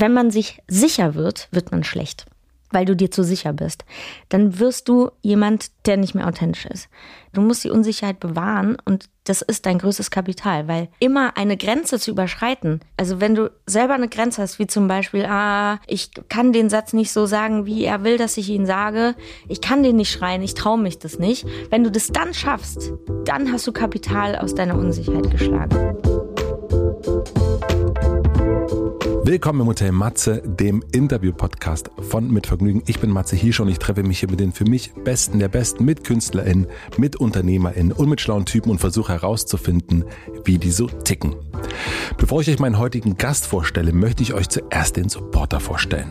wenn man sich sicher wird, wird man schlecht weil du dir zu sicher bist, dann wirst du jemand, der nicht mehr authentisch ist. Du musst die Unsicherheit bewahren und das ist dein größtes Kapital, weil immer eine Grenze zu überschreiten, also wenn du selber eine Grenze hast, wie zum Beispiel, ah, ich kann den Satz nicht so sagen, wie er will, dass ich ihn sage, ich kann den nicht schreien, ich traue mich das nicht. Wenn du das dann schaffst, dann hast du Kapital aus deiner Unsicherheit geschlagen. Willkommen im Hotel Matze, dem Interview-Podcast von Mit Vergnügen. Ich bin Matze Hirsch und ich treffe mich hier mit den für mich Besten der Besten, mit KünstlerInnen, mit UnternehmerInnen und mit schlauen Typen und versuche herauszufinden, wie die so ticken. Bevor ich euch meinen heutigen Gast vorstelle, möchte ich euch zuerst den Supporter vorstellen.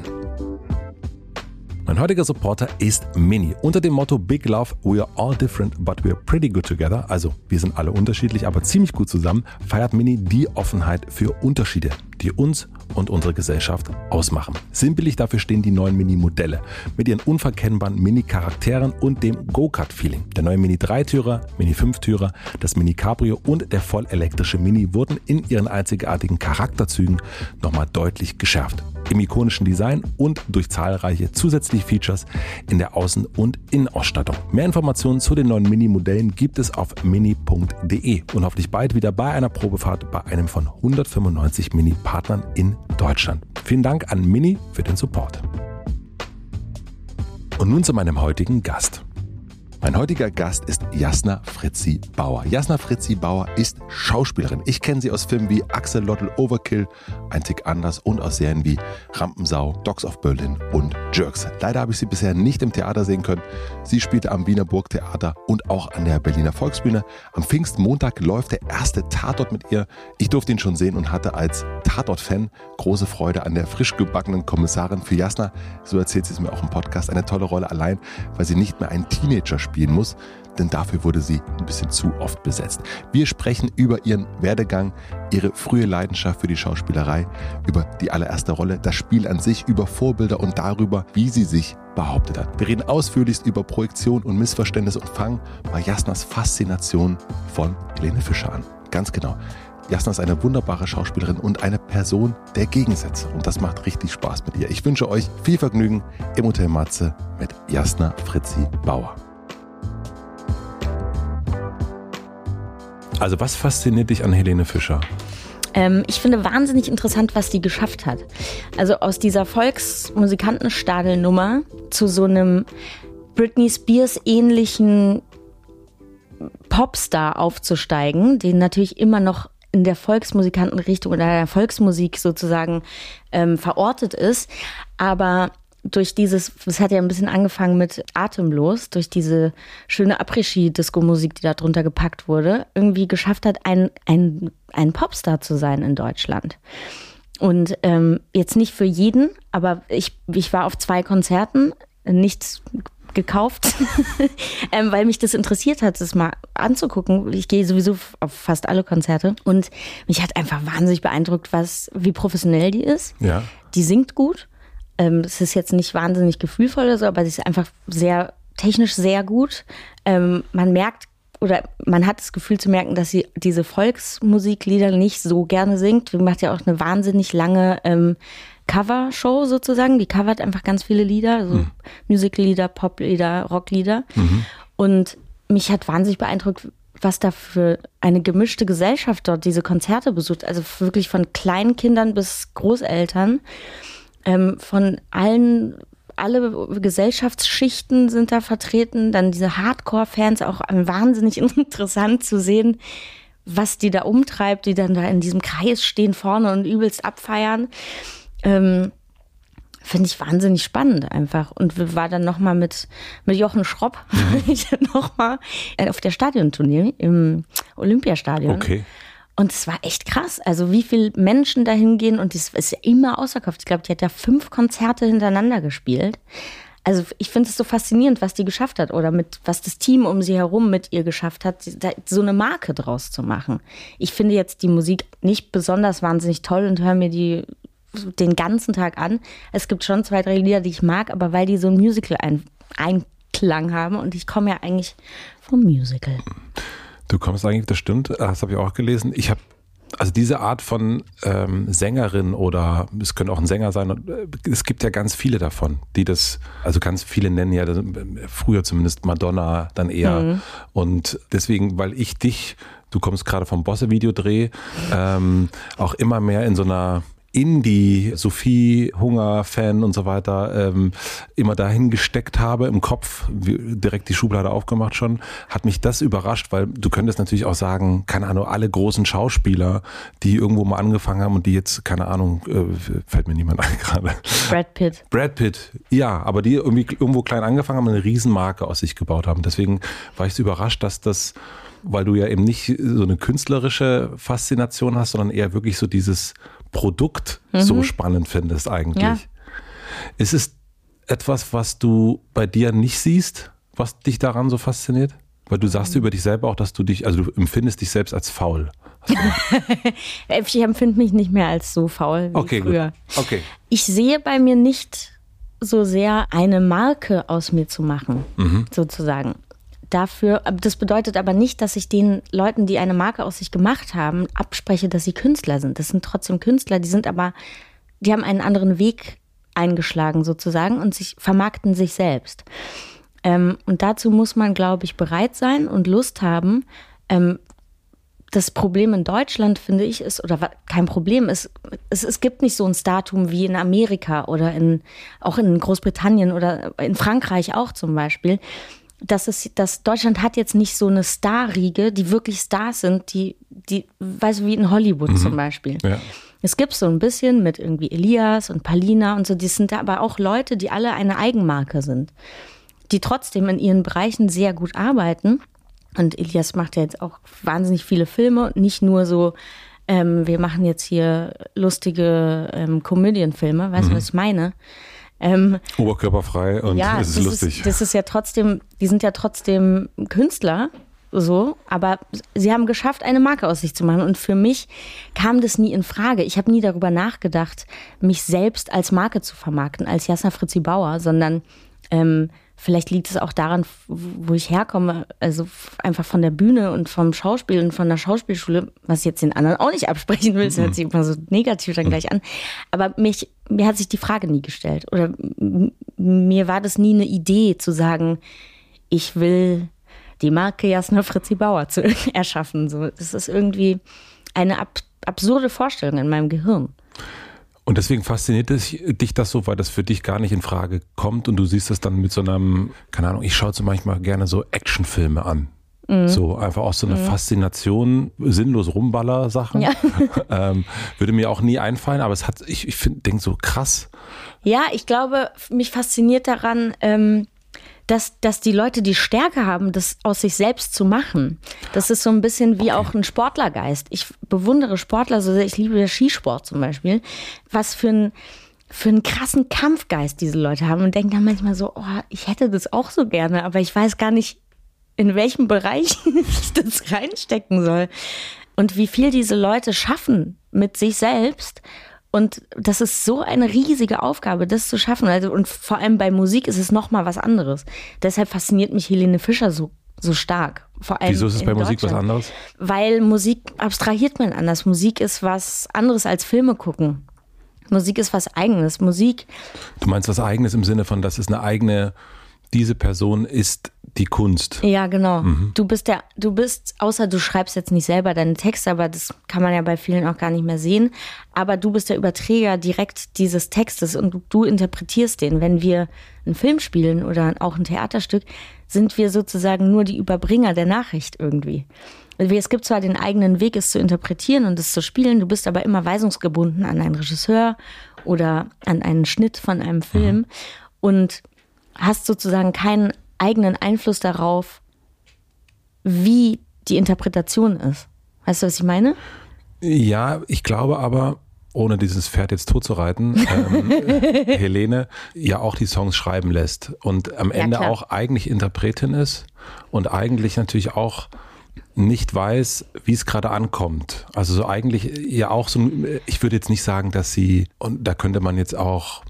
Mein heutiger Supporter ist Mini. Unter dem Motto Big Love, we are all different, but we are pretty good together. Also wir sind alle unterschiedlich, aber ziemlich gut zusammen, feiert Mini die Offenheit für Unterschiede, die uns und unsere Gesellschaft ausmachen. Sinnbildlich dafür stehen die neuen Mini-Modelle mit ihren unverkennbaren Mini-Charakteren und dem Go-Kart-Feeling. Der neue Mini-Dreitürer, Mini-Fünftürer, das Mini-Cabrio und der vollelektrische Mini wurden in ihren einzigartigen Charakterzügen nochmal deutlich geschärft im ikonischen Design und durch zahlreiche zusätzliche Features in der Außen- und Innenausstattung. Mehr Informationen zu den neuen Mini-Modellen gibt es auf mini.de und hoffentlich bald wieder bei einer Probefahrt bei einem von 195 Mini-Partnern in Deutschland. Vielen Dank an Mini für den Support. Und nun zu meinem heutigen Gast. Mein heutiger Gast ist Jasna Fritzi Bauer. Jasna Fritzi Bauer ist Schauspielerin. Ich kenne sie aus Filmen wie Axelotl Overkill, Ein Tick anders und aus Serien wie Rampensau, Dogs of Berlin und Jerks. Leider habe ich sie bisher nicht im Theater sehen können. Sie spielte am Wiener Burgtheater und auch an der Berliner Volksbühne. Am Pfingstmontag läuft der erste Tatort mit ihr. Ich durfte ihn schon sehen und hatte als Tatort-Fan große Freude an der frisch gebackenen Kommissarin für Jasna. So erzählt sie es mir auch im Podcast. Eine tolle Rolle allein, weil sie nicht mehr einen Teenager spielt spielen muss, denn dafür wurde sie ein bisschen zu oft besetzt. Wir sprechen über ihren Werdegang, ihre frühe Leidenschaft für die Schauspielerei, über die allererste Rolle, das Spiel an sich, über Vorbilder und darüber, wie sie sich behauptet hat. Wir reden ausführlichst über Projektion und Missverständnisse und fangen bei Jasnas Faszination von Helene Fischer an. Ganz genau. Jasna ist eine wunderbare Schauspielerin und eine Person der Gegensätze. Und das macht richtig Spaß mit ihr. Ich wünsche euch viel Vergnügen im Hotel Matze mit Jasna Fritzi Bauer. Also was fasziniert dich an Helene Fischer? Ähm, ich finde wahnsinnig interessant, was die geschafft hat. Also aus dieser Volksmusikantenstadelnummer zu so einem Britney Spears ähnlichen Popstar aufzusteigen, den natürlich immer noch in der Volksmusikantenrichtung oder der Volksmusik sozusagen ähm, verortet ist, aber durch dieses, es hat ja ein bisschen angefangen mit Atemlos, durch diese schöne Après-Ski-Disco-Musik, die da drunter gepackt wurde, irgendwie geschafft hat, ein, ein, ein Popstar zu sein in Deutschland. Und ähm, jetzt nicht für jeden, aber ich, ich war auf zwei Konzerten, nichts gekauft, ähm, weil mich das interessiert hat, das mal anzugucken. Ich gehe sowieso auf fast alle Konzerte und mich hat einfach wahnsinnig beeindruckt, was wie professionell die ist. Ja. Die singt gut ähm, es ist jetzt nicht wahnsinnig gefühlvoll oder so, aber sie ist einfach sehr technisch sehr gut. Ähm, man merkt oder man hat das Gefühl zu merken, dass sie diese Volksmusiklieder nicht so gerne singt. Sie macht ja auch eine wahnsinnig lange ähm, Cover-Show sozusagen. Die covert einfach ganz viele Lieder, also mhm. Musicallieder, Poplieder, Rocklieder. Mhm. Und mich hat wahnsinnig beeindruckt, was da für eine gemischte Gesellschaft dort diese Konzerte besucht. Also wirklich von Kleinkindern bis Großeltern ähm, von allen alle Gesellschaftsschichten sind da vertreten, dann diese Hardcore-Fans, auch wahnsinnig interessant zu sehen, was die da umtreibt, die dann da in diesem Kreis stehen vorne und übelst abfeiern. Ähm, Finde ich wahnsinnig spannend einfach. Und waren dann nochmal mit, mit Jochen Schropp mhm. nochmal auf der Stadiontournee im Olympiastadion. Okay. Und es war echt krass. Also wie viele Menschen da hingehen und das ist ja immer ausverkauft. Ich glaube, die hat ja fünf Konzerte hintereinander gespielt. Also ich finde es so faszinierend, was die geschafft hat oder mit was das Team um sie herum mit ihr geschafft hat, so eine Marke draus zu machen. Ich finde jetzt die Musik nicht besonders wahnsinnig toll und höre mir die den ganzen Tag an. Es gibt schon zwei, drei Lieder, die ich mag, aber weil die so ein Musical-Einklang haben und ich komme ja eigentlich vom Musical. Du kommst eigentlich, das stimmt, das habe ich auch gelesen. Ich habe also diese Art von ähm, Sängerin oder es könnte auch ein Sänger sein, äh, es gibt ja ganz viele davon, die das, also ganz viele nennen ja das, früher zumindest Madonna dann eher. Mhm. Und deswegen, weil ich dich, du kommst gerade vom Bosse-Videodreh, ähm, auch immer mehr in so einer Indie, Sophie, Hunger-Fan und so weiter ähm, immer dahin gesteckt habe im Kopf, direkt die Schublade aufgemacht schon, hat mich das überrascht, weil du könntest natürlich auch sagen, keine Ahnung, alle großen Schauspieler, die irgendwo mal angefangen haben und die jetzt, keine Ahnung, äh, fällt mir niemand ein gerade. Brad Pitt. Brad Pitt, ja, aber die irgendwie irgendwo klein angefangen haben und eine Riesenmarke aus sich gebaut haben. Deswegen war ich so überrascht, dass das weil du ja eben nicht so eine künstlerische Faszination hast, sondern eher wirklich so dieses Produkt mhm. so spannend findest eigentlich. Ja. Ist es etwas, was du bei dir nicht siehst, was dich daran so fasziniert? Weil du sagst mhm. über dich selber auch, dass du dich, also du empfindest dich selbst als faul. ich empfinde mich nicht mehr als so faul wie okay, früher. Gut. Okay. Ich sehe bei mir nicht so sehr eine Marke aus mir zu machen, mhm. sozusagen dafür, das bedeutet aber nicht, dass ich den Leuten, die eine Marke aus sich gemacht haben, abspreche, dass sie Künstler sind. Das sind trotzdem Künstler, die sind aber, die haben einen anderen Weg eingeschlagen sozusagen und sich vermarkten sich selbst. Ähm, und dazu muss man, glaube ich, bereit sein und Lust haben. Ähm, das Problem in Deutschland, finde ich, ist, oder kein Problem, ist, es, es gibt nicht so ein Startum wie in Amerika oder in, auch in Großbritannien oder in Frankreich auch zum Beispiel dass es, dass Deutschland hat jetzt nicht so eine Starriege, die wirklich Stars sind, die, die, weißt du, wie in Hollywood mhm. zum Beispiel. Ja. Es gibt so ein bisschen mit irgendwie Elias und Palina und so, die sind aber auch Leute, die alle eine Eigenmarke sind, die trotzdem in ihren Bereichen sehr gut arbeiten. Und Elias macht ja jetzt auch wahnsinnig viele Filme, nicht nur so, ähm, wir machen jetzt hier lustige ähm, Komödienfilme, weißt du, mhm. was ich meine? Ähm, Oberkörperfrei und ja, es ist lustig. Ist, das ist ja trotzdem, die sind ja trotzdem Künstler, so, aber sie haben geschafft, eine Marke aus sich zu machen. Und für mich kam das nie in Frage. Ich habe nie darüber nachgedacht, mich selbst als Marke zu vermarkten, als Jasna Fritzi Bauer, sondern ähm, Vielleicht liegt es auch daran, wo ich herkomme, also einfach von der Bühne und vom Schauspiel und von der Schauspielschule, was ich jetzt den anderen auch nicht absprechen will, das hört sich immer so negativ dann gleich an. Aber mich, mir hat sich die Frage nie gestellt. Oder mir war das nie eine Idee zu sagen, ich will die Marke Jasna Fritzi Bauer zu erschaffen. So, das ist irgendwie eine ab absurde Vorstellung in meinem Gehirn. Und deswegen fasziniert dich das so, weil das für dich gar nicht in Frage kommt und du siehst das dann mit so einem, keine Ahnung, ich schaue so manchmal gerne so Actionfilme an. Mhm. So einfach auch so eine mhm. Faszination, sinnlos Rumballer-Sachen. Ja. ähm, würde mir auch nie einfallen, aber es hat, ich, ich denke so krass. Ja, ich glaube, mich fasziniert daran, ähm, dass, dass die Leute die Stärke haben, das aus sich selbst zu machen. Das ist so ein bisschen wie auch ein Sportlergeist. Ich bewundere Sportler so sehr. Ich liebe den Skisport zum Beispiel. Was für ein für einen krassen Kampfgeist diese Leute haben und denken dann manchmal so, oh, ich hätte das auch so gerne, aber ich weiß gar nicht, in welchem Bereich ich das reinstecken soll. Und wie viel diese Leute schaffen mit sich selbst und das ist so eine riesige Aufgabe, das zu schaffen. Also, und vor allem bei Musik ist es nochmal was anderes. Deshalb fasziniert mich Helene Fischer so, so stark. Vor allem Wieso ist es bei Musik was anderes? Weil Musik abstrahiert man anders. Musik ist was anderes als Filme gucken. Musik ist was Eigenes. Musik. Du meinst was Eigenes im Sinne von, das ist eine eigene, diese Person ist die Kunst. Ja, genau. Mhm. Du bist der, du bist, außer du schreibst jetzt nicht selber deine Texte, aber das kann man ja bei vielen auch gar nicht mehr sehen. Aber du bist der Überträger direkt dieses Textes und du, du interpretierst den. Wenn wir einen Film spielen oder auch ein Theaterstück, sind wir sozusagen nur die Überbringer der Nachricht irgendwie. Es gibt zwar den eigenen Weg, es zu interpretieren und es zu spielen, du bist aber immer weisungsgebunden an einen Regisseur oder an einen Schnitt von einem Film mhm. und hast sozusagen keinen eigenen Einfluss darauf, wie die Interpretation ist. Weißt du, was ich meine? Ja, ich glaube aber, ohne dieses Pferd jetzt totzureiten, ähm, Helene ja auch die Songs schreiben lässt und am Ende ja, auch eigentlich Interpretin ist und eigentlich natürlich auch nicht weiß, wie es gerade ankommt. Also so eigentlich ja auch so, ich würde jetzt nicht sagen, dass sie, und da könnte man jetzt auch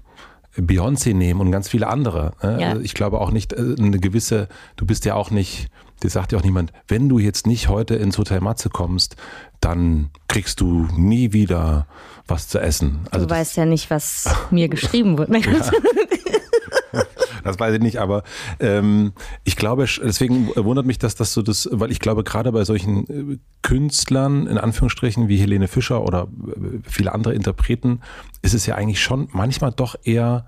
Beyoncé nehmen und ganz viele andere. Ne? Ja. Also Ich glaube auch nicht, äh, eine gewisse, du bist ja auch nicht, dir sagt ja auch niemand, wenn du jetzt nicht heute ins Hotel Matze kommst, dann kriegst du nie wieder was zu essen. Also du das, weißt ja nicht, was mir geschrieben wurde. Nein, das weiß ich nicht, aber ähm, ich glaube, deswegen wundert mich das, dass du das, weil ich glaube, gerade bei solchen äh, Künstlern, in Anführungsstrichen, wie Helene Fischer oder äh, viele andere Interpreten, ist es ja eigentlich schon manchmal doch eher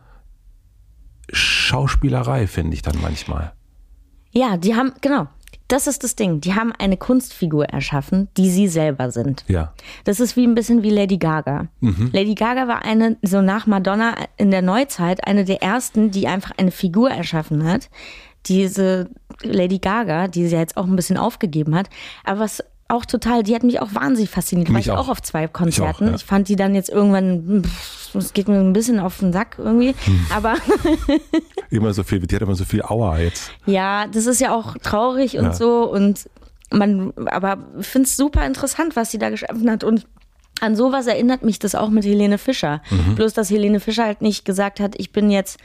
Schauspielerei, finde ich dann manchmal. Ja, die haben, genau, das ist das Ding. Die haben eine Kunstfigur erschaffen, die sie selber sind. Ja. Das ist wie ein bisschen wie Lady Gaga. Lady Gaga war eine, so nach Madonna in der Neuzeit, eine der ersten, die einfach eine Figur erschaffen hat. Diese Lady Gaga, die sie jetzt auch ein bisschen aufgegeben hat. Aber was auch total, die hat mich auch wahnsinnig fasziniert. War Mich ich auch. auch auf zwei Konzerten. ja. Ich fand die dann jetzt irgendwann, es geht mir ein bisschen auf den Sack irgendwie. Hm. Aber Immer so viel, die hat immer so viel Aua jetzt. Ja, das ist ja auch traurig und Ja. so und man, aber ich finde es super interessant, was sie da geschaffen hat und an sowas erinnert mich das auch mit Helene Fischer. Mhm. Bloß, dass Helene Fischer halt nicht gesagt hat, ich bin jetzt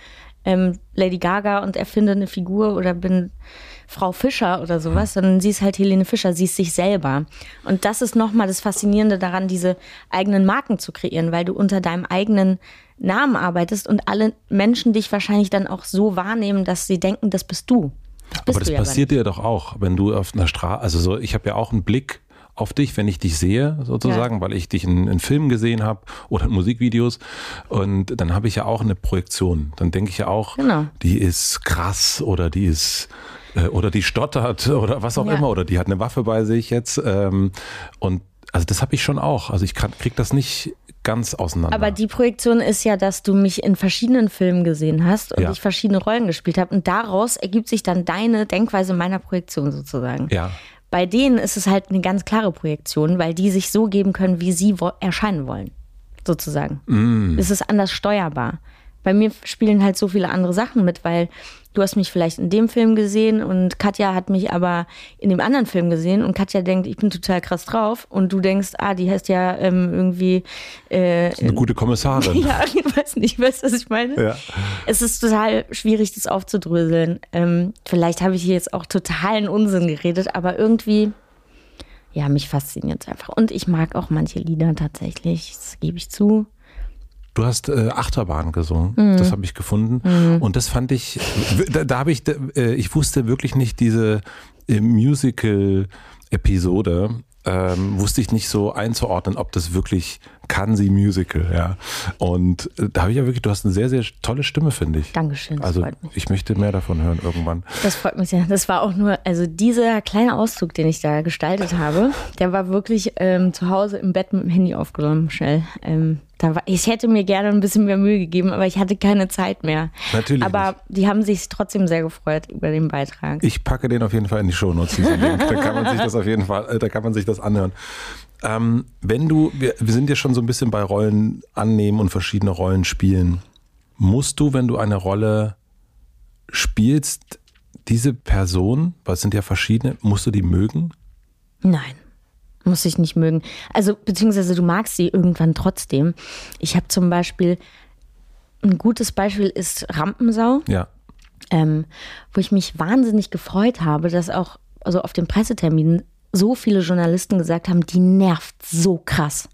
ähm, Lady Gaga und erfinde eine Figur oder bin Frau Fischer oder sowas, sondern sie ist halt Helene Fischer, sie ist sich selber. Und das ist nochmal das Faszinierende daran, diese eigenen Marken zu kreieren, weil du unter deinem eigenen Namen arbeitest und alle Menschen dich wahrscheinlich dann auch so wahrnehmen, dass sie denken, das bist du. Das bist Aber das ja passiert dir doch auch, wenn du auf einer Straße, also so, ich habe ja auch einen Blick auf dich, wenn ich dich sehe, sozusagen, weil ich dich in, in Filmen gesehen habe oder in Musikvideos. Und dann habe ich ja auch eine Projektion. Dann denke ich ja auch, Genau. die ist krass oder die ist äh, oder die stottert oder was auch Ja. immer oder die hat eine Waffe bei sich jetzt. Ähm, und also das habe ich schon auch. Also ich kann, krieg das nicht ganz auseinander. Aber die Projektion ist ja, dass du mich in verschiedenen Filmen gesehen hast und Ja. ich verschiedene Rollen gespielt habe. Und daraus ergibt sich dann deine Denkweise meiner Projektion sozusagen. ja. Bei denen ist es halt eine ganz klare Projektion, weil die sich so geben können, wie sie wo erscheinen wollen. Sozusagen. Mm. Es ist anders steuerbar. Bei mir spielen halt so viele andere Sachen mit, weil du hast mich vielleicht in dem Film gesehen und Katja hat mich aber in dem anderen Film gesehen und Katja denkt, ich bin total krass drauf und du denkst, ah, die heißt ja ähm, irgendwie äh, Eine gute Kommissarin. ja, ich weiß nicht, weißt du, was ich meine? Ja. Es ist total schwierig, das aufzudröseln. Ähm, vielleicht habe ich hier jetzt auch totalen Unsinn geredet, aber irgendwie, ja, mich fasziniert es einfach. Und ich mag auch manche Lieder tatsächlich, das gebe ich zu. Du hast äh, Achterbahn gesungen, Mhm. das habe ich gefunden. Und das fand ich, da, da habe ich, äh, ich wusste wirklich nicht diese äh, Musical-Episode, ähm, wusste ich nicht so einzuordnen, ob das wirklich kann sie Musical, ja. Und äh, da habe ich ja wirklich, du hast eine sehr, sehr tolle Stimme, finde ich. Dankeschön, Also ich möchte mehr davon hören irgendwann. Das freut mich sehr. Das war auch nur, also dieser kleine Auszug, den ich da gestaltet habe, der war wirklich ähm, zu Hause im Bett mit dem Handy aufgenommen, schnell. Ähm, war, ich hätte mir gerne ein bisschen mehr Mühe gegeben, aber ich hatte keine Zeit mehr. Natürlich Aber die haben sich trotzdem sehr gefreut über den Beitrag. Ich packe den auf jeden Fall in die Shownotes. Da kann man sich das auf jeden Fall, äh, da kann man sich das anhören. Ähm, wenn du, wir, wir sind ja schon so ein bisschen bei Rollen annehmen und verschiedene Rollen spielen. Musst du, wenn du eine Rolle spielst, diese Person, weil es sind ja verschiedene, musst du die mögen? Nein, muss ich nicht mögen. Also, beziehungsweise du magst sie irgendwann trotzdem. Ich habe zum Beispiel, ein gutes Beispiel ist Rampensau. Ja. ähm, wo ich mich wahnsinnig gefreut habe, dass auch also auf den Presseterminen so viele Journalisten gesagt haben, die nervt so krass.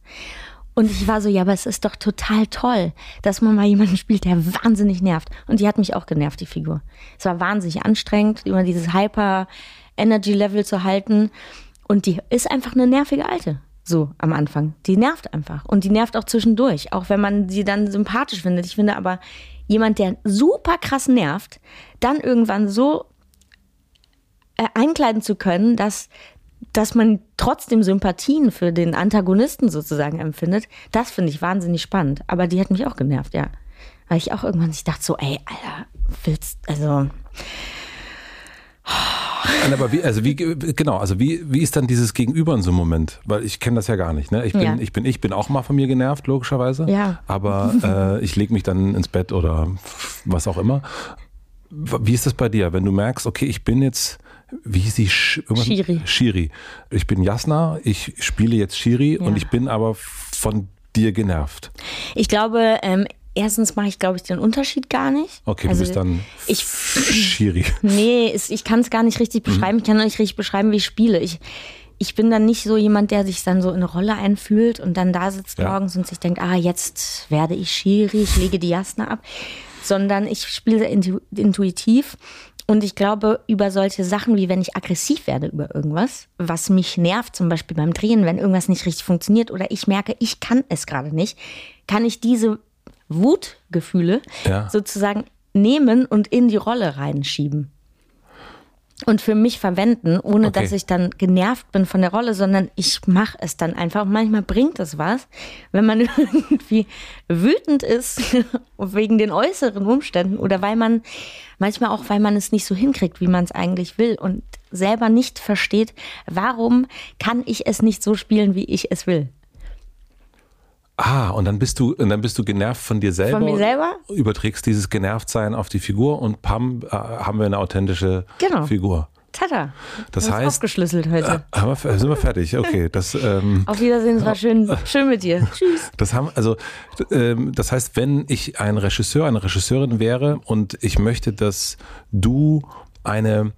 Und ich war so, ja, aber es ist doch total toll, dass man mal jemanden spielt, der wahnsinnig nervt. Und die hat mich auch genervt, die Figur. Es war wahnsinnig anstrengend, immer dieses Hyper-Energy-Level zu halten. Und die ist einfach eine nervige Alte. So am Anfang. Die nervt einfach. Und die nervt auch zwischendurch. Auch wenn man sie dann sympathisch findet. Ich finde aber, jemand, der super krass nervt, dann irgendwann so äh, einkleiden zu können, dass, dass man trotzdem Sympathien für den Antagonisten sozusagen empfindet, das finde ich wahnsinnig spannend. Aber die hat mich auch genervt, ja. Weil ich auch irgendwann, ich dachte so, ey, Alter, willst, also, Aber wie, also wie, genau, also wie, wie ist dann dieses Gegenüber in so einem Moment? Weil ich kenne das ja gar nicht. Ne? Ich, bin, Ja. ich, bin, ich bin auch mal von mir genervt, logischerweise. Ja. Aber äh, ich lege mich dann ins Bett oder was auch immer. Wie ist das bei dir, wenn du merkst, okay, ich bin jetzt, wie hieß die? Sch irgendwas- Shiri. Shiri. Ich bin Jasna, ich spiele jetzt Shiri und Ja. ich bin aber von dir genervt. Ich glaube, ähm, erstens mache ich, glaube ich, den Unterschied gar nicht. Okay, also, du bist dann ich, Schiri. Nee, es, ich kann es gar nicht richtig beschreiben. Ich kann auch nicht richtig beschreiben, wie ich spiele. Ich, ich bin dann nicht so jemand, der sich dann so in eine Rolle einfühlt und dann da sitzt Ja. morgens und sich denkt, ah, jetzt werde ich Schiri, ich lege die Jasna ab. Sondern ich spiele intuitiv. Und ich glaube, über solche Sachen, wie wenn ich aggressiv werde über irgendwas, was mich nervt, zum Beispiel beim Drehen, wenn irgendwas nicht richtig funktioniert oder ich merke, ich kann es gerade nicht, kann ich diese Wutgefühle Ja. sozusagen nehmen und in die Rolle reinschieben und für mich verwenden, ohne Okay. dass ich dann genervt bin von der Rolle, sondern ich mache es dann einfach. Und manchmal bringt es was, wenn man irgendwie wütend ist wegen den äußeren Umständen oder weil man manchmal auch, weil man es nicht so hinkriegt, wie man es eigentlich will und selber nicht versteht, warum kann ich es nicht so spielen, wie ich es will. Ah, und dann bist du, und dann bist du genervt von dir selber. Von mir selber? Überträgst dieses Genervtsein auf die Figur und pam, äh, haben wir eine authentische Genau. Figur. Tada. Das ist heißt- aufgeschlüsselt heute. Haben wir, sind wir fertig? Okay, das, ähm, Auf Wiedersehen, es war schön, schön mit dir. Tschüss. das haben, also, ähm, das heißt, wenn ich ein Regisseur, eine Regisseurin wäre und ich möchte, dass du eine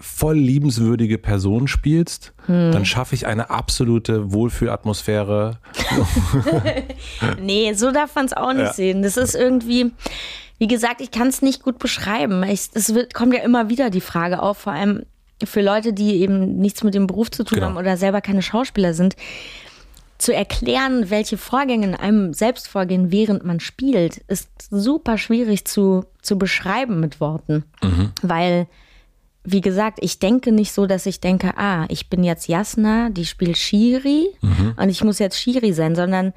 voll liebenswürdige Person spielst, Hm. dann schaffe ich eine absolute Wohlfühlatmosphäre. Nee, so darf man es auch nicht Ja. sehen. Das ist irgendwie, wie gesagt, ich kann es nicht gut beschreiben. Ich, es wird, kommt ja immer wieder die Frage auf, vor allem für Leute, die eben nichts mit dem Beruf zu tun Genau. haben oder selber keine Schauspieler sind. Zu erklären, welche Vorgänge in einem selbst vorgehen, während man spielt, ist super schwierig zu, zu beschreiben mit Worten. Weil, wie gesagt, ich denke nicht so, dass ich denke, ah, ich bin jetzt Jasna, die spielt Shiri und ich muss jetzt Shiri sein, sondern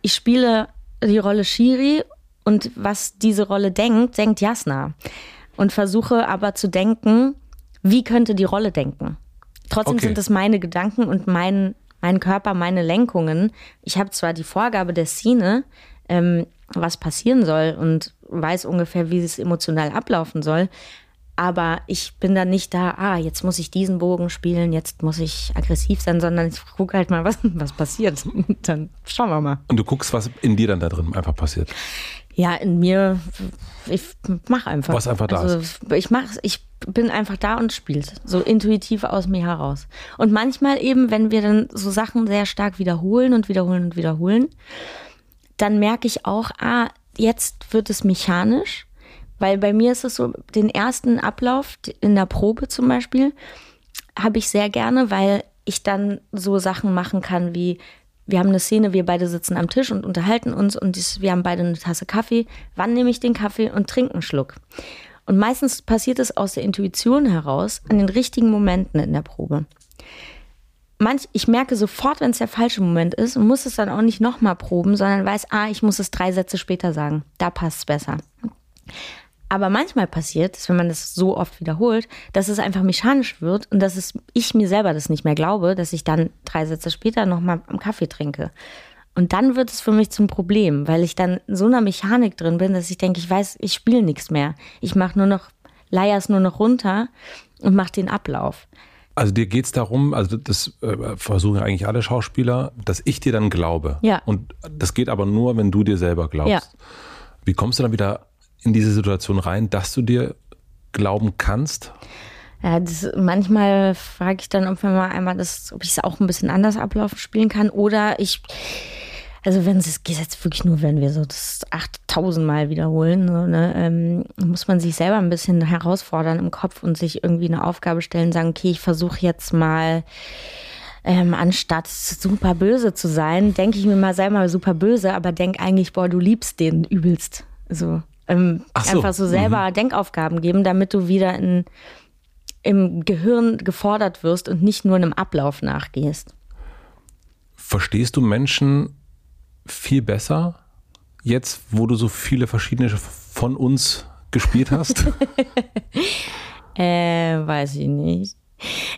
ich spiele die Rolle Shiri und was diese Rolle denkt, denkt Jasna. Und versuche aber zu denken, wie könnte die Rolle denken. Trotzdem Okay. sind es meine Gedanken und mein, mein Körper, meine Lenkungen. Ich habe zwar die Vorgabe der Szene, ähm, was passieren soll und weiß ungefähr, wie es emotional ablaufen soll, aber ich bin dann nicht da, ah, jetzt muss ich diesen Bogen spielen, jetzt muss ich aggressiv sein, sondern ich gucke halt mal, was, was passiert. dann schauen wir mal. Und du guckst, was in dir dann da drin einfach passiert. Ja, in mir, ich mach einfach. Was einfach da also, Ich mach, ich bin einfach da und spielt. So intuitiv aus mir heraus. Und manchmal eben, wenn wir dann so Sachen sehr stark wiederholen und wiederholen und wiederholen, dann merke ich auch, ah, jetzt wird es mechanisch. Weil bei mir ist es so, den ersten Ablauf in der Probe zum Beispiel, habe ich sehr gerne, weil ich dann so Sachen machen kann wie, wir haben eine Szene, wir beide sitzen am Tisch und unterhalten uns und wir haben beide eine Tasse Kaffee. Wann nehme ich den Kaffee und trinke einen Schluck? Und meistens passiert es aus der Intuition heraus, an den richtigen Momenten in der Probe. Manch, ich merke sofort, wenn es der falsche Moment ist und muss es dann auch nicht nochmal proben, sondern weiß, ah, ich muss es drei Sätze später sagen. Da passt es besser. Aber manchmal passiert es, wenn man das so oft wiederholt, dass es einfach mechanisch wird und dass es, ich mir selber das nicht mehr glaube, dass ich dann drei Sätze später nochmal am Kaffee trinke. Und dann wird es für mich zum Problem, weil ich dann in so einer Mechanik drin bin, dass ich denke, ich weiß, ich spiele nichts mehr. Ich mache nur noch, leier es nur noch runter und mache den Ablauf. Also dir geht es darum, also das äh, versuchen eigentlich alle Schauspieler, dass ich dir dann glaube. Ja. Und das geht aber nur, wenn du dir selber glaubst. Ja. Wie kommst du dann wieder in diese Situation rein, dass du dir glauben kannst? Ja, das, manchmal frage ich dann, ob wir mal einmal das, ob ich es auch ein bisschen anders ablaufen spielen kann. Oder ich, also wenn es geht jetzt wirklich nur, wenn wir so das 8000 Mal wiederholen, so, ne, ähm, muss man sich selber ein bisschen herausfordern im Kopf und sich irgendwie eine Aufgabe stellen, sagen, okay, ich versuche jetzt mal ähm, anstatt super böse zu sein, denke ich mir mal, sei mal super böse, aber denk eigentlich, boah, du liebst den übelst. So, ähm, so. einfach so selber Denkaufgaben geben, damit du wieder in, im Gehirn gefordert wirst und nicht nur einem Ablauf nachgehst. Verstehst du Menschen viel besser jetzt, wo du so viele verschiedene von uns gespielt hast? Äh, weiß ich nicht.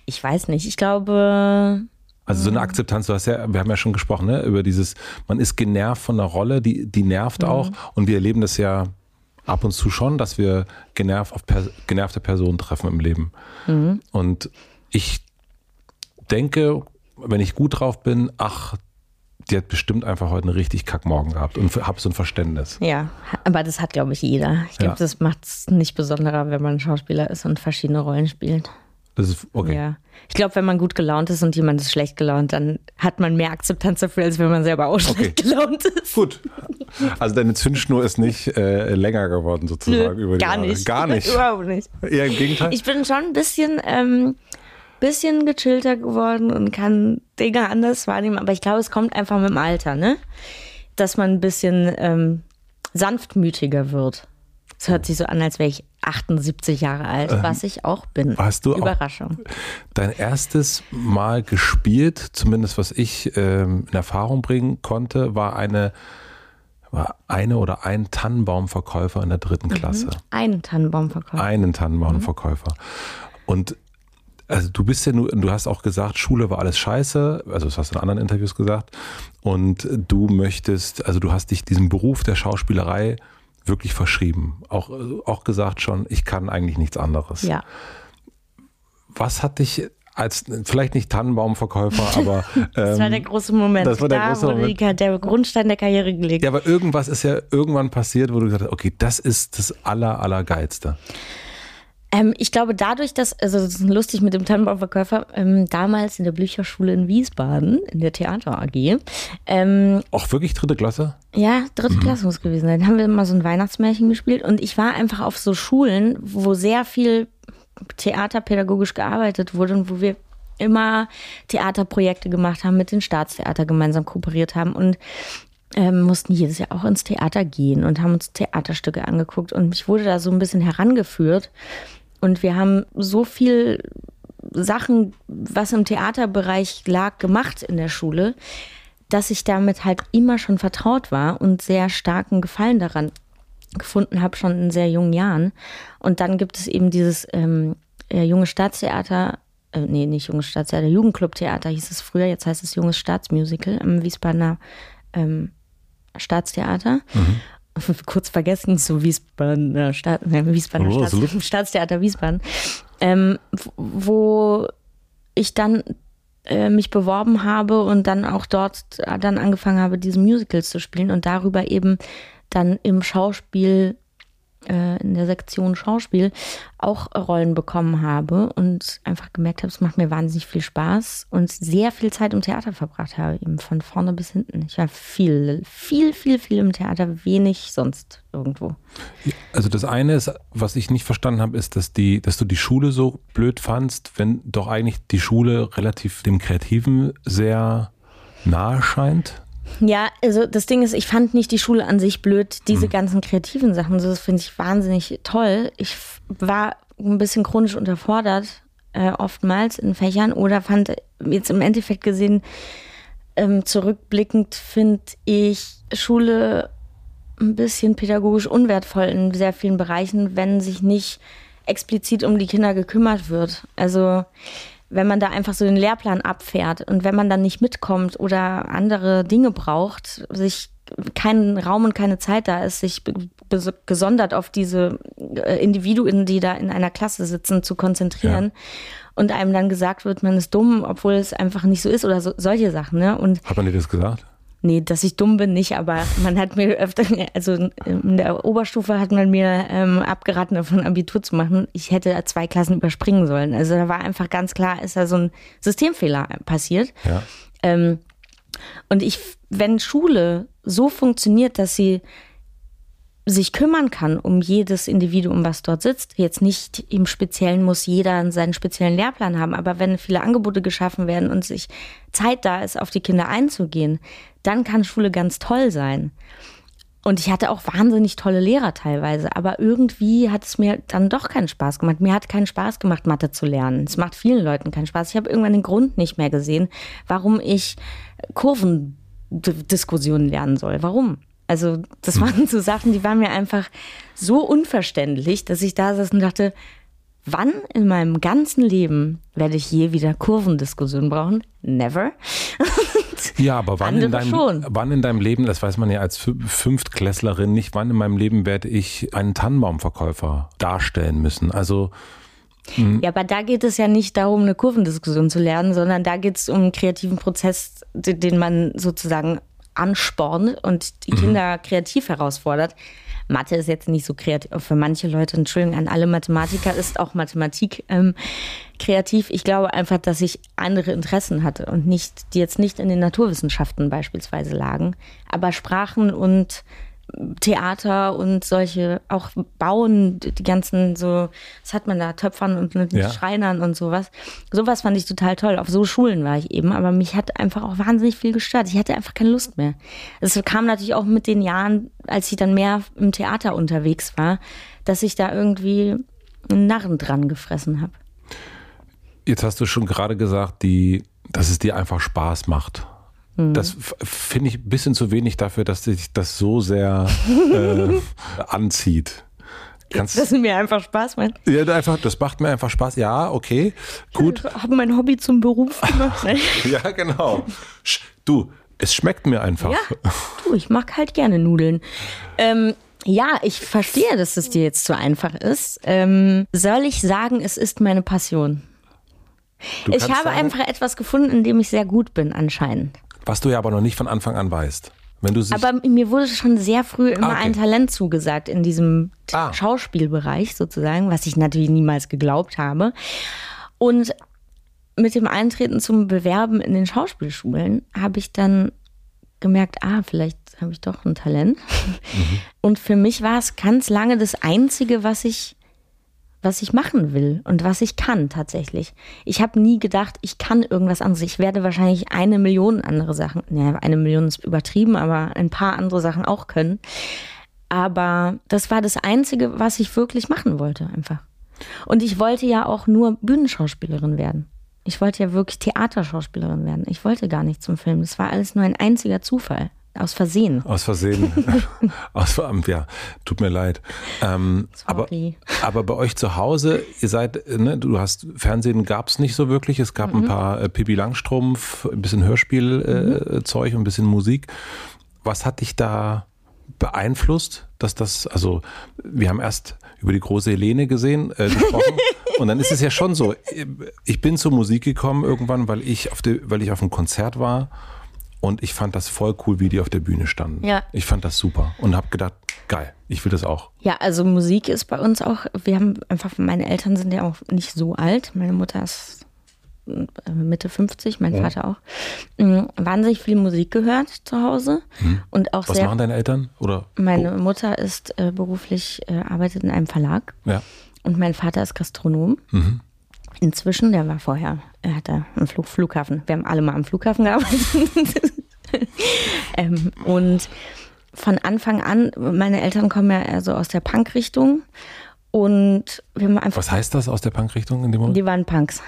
Ich weiß nicht. Ich glaube, Also so eine Akzeptanz, du hast ja, wir haben ja schon gesprochen, ne, über dieses, man ist genervt von einer Rolle, die, die nervt auch. Und wir erleben das ja ab und zu schon, dass wir genervt auf per, genervte Personen treffen im Leben. Und ich denke, wenn ich gut drauf bin, ach, die hat bestimmt einfach heute einen richtig Kackmorgen gehabt und hab so ein Verständnis. Ja, aber das hat, glaube ich, jeder. Ich glaube, Ja. das macht es nicht besonderer, wenn man Schauspieler ist und verschiedene Rollen spielt. Das ist okay. Ja. Ich glaube, wenn man gut gelaunt ist und jemand ist schlecht gelaunt, dann hat man mehr Akzeptanz dafür, als wenn man selber auch schlecht gelaunt ist. Gut. Also deine Zündschnur ist nicht äh, länger geworden sozusagen über die gar Jahre. nicht. Gar nicht. Überhaupt nicht. Eher im Gegenteil. Ich bin schon ein bisschen, ähm, bisschen gechillter geworden und kann Dinge anders wahrnehmen, aber ich glaube, es kommt einfach mit dem Alter, ne? Dass man ein bisschen ähm, sanftmütiger wird. Es hört sich so an, als wäre ich 78 Jahre alt, was ich auch bin. Ähm, hast du Überraschung. Dein erstes Mal gespielt, zumindest was ich ähm, in Erfahrung bringen konnte, war eine, war eine oder ein Tannenbaumverkäufer in der dritten Klasse. Ein Tannenbaumverkäufer. Einen Tannenbaumverkäufer. Und also du bist ja nur, du hast auch gesagt, Schule war alles scheiße, also das hast du in anderen Interviews gesagt. Und du möchtest, also du hast dich diesem Beruf der Schauspielerei wirklich verschrieben. Auch, auch gesagt schon, ich kann eigentlich nichts anderes. Ja. Was hat dich als, vielleicht nicht Tannenbaumverkäufer, aber Das war der ähm, große Moment. das war der da große wurde Moment. Die, der Grundstein der Karriere gelegt. ja, aber irgendwas ist ja irgendwann passiert, wo du gesagt hast, okay, das ist das aller, allergeilste. Ähm, ich glaube, dadurch, dass, also das ist lustig mit dem Tannenbaumverkäufer, ähm, damals in der Blücherschule in Wiesbaden, in der Theater AG, ähm, Auch wirklich dritte Klasse? ja, dritte Mhm. Klasse muss gewesen sein, haben wir mal so ein Weihnachtsmärchen gespielt und ich war einfach auf so Schulen, wo sehr viel theaterpädagogisch gearbeitet wurde und wo wir immer Theaterprojekte gemacht haben, mit den Staatstheater gemeinsam kooperiert haben und ähm, mussten jedes Jahr auch ins Theater gehen und haben uns Theaterstücke angeguckt und ich wurde da so ein bisschen herangeführt und wir haben so viel Sachen, was im Theaterbereich lag, gemacht in der Schule, dass ich damit halt immer schon vertraut war und sehr starken Gefallen daran gefunden habe, schon in sehr jungen Jahren. Und dann gibt es eben dieses ähm, äh, junge Staatstheater, äh, nee, nicht junges Staatstheater, Jugendclubtheater hieß es früher, jetzt heißt es junges Staatsmusical am Wiesbadener ähm, Staatstheater. Kurz vergessen, so Wiesbadener Staat, äh, Wiesbadener Oh, Staats. Staatstheater Wiesbaden, ähm, wo ich dann äh, mich beworben habe und dann auch dort äh, dann angefangen habe, diese Musicals zu spielen und darüber eben dann im Schauspiel, äh, in der Sektion Schauspiel auch Rollen bekommen habe und einfach gemerkt habe, es macht mir wahnsinnig viel Spaß und sehr viel Zeit im Theater verbracht habe, eben von vorne bis hinten. Ich war viel, viel, viel, viel im Theater, wenig sonst irgendwo. Also das eine ist, was ich nicht verstanden habe, ist, dass die, dass du die Schule so blöd fandst, wenn doch eigentlich die Schule relativ dem Kreativen sehr nahe scheint. Ja, also das Ding ist, ich fand nicht die Schule an sich blöd, diese ganzen kreativen Sachen, so, das finde ich wahnsinnig toll. Ich war ein bisschen chronisch unterfordert, äh, oftmals in Fächern, oder fand jetzt im Endeffekt gesehen, ähm, zurückblickend finde ich Schule ein bisschen pädagogisch unwertvoll in sehr vielen Bereichen, wenn sich nicht explizit um die Kinder gekümmert wird. Also wenn man da einfach so den Lehrplan abfährt und wenn man dann nicht mitkommt oder andere Dinge braucht, sich keinen Raum und keine Zeit da ist, sich gesondert auf diese äh, Individuen, die da in einer Klasse sitzen, zu konzentrieren und einem dann gesagt wird, man ist dumm, obwohl es einfach nicht so ist oder so, solche Sachen. Ne? Und Hat man dir das gesagt? Nee, dass ich dumm bin, nicht, aber man hat mir öfter, also in der Oberstufe hat man mir ähm, abgeraten, davon Abitur zu machen. Ich hätte zwei Klassen überspringen sollen. Also da war einfach ganz klar, ist da so ein Systemfehler passiert. Ja. Ähm, und ich, wenn Schule so funktioniert, dass sie sich kümmern kann um jedes Individuum, was dort sitzt. Jetzt nicht im Speziellen muss jeder seinen speziellen Lehrplan haben, aber wenn viele Angebote geschaffen werden und sich Zeit da ist, auf die Kinder einzugehen, dann kann Schule ganz toll sein. Und ich hatte auch wahnsinnig tolle Lehrer teilweise, aber irgendwie hat es mir dann doch keinen Spaß gemacht. Mir hat keinen Spaß gemacht, Mathe zu lernen. Es macht vielen Leuten keinen Spaß. Ich habe irgendwann den Grund nicht mehr gesehen, warum ich Kurvendiskussionen lernen soll. Warum? Also das waren so Sachen, die waren mir einfach so unverständlich, dass ich da saß und dachte, wann in meinem ganzen Leben werde ich je wieder Kurvendiskussionen brauchen? Never. Ja, aber wann in, deinem, schon. wann in deinem Leben, das weiß man ja als Fü- Fünftklässlerin nicht, wann in meinem Leben werde ich einen Tannenbaumverkäufer darstellen müssen? Also Mhm. Ja, aber da geht es ja nicht darum, eine Kurvendiskussion zu lernen, sondern da geht es um einen kreativen Prozess, den man sozusagen anspornt und die mhm. Kinder mhm. kreativ herausfordert. Mathe ist jetzt nicht so kreativ. Für manche Leute, Entschuldigung, an alle Mathematiker ist auch Mathematik ähm, kreativ. Ich glaube einfach, dass ich andere Interessen hatte und nicht, die jetzt nicht in den Naturwissenschaften beispielsweise lagen. Aber Sprachen und Theater und solche, auch Bauen, die ganzen so, was hat man da, Töpfern und, und ja. Schreinern und sowas. Sowas fand ich total toll. Auf so Schulen war ich eben, aber mich hat einfach auch wahnsinnig viel gestört. Ich hatte einfach keine Lust mehr. Es kam natürlich auch mit den Jahren, als ich dann mehr im Theater unterwegs war, dass ich da irgendwie einen Narren dran gefressen habe. Jetzt hast du schon gerade gesagt, die, dass es dir einfach Spaß macht. Mhm. Das finde ich ein bisschen zu wenig dafür, dass sich das so sehr äh, anzieht. Kannst, dass mir einfach Spaß macht. Ja, einfach, das macht mir einfach Spaß. Ja, okay, gut. Ich habe mein Hobby zum Beruf gemacht. ja, genau. Du, es schmeckt mir einfach. Ja, du, ich mag halt gerne Nudeln. Ähm, ja, ich verstehe, dass es dir jetzt zu einfach ist. Ähm, soll ich sagen, es ist meine Passion? Du ich habe sagen, einfach etwas gefunden, in dem ich sehr gut bin, anscheinend. Was du ja aber noch nicht von Anfang an weißt. Wenn du aber mir wurde schon sehr früh immer ah, okay. ein Talent zugesagt in diesem ah. Schauspielbereich sozusagen, was ich natürlich niemals geglaubt habe. Und mit dem Eintreten zum Bewerben in den Schauspielschulen habe ich dann gemerkt, ah, vielleicht habe ich doch ein Talent. Mhm. Und für mich war es ganz lange das Einzige, was ich was ich machen will und was ich kann tatsächlich. Ich habe nie gedacht, ich kann irgendwas anderes. Ich werde wahrscheinlich eine Million andere Sachen, naja, eine Million ist übertrieben, aber ein paar andere Sachen auch können. Aber das war das Einzige, was ich wirklich machen wollte, einfach. Und ich wollte ja auch nur Bühnenschauspielerin werden. Ich wollte ja wirklich Theaterschauspielerin werden. Ich wollte gar nicht zum Film. Das war alles nur ein einziger Zufall. Aus Versehen. Aus Versehen. Aus, ja, tut mir leid. Ähm, aber, aber bei euch zu Hause, ihr seid, ne, du hast Fernsehen gab es nicht so wirklich. Es gab mhm. ein paar äh, Pippi Langstrumpf, ein bisschen Hörspielzeug äh, mhm. und ein bisschen Musik. Was hat dich da beeinflusst, dass das, also wir haben erst über die große Helene gesehen, äh, gesprochen. und dann ist es ja schon so. Ich bin zur Musik gekommen irgendwann, weil ich auf, de, weil ich auf einem Konzert war und ich fand das voll cool, wie die auf der Bühne standen. Ja. Ich fand das super und habe gedacht, geil, ich will das auch. Ja, also Musik ist bei uns auch, wir haben einfach, meine Eltern sind ja auch nicht so alt. Meine Mutter ist äh, Mitte 50, mein ja. Vater auch. Mhm, wahnsinnig viel Musik gehört zu Hause. Hm. Und auch Was sehr, machen deine Eltern? Oder? Meine Mutter ist äh, beruflich, äh, arbeitet in einem Verlag. Ja. Und mein Vater ist Gastronom. Mhm. Inzwischen, der war vorher, er hatte einen Flug, Flughafen. Wir haben alle mal am Flughafen gearbeitet. ähm, und von Anfang an, meine Eltern kommen ja so aus der Punk-Richtung. Und wir haben einfach. Was heißt das aus der Punk-Richtung in dem Moment? Die waren Punks.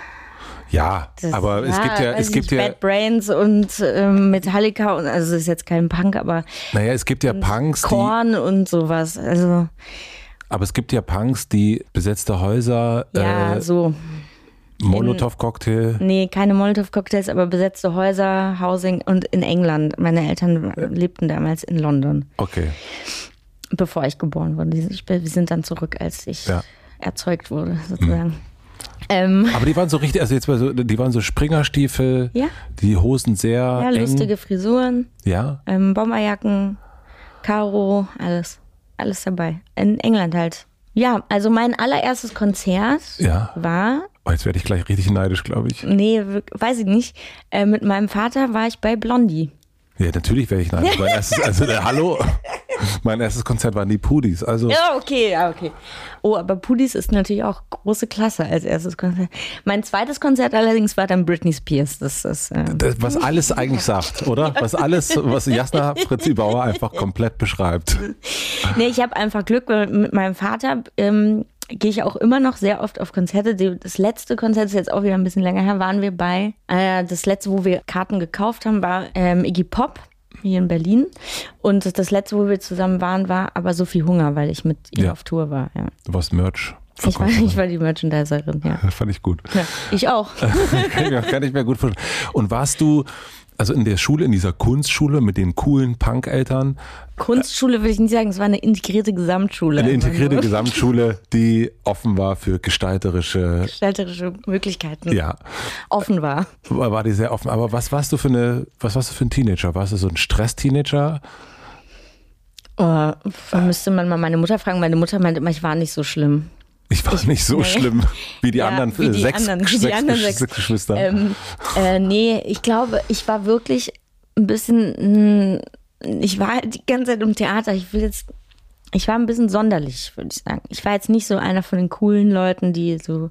Ja, das, aber es ja, gibt ja, es gibt nicht, ja Bad Brains und ähm, Metallica und also es ist jetzt kein Punk, aber naja, es gibt ja Punks, Korn und sowas. Also aber es gibt ja Punks, die besetzte Häuser. Ja, äh, so Molotow-Cocktail? Nee, keine Molotow-Cocktails, aber besetzte Häuser, Housing und in England. Meine Eltern lebten damals in London. Okay. Bevor ich geboren wurde. Wir sind dann zurück, als ich ja. erzeugt wurde, sozusagen. Mhm. Ähm, aber die waren so richtig, also jetzt mal so, die waren so Springerstiefel, ja. die Hosen sehr. Ja, eng. lustige Frisuren. Ja. Ähm, Bomberjacken, Karo, alles. Alles dabei. In England halt. Ja, also mein allererstes Konzert ja. war Oh, jetzt werde ich gleich richtig neidisch, glaube ich. Nee, weiß ich nicht. Äh, mit meinem Vater war ich bei Blondie. Ja, natürlich werde ich neidisch. mein erstes, also der Hallo, mein erstes Konzert waren die Pudis. Also ja, okay, ja, okay. Oh, aber Pudis ist natürlich auch große Klasse als erstes Konzert. Mein zweites Konzert allerdings war dann Britney Spears. Das ist äh das, was alles eigentlich sagt, oder? Was alles, was Jasna Fritzi Bauer einfach komplett beschreibt. Nee, ich habe einfach Glück mit meinem Vater. Ähm, gehe ich auch immer noch sehr oft auf Konzerte. Das letzte Konzert ist jetzt auch wieder ein bisschen länger her, waren wir bei. Äh, das letzte, wo wir Karten gekauft haben, war ähm, Iggy Pop hier in Berlin. Und das letzte, wo wir zusammen waren, war aber so viel Hunger, weil ich mit ihr ja. auf Tour war. Ja. Du warst Merch. Ich war, ich war die Merchandiserin, ja. Das fand ich gut. Ja, ich auch. kann, ich, kann ich mir gut vorstellen. Und warst du also in der Schule, in dieser Kunstschule mit den coolen Punk-Eltern. Kunstschule würde ich nicht sagen, es war eine integrierte Gesamtschule. Eine integrierte so. Gesamtschule, die offen war für gestalterische, gestalterische Möglichkeiten. Ja. Offen war. War die sehr offen. Aber was warst du für eine, was warst du für ein Teenager? Warst du so ein Stress-Teenager? Oh, müsste man mal meine Mutter fragen. Meine Mutter meinte immer, ich war nicht so schlimm. Ich war ich, nicht so nee. schlimm wie die ja, anderen wie die sechs, anderen, sechs, die anderen sechs, sechs Geschwister. Ähm, äh, nee, ich glaube, ich war wirklich ein bisschen, mm, ich war die ganze Zeit im Theater. Ich will jetzt, ich war ein bisschen sonderlich, würde ich sagen. Ich war jetzt nicht so einer von den coolen Leuten, die so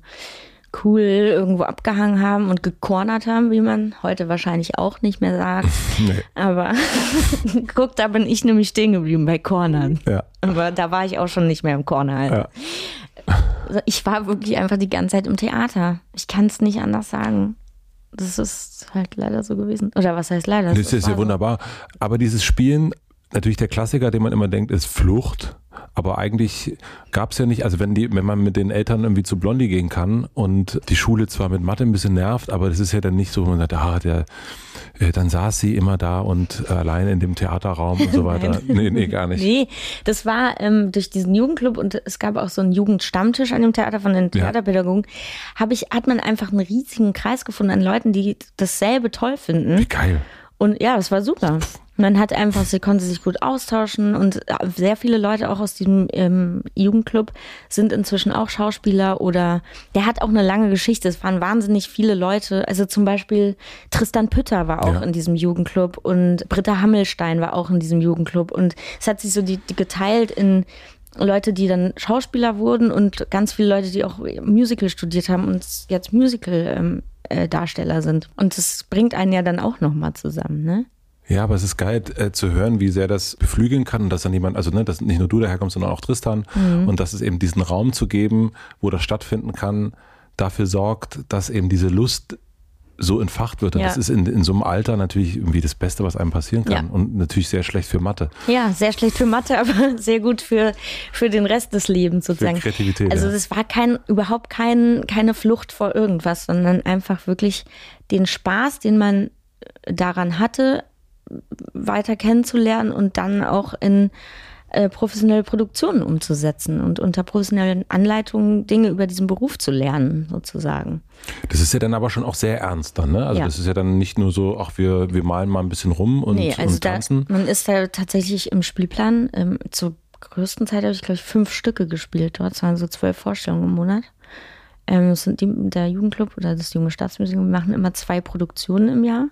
cool irgendwo abgehangen haben und gekornert haben, wie man heute wahrscheinlich auch nicht mehr sagt. nee. Aber guck, da bin ich nämlich stehen geblieben bei Cornern. Ja. Aber da war ich auch schon nicht mehr im Corner. Also. Ja. Also ich war wirklich einfach die ganze Zeit im Theater. Ich kann es nicht anders sagen. Das ist halt leider so gewesen. Oder was heißt leider? Das, das ist ja wunderbar. Aber dieses Spielen, natürlich der Klassiker, den man immer denkt, ist Flucht. Aber eigentlich gab es ja nicht, also wenn die, wenn man mit den Eltern irgendwie zu Blondie gehen kann und die Schule zwar mit Mathe ein bisschen nervt, aber das ist ja dann nicht so, man sagt, ah, der, äh, dann saß sie immer da und äh, allein in dem Theaterraum und so weiter. nee, nee, gar nicht. Nee, das war ähm, durch diesen Jugendclub und es gab auch so einen Jugendstammtisch an dem Theater von den Theaterpädagogen, ja. habe ich, hat man einfach einen riesigen Kreis gefunden an Leuten, die dasselbe toll finden. Wie geil. Und ja, das war super. Man hat einfach, sie konnte sich gut austauschen und sehr viele Leute auch aus diesem ähm, Jugendclub sind inzwischen auch Schauspieler oder der hat auch eine lange Geschichte. Es waren wahnsinnig viele Leute. Also zum Beispiel Tristan Pütter war auch ja. in diesem Jugendclub und Britta Hammelstein war auch in diesem Jugendclub und es hat sich so die, die geteilt in Leute, die dann Schauspieler wurden und ganz viele Leute, die auch Musical studiert haben und jetzt Musical-Darsteller ähm, äh, sind. Und das bringt einen ja dann auch nochmal zusammen, ne? Ja, aber es ist geil äh, zu hören, wie sehr das beflügeln kann und dass dann jemand, also ne, dass nicht nur du daherkommst, sondern auch Tristan mhm. und dass es eben diesen Raum zu geben, wo das stattfinden kann, dafür sorgt, dass eben diese Lust so entfacht wird. Und ja. das ist in, in so einem Alter natürlich irgendwie das Beste, was einem passieren kann. Ja. Und natürlich sehr schlecht für Mathe. Ja, sehr schlecht für Mathe, aber sehr gut für, für den Rest des Lebens sozusagen. Für Kreativität. Also es war kein, überhaupt kein, keine Flucht vor irgendwas, sondern einfach wirklich den Spaß, den man daran hatte, weiter kennenzulernen und dann auch in äh, professionelle Produktionen umzusetzen und unter professionellen Anleitungen Dinge über diesen Beruf zu lernen, sozusagen. Das ist ja dann aber schon auch sehr ernst dann, ne? Also ja. das ist ja dann nicht nur so, ach, wir, wir malen mal ein bisschen rum und, nee, also und tanzen. Da, man ist da tatsächlich im Spielplan, ähm, zur größten Zeit habe ich, glaube ich, fünf Stücke gespielt dort. Das waren so zwölf Vorstellungen im Monat. Ähm, das sind die, der Jugendclub oder das Junge Staatsmuseum, wir machen immer zwei Produktionen im Jahr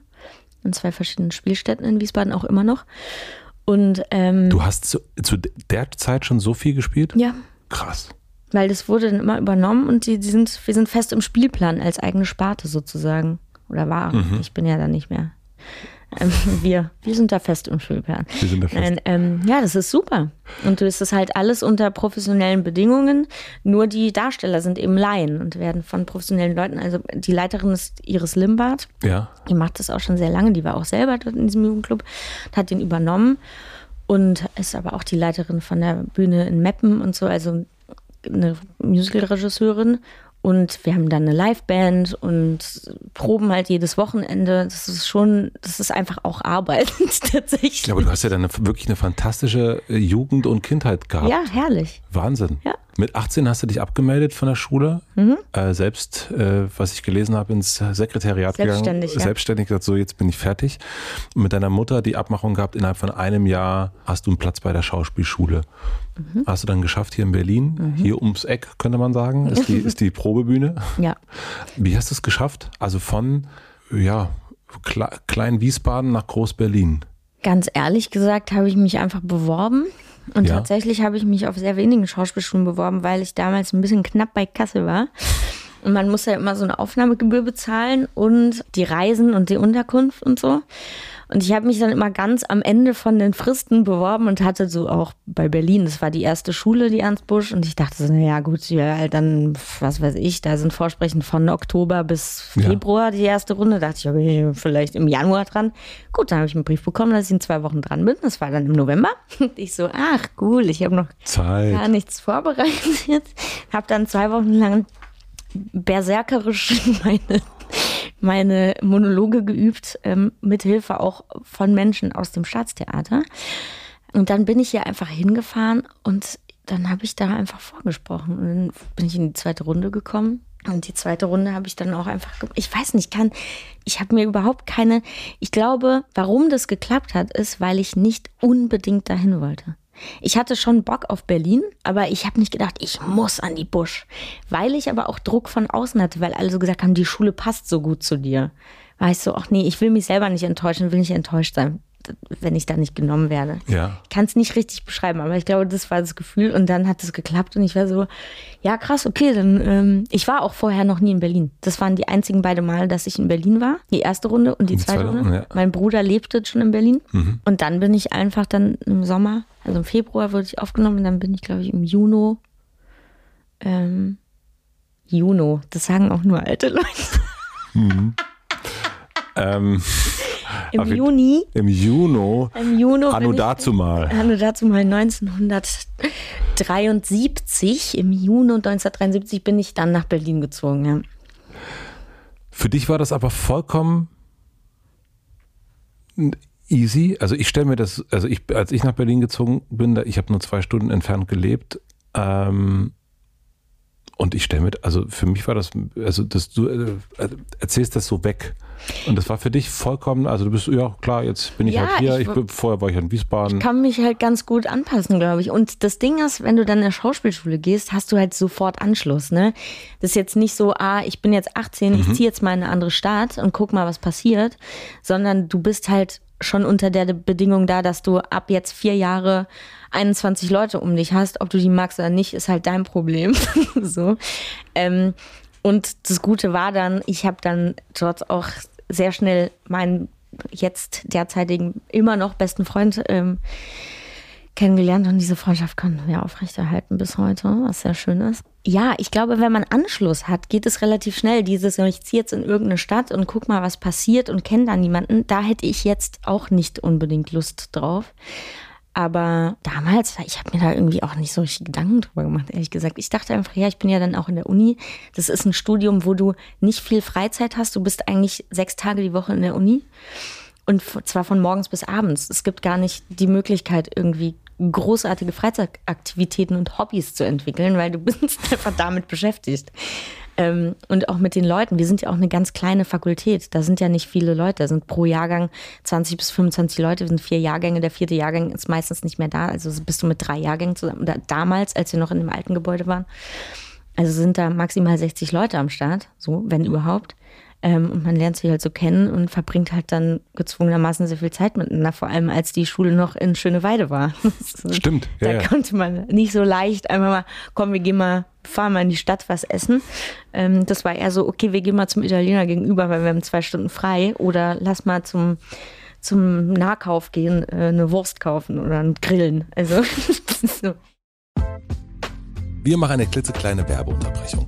in zwei verschiedenen Spielstätten in Wiesbaden auch immer noch. Und ähm, du hast zu, zu der Zeit schon so viel gespielt? Ja. Krass. Weil das wurde dann immer übernommen und die, die sind, wir sind fest im Spielplan als eigene Sparte sozusagen. Oder war. Mhm. Ich bin ja da nicht mehr. Ähm, wir, wir sind da fest im Spielplan. Wir sind da fest. Nein, ähm, ja, das ist super. Und du ist das halt alles unter professionellen Bedingungen. Nur die Darsteller sind eben Laien und werden von professionellen Leuten. Also die Leiterin ist Iris Limbart. Ja. Die macht das auch schon sehr lange. Die war auch selber dort in diesem Jugendclub, hat den übernommen und ist aber auch die Leiterin von der Bühne in Meppen und so. Also eine Musicalregisseurin und wir haben dann eine Liveband und proben halt jedes Wochenende. Das ist schon, das ist einfach auch Arbeit tatsächlich. Ja, aber du hast ja dann wirklich eine fantastische äh, Jugend und Kindheit gehabt. Ja, herrlich. Wahnsinn. Ja. Mit 18 hast du dich abgemeldet von der Schule, mhm. äh, selbst, äh, was ich gelesen habe, ins Sekretariat Selbstständig, gegangen. Ja. Selbstständig gesagt, so jetzt bin ich fertig. Und mit deiner Mutter die Abmachung gehabt, innerhalb von einem Jahr hast du einen Platz bei der Schauspielschule. Mhm. Hast du dann geschafft hier in Berlin, mhm. hier ums Eck, könnte man sagen, ist die, ist die Probebühne. Ja. Wie hast du es geschafft? Also von, ja, Klein Wiesbaden nach Groß Berlin. Ganz ehrlich gesagt habe ich mich einfach beworben und ja. tatsächlich habe ich mich auf sehr wenigen Schauspielschulen beworben, weil ich damals ein bisschen knapp bei Kasse war. Und man muss ja immer so eine Aufnahmegebühr bezahlen und die Reisen und die Unterkunft und so. Und ich habe mich dann immer ganz am Ende von den Fristen beworben und hatte so auch bei Berlin, das war die erste Schule, die Ernst Busch. Und ich dachte so, naja gut, ja, dann, was weiß ich, da sind Vorsprechen von Oktober bis Februar ja. die erste Runde. Da dachte ich, bin ich vielleicht im Januar dran. Gut, dann habe ich einen Brief bekommen, dass ich in zwei Wochen dran bin. Das war dann im November. Und ich so, ach cool, ich habe noch Zeit. gar nichts vorbereitet. Habe dann zwei Wochen lang berserkerisch meine meine Monologe geübt, ähm, mit Hilfe auch von Menschen aus dem Staatstheater. Und dann bin ich hier einfach hingefahren und dann habe ich da einfach vorgesprochen. Und dann bin ich in die zweite Runde gekommen. Und die zweite Runde habe ich dann auch einfach, ich weiß nicht, kann, ich habe mir überhaupt keine, ich glaube, warum das geklappt hat, ist, weil ich nicht unbedingt dahin wollte. Ich hatte schon Bock auf Berlin, aber ich habe nicht gedacht, ich muss an die Busch. Weil ich aber auch Druck von außen hatte, weil alle so gesagt haben, die Schule passt so gut zu dir. Weißt du, ach nee, ich will mich selber nicht enttäuschen, will nicht enttäuscht sein wenn ich da nicht genommen werde. Ja. Ich kann es nicht richtig beschreiben, aber ich glaube, das war das Gefühl und dann hat es geklappt und ich war so, ja krass, okay, dann ähm, ich war auch vorher noch nie in Berlin. Das waren die einzigen beiden Male, dass ich in Berlin war. Die erste Runde und die, die zweite, Runde. Ja. Mein Bruder lebte schon in Berlin mhm. und dann bin ich einfach dann im Sommer, also im Februar wurde ich aufgenommen und dann bin ich glaube ich im Juni, ähm, Juno, das sagen auch nur alte Leute. Mhm. ähm. Im Juni. Im Juni. Im Juni. Anno dazu mal. Anno dazu mal 1973. Im Juni 1973 bin ich dann nach Berlin gezogen. Ja. Für dich war das aber vollkommen easy. Also ich stelle mir das, also ich, als ich nach Berlin gezogen bin, da, ich habe nur zwei Stunden entfernt gelebt. Ähm, und ich stelle mir, also für mich war das, also dass du äh, erzählst das so weg. Und das war für dich vollkommen, also du bist, ja klar, jetzt bin ich ja, halt hier, ich, ich, vorher war ich in Wiesbaden. Ich kann mich halt ganz gut anpassen, glaube ich. Und das Ding ist, wenn du dann in der Schauspielschule gehst, hast du halt sofort Anschluss, ne? Das ist jetzt nicht so, ah, ich bin jetzt 18, mhm. ich ziehe jetzt mal in eine andere Stadt und guck mal, was passiert, sondern du bist halt schon unter der Bedingung da, dass du ab jetzt vier Jahre 21 Leute um dich hast. Ob du die magst oder nicht, ist halt dein Problem. so. Ähm, und das Gute war dann, ich habe dann dort auch sehr schnell meinen jetzt derzeitigen immer noch besten Freund ähm, kennengelernt und diese Freundschaft können wir aufrechterhalten bis heute, was sehr schön ist. Ja, ich glaube, wenn man Anschluss hat, geht es relativ schnell. Dieses, ich ziehe jetzt in irgendeine Stadt und guck mal, was passiert und kenne da niemanden. Da hätte ich jetzt auch nicht unbedingt Lust drauf. Aber damals, ich habe mir da irgendwie auch nicht so richtig Gedanken drüber gemacht, ehrlich gesagt. Ich dachte einfach, ja, ich bin ja dann auch in der Uni. Das ist ein Studium, wo du nicht viel Freizeit hast. Du bist eigentlich sechs Tage die Woche in der Uni. Und zwar von morgens bis abends. Es gibt gar nicht die Möglichkeit, irgendwie großartige Freizeitaktivitäten und Hobbys zu entwickeln, weil du bist einfach damit beschäftigt. Ähm, und auch mit den Leuten. Wir sind ja auch eine ganz kleine Fakultät. Da sind ja nicht viele Leute. Da sind pro Jahrgang 20 bis 25 Leute. Wir sind vier Jahrgänge. Der vierte Jahrgang ist meistens nicht mehr da. Also bist du mit drei Jahrgängen zusammen. Oder damals, als wir noch in dem alten Gebäude waren. Also sind da maximal 60 Leute am Start. So, wenn überhaupt. Ähm, und man lernt sich halt so kennen und verbringt halt dann gezwungenermaßen sehr viel Zeit miteinander, vor allem als die Schule noch in Schöneweide war. Stimmt. Ja, da ja. konnte man nicht so leicht einfach mal, komm, wir gehen mal, fahren mal in die Stadt was essen. Ähm, das war eher so, okay, wir gehen mal zum Italiener gegenüber, weil wir haben zwei Stunden frei oder lass mal zum zum Nahkauf gehen, äh, eine Wurst kaufen oder ein Grillen. Also so. Wir machen eine klitzekleine Werbeunterbrechung.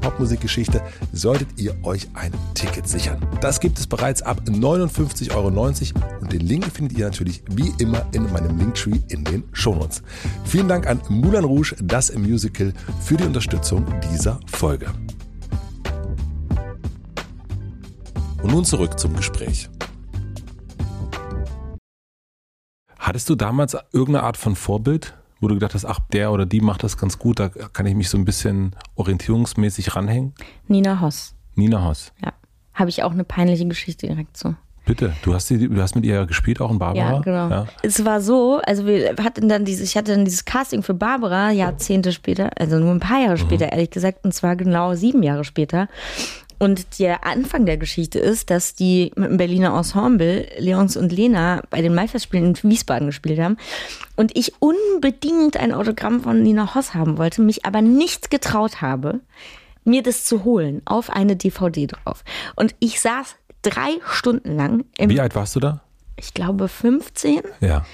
Popmusikgeschichte, solltet ihr euch ein Ticket sichern. Das gibt es bereits ab 59,90 Euro und den Link findet ihr natürlich wie immer in meinem Linktree in den Shownotes. Vielen Dank an Moulin Rouge, das Musical, für die Unterstützung dieser Folge. Und nun zurück zum Gespräch. Hattest du damals irgendeine Art von Vorbild? Wo du gedacht hast, ach, der oder die macht das ganz gut, da kann ich mich so ein bisschen orientierungsmäßig ranhängen? Nina Hoss. Nina Hoss. Ja. Habe ich auch eine peinliche Geschichte direkt zu. Bitte, du hast, die, du hast mit ihr gespielt, auch in Barbara? Ja, genau. Ja. Es war so, also wir hatten dann dieses, ich hatte dann dieses Casting für Barbara Jahrzehnte später, also nur ein paar Jahre später, mhm. ehrlich gesagt, und zwar genau sieben Jahre später. Und der Anfang der Geschichte ist, dass die mit dem Berliner Ensemble Leons und Lena bei den Maifestspielen in Wiesbaden gespielt haben und ich unbedingt ein Autogramm von Nina Hoss haben wollte, mich aber nicht getraut habe, mir das zu holen auf eine DVD drauf. Und ich saß drei Stunden lang. Wie alt warst du da? Ich glaube 15. Ja.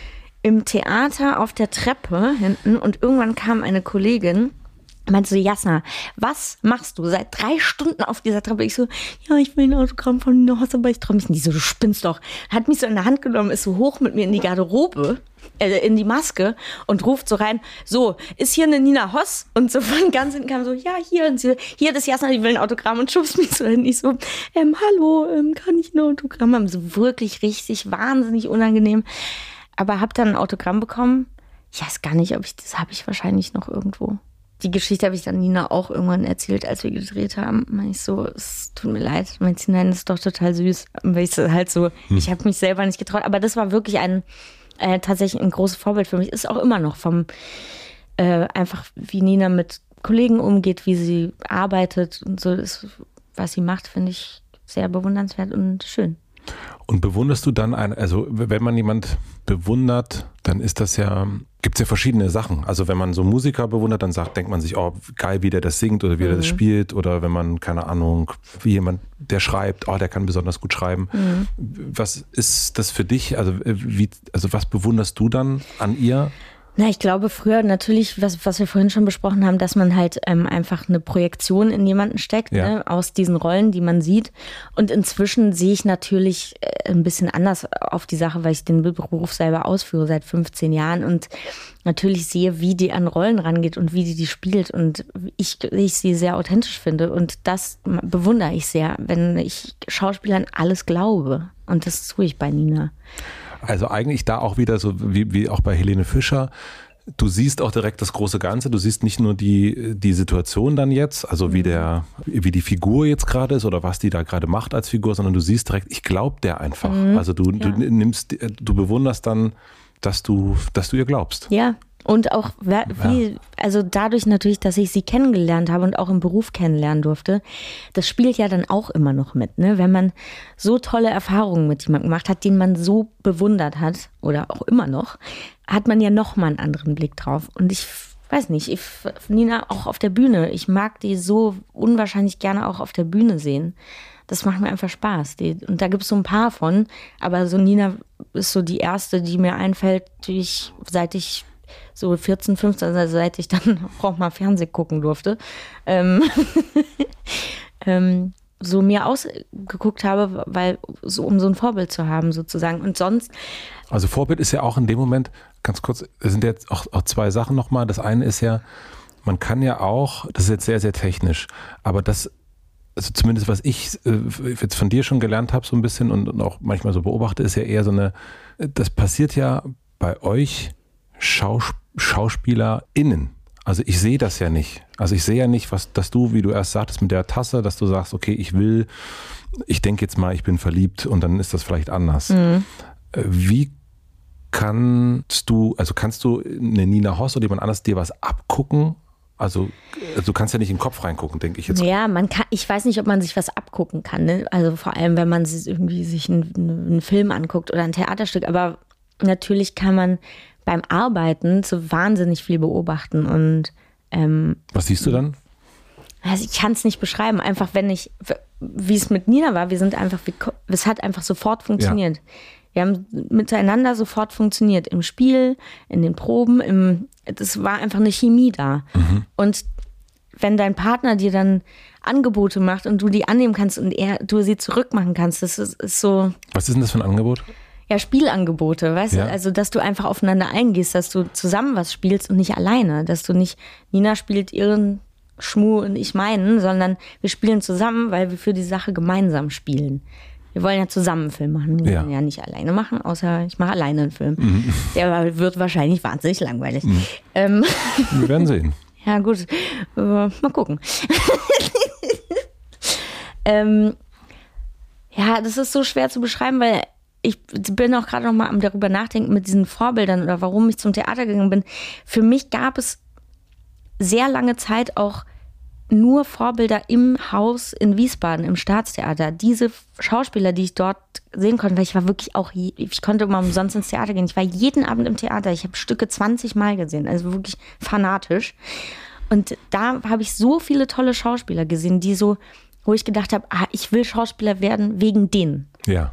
Im Theater auf der Treppe hinten und irgendwann kam eine Kollegin meinte so, Jasna, was machst du seit drei Stunden auf dieser Treppe? Ich so, ja, ich will ein Autogramm von Nina Hoss, aber ich traue mich nicht. so, du spinnst doch. Hat mich so in der Hand genommen, ist so hoch mit mir in die Garderobe, äh, in die Maske und ruft so rein, so, ist hier eine Nina Hoss? Und so von ganz hinten kam so, ja, hier. Und sie, hier, das Jasna, die will ein Autogramm und schubst mich so hin. Ich so, ähm, hallo, ähm, kann ich ein Autogramm haben? So wirklich richtig wahnsinnig unangenehm. Aber hab dann ein Autogramm bekommen. Ich weiß gar nicht, ob ich, das habe ich wahrscheinlich noch irgendwo die Geschichte habe ich dann Nina auch irgendwann erzählt, als wir gedreht haben. Meine ich so, es tut mir leid. Meinte sie, nein, das ist doch total süß. Weil ich halt so, hm. ich habe mich selber nicht getraut. Aber das war wirklich ein äh, tatsächlich ein großes Vorbild für mich. Ist auch immer noch vom äh, einfach, wie Nina mit Kollegen umgeht, wie sie arbeitet und so, ist, was sie macht, finde ich sehr bewundernswert und schön. Und bewunderst du dann ein, also wenn man jemand bewundert, dann ist das ja, gibt es ja verschiedene Sachen. Also wenn man so Musiker bewundert, dann sagt, denkt man sich, oh, geil, wie der das singt oder wie mhm. er das spielt. Oder wenn man, keine Ahnung, wie jemand, der schreibt, oh, der kann besonders gut schreiben. Mhm. Was ist das für dich? Also, äh, wie, also was bewunderst du dann an ihr? Na, ich glaube früher natürlich, was, was wir vorhin schon besprochen haben, dass man halt ähm, einfach eine Projektion in jemanden steckt, ja. ne, aus diesen Rollen, die man sieht. Und inzwischen sehe ich natürlich äh, ein bisschen anders auf die Sache, weil ich den Beruf selber ausführe seit 15 Jahren und natürlich sehe, wie die an Rollen rangeht und wie die die spielt und ich, ich sie sehr authentisch finde. Und das bewundere ich sehr, wenn ich Schauspielern alles glaube. Und das tue ich bei Nina. Also eigentlich da auch wieder so wie, wie auch bei Helene Fischer. Du siehst auch direkt das große Ganze. Du siehst nicht nur die, die Situation dann jetzt, also wie mhm. der, wie die Figur jetzt gerade ist oder was die da gerade macht als Figur, sondern du siehst direkt, ich glaube der einfach. Mhm. Also du, ja. du nimmst, du bewunderst dann, dass du, dass du ihr glaubst. Ja, und auch, wie, also dadurch natürlich, dass ich sie kennengelernt habe und auch im Beruf kennenlernen durfte, das spielt ja dann auch immer noch mit. Ne? Wenn man so tolle Erfahrungen mit jemandem gemacht hat, den man so bewundert hat oder auch immer noch, hat man ja noch mal einen anderen Blick drauf. Und ich weiß nicht, ich, Nina auch auf der Bühne, ich mag die so unwahrscheinlich gerne auch auf der Bühne sehen. Das macht mir einfach Spaß. Die, und da gibt es so ein paar von, aber so Nina ist so die erste, die mir einfällt, die ich, seit ich so 14, 15, also seit ich dann auch mal Fernsehen gucken durfte, ähm, ähm, so mir ausgeguckt habe, weil so um so ein Vorbild zu haben sozusagen. Und sonst. Also Vorbild ist ja auch in dem Moment, ganz kurz, es sind jetzt auch, auch zwei Sachen nochmal. Das eine ist ja, man kann ja auch, das ist jetzt sehr, sehr technisch, aber das also zumindest was ich äh, jetzt von dir schon gelernt habe so ein bisschen und, und, auch manchmal so beobachte, ist ja eher so eine, das passiert ja bei euch Schaus SchauspielerInnen. Also ich sehe das ja nicht. Also ich sehe ja nicht, was, dass du, wie du erst sagtest mit der Tasse, dass du sagst, okay, ich will, ich denke jetzt mal, ich bin verliebt und dann ist das vielleicht anders. Mhm. Äh, wie kannst du, also kannst du eine Nina Hoss oder jemand anders dir was abgucken? Also, also du kannst ja nicht in den Kopf reingucken, denke ich jetzt. Ja, man kann, ich weiß nicht, ob man sich was abgucken kann. Ne? Also vor allem, wenn man sich irgendwie sich einen, einen Film anguckt oder ein Theaterstück. Aber natürlich kann man beim Arbeiten so wahnsinnig viel beobachten und ähm, was siehst du dann? Also ich kann es nicht beschreiben. Einfach wenn ich, wie es mit Nina war, wir sind einfach, es hat einfach sofort funktioniert. Ja. Wir haben miteinander sofort funktioniert. Im Spiel, in den Proben, im, das war einfach eine Chemie da. Mhm. Und wenn dein Partner dir dann Angebote macht und du die annehmen kannst und er, du sie zurückmachen kannst, das ist, ist so. Was ist denn das für ein Angebot? Ja, Spielangebote, weißt ja. du? Also, dass du einfach aufeinander eingehst, dass du zusammen was spielst und nicht alleine. Dass du nicht, Nina spielt ihren Schmu und ich meinen, sondern wir spielen zusammen, weil wir für die Sache gemeinsam spielen. Wir wollen ja zusammen einen Film machen. Wir ja. können ja nicht alleine machen, außer ich mache alleine einen Film. Mhm. Der wird wahrscheinlich wahnsinnig langweilig. Mhm. Ähm. Wir werden sehen. ja, gut. Äh, mal gucken. ähm, Ja, das ist so schwer zu beschreiben, weil ich bin auch gerade noch mal am darüber nachdenken mit diesen Vorbildern oder warum ich zum Theater gegangen bin. Für mich gab es sehr lange Zeit auch nur Vorbilder im Haus in Wiesbaden, im Staatstheater. Diese Schauspieler, die ich dort sehen konnte, weil ich war wirklich auch, ich konnte immer umsonst ins Theater gehen. Ich war jeden Abend im Theater. Ich habe Stücke 20 Mal gesehen, also wirklich fanatisch. Und da habe ich so viele tolle Schauspieler gesehen, die so, wo ich gedacht habe, ah, ich will Schauspieler werden wegen denen. Ja.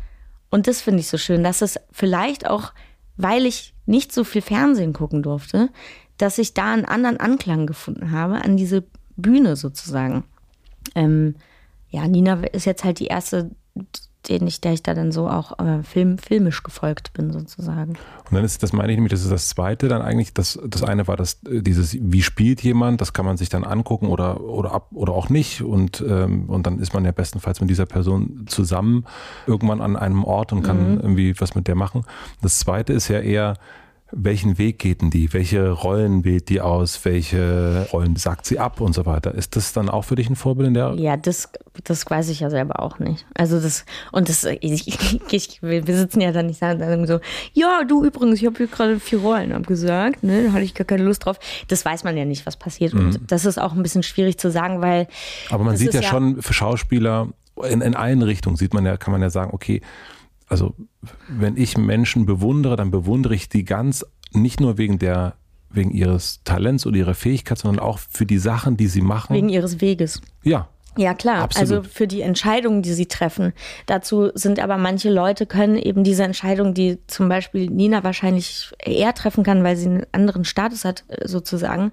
Und das finde ich so schön, dass es vielleicht auch, weil ich nicht so viel Fernsehen gucken durfte, dass ich da einen anderen Anklang gefunden habe an diese Bühne sozusagen. Ähm, ja, Nina ist jetzt halt die erste, den ich, der ich da dann so auch äh, film, filmisch gefolgt bin, sozusagen. Und dann ist, das meine ich nämlich, das ist das zweite dann eigentlich, das, das eine war das, dieses, wie spielt jemand, das kann man sich dann angucken oder, oder ab oder auch nicht. Und, ähm, und dann ist man ja bestenfalls mit dieser Person zusammen irgendwann an einem Ort und kann mhm. irgendwie was mit der machen. Das zweite ist ja eher, welchen Weg geht denn die? Welche Rollen wählt die aus? Welche Rollen sagt sie ab und so weiter? Ist das dann auch für dich ein Vorbild in der? Ja, das, das weiß ich ja selber auch nicht. Also das, und das, ich, ich, wir sitzen ja da nicht sagen so, ja, du übrigens, ich habe hier gerade vier Rollen abgesagt, ne, da hatte ich gar keine Lust drauf. Das weiß man ja nicht, was passiert. Mhm. Und das ist auch ein bisschen schwierig zu sagen, weil. Aber man sieht ja, ja schon für Schauspieler in, in allen Richtungen sieht man ja, kann man ja sagen, okay, also wenn ich Menschen bewundere, dann bewundere ich die ganz nicht nur wegen der wegen ihres Talents oder ihrer Fähigkeit, sondern auch für die Sachen, die sie machen. Wegen ihres Weges. Ja. Ja, klar. Absolut. Also für die Entscheidungen, die sie treffen. Dazu sind aber manche Leute können eben diese Entscheidung, die zum Beispiel Nina wahrscheinlich eher treffen kann, weil sie einen anderen Status hat, sozusagen,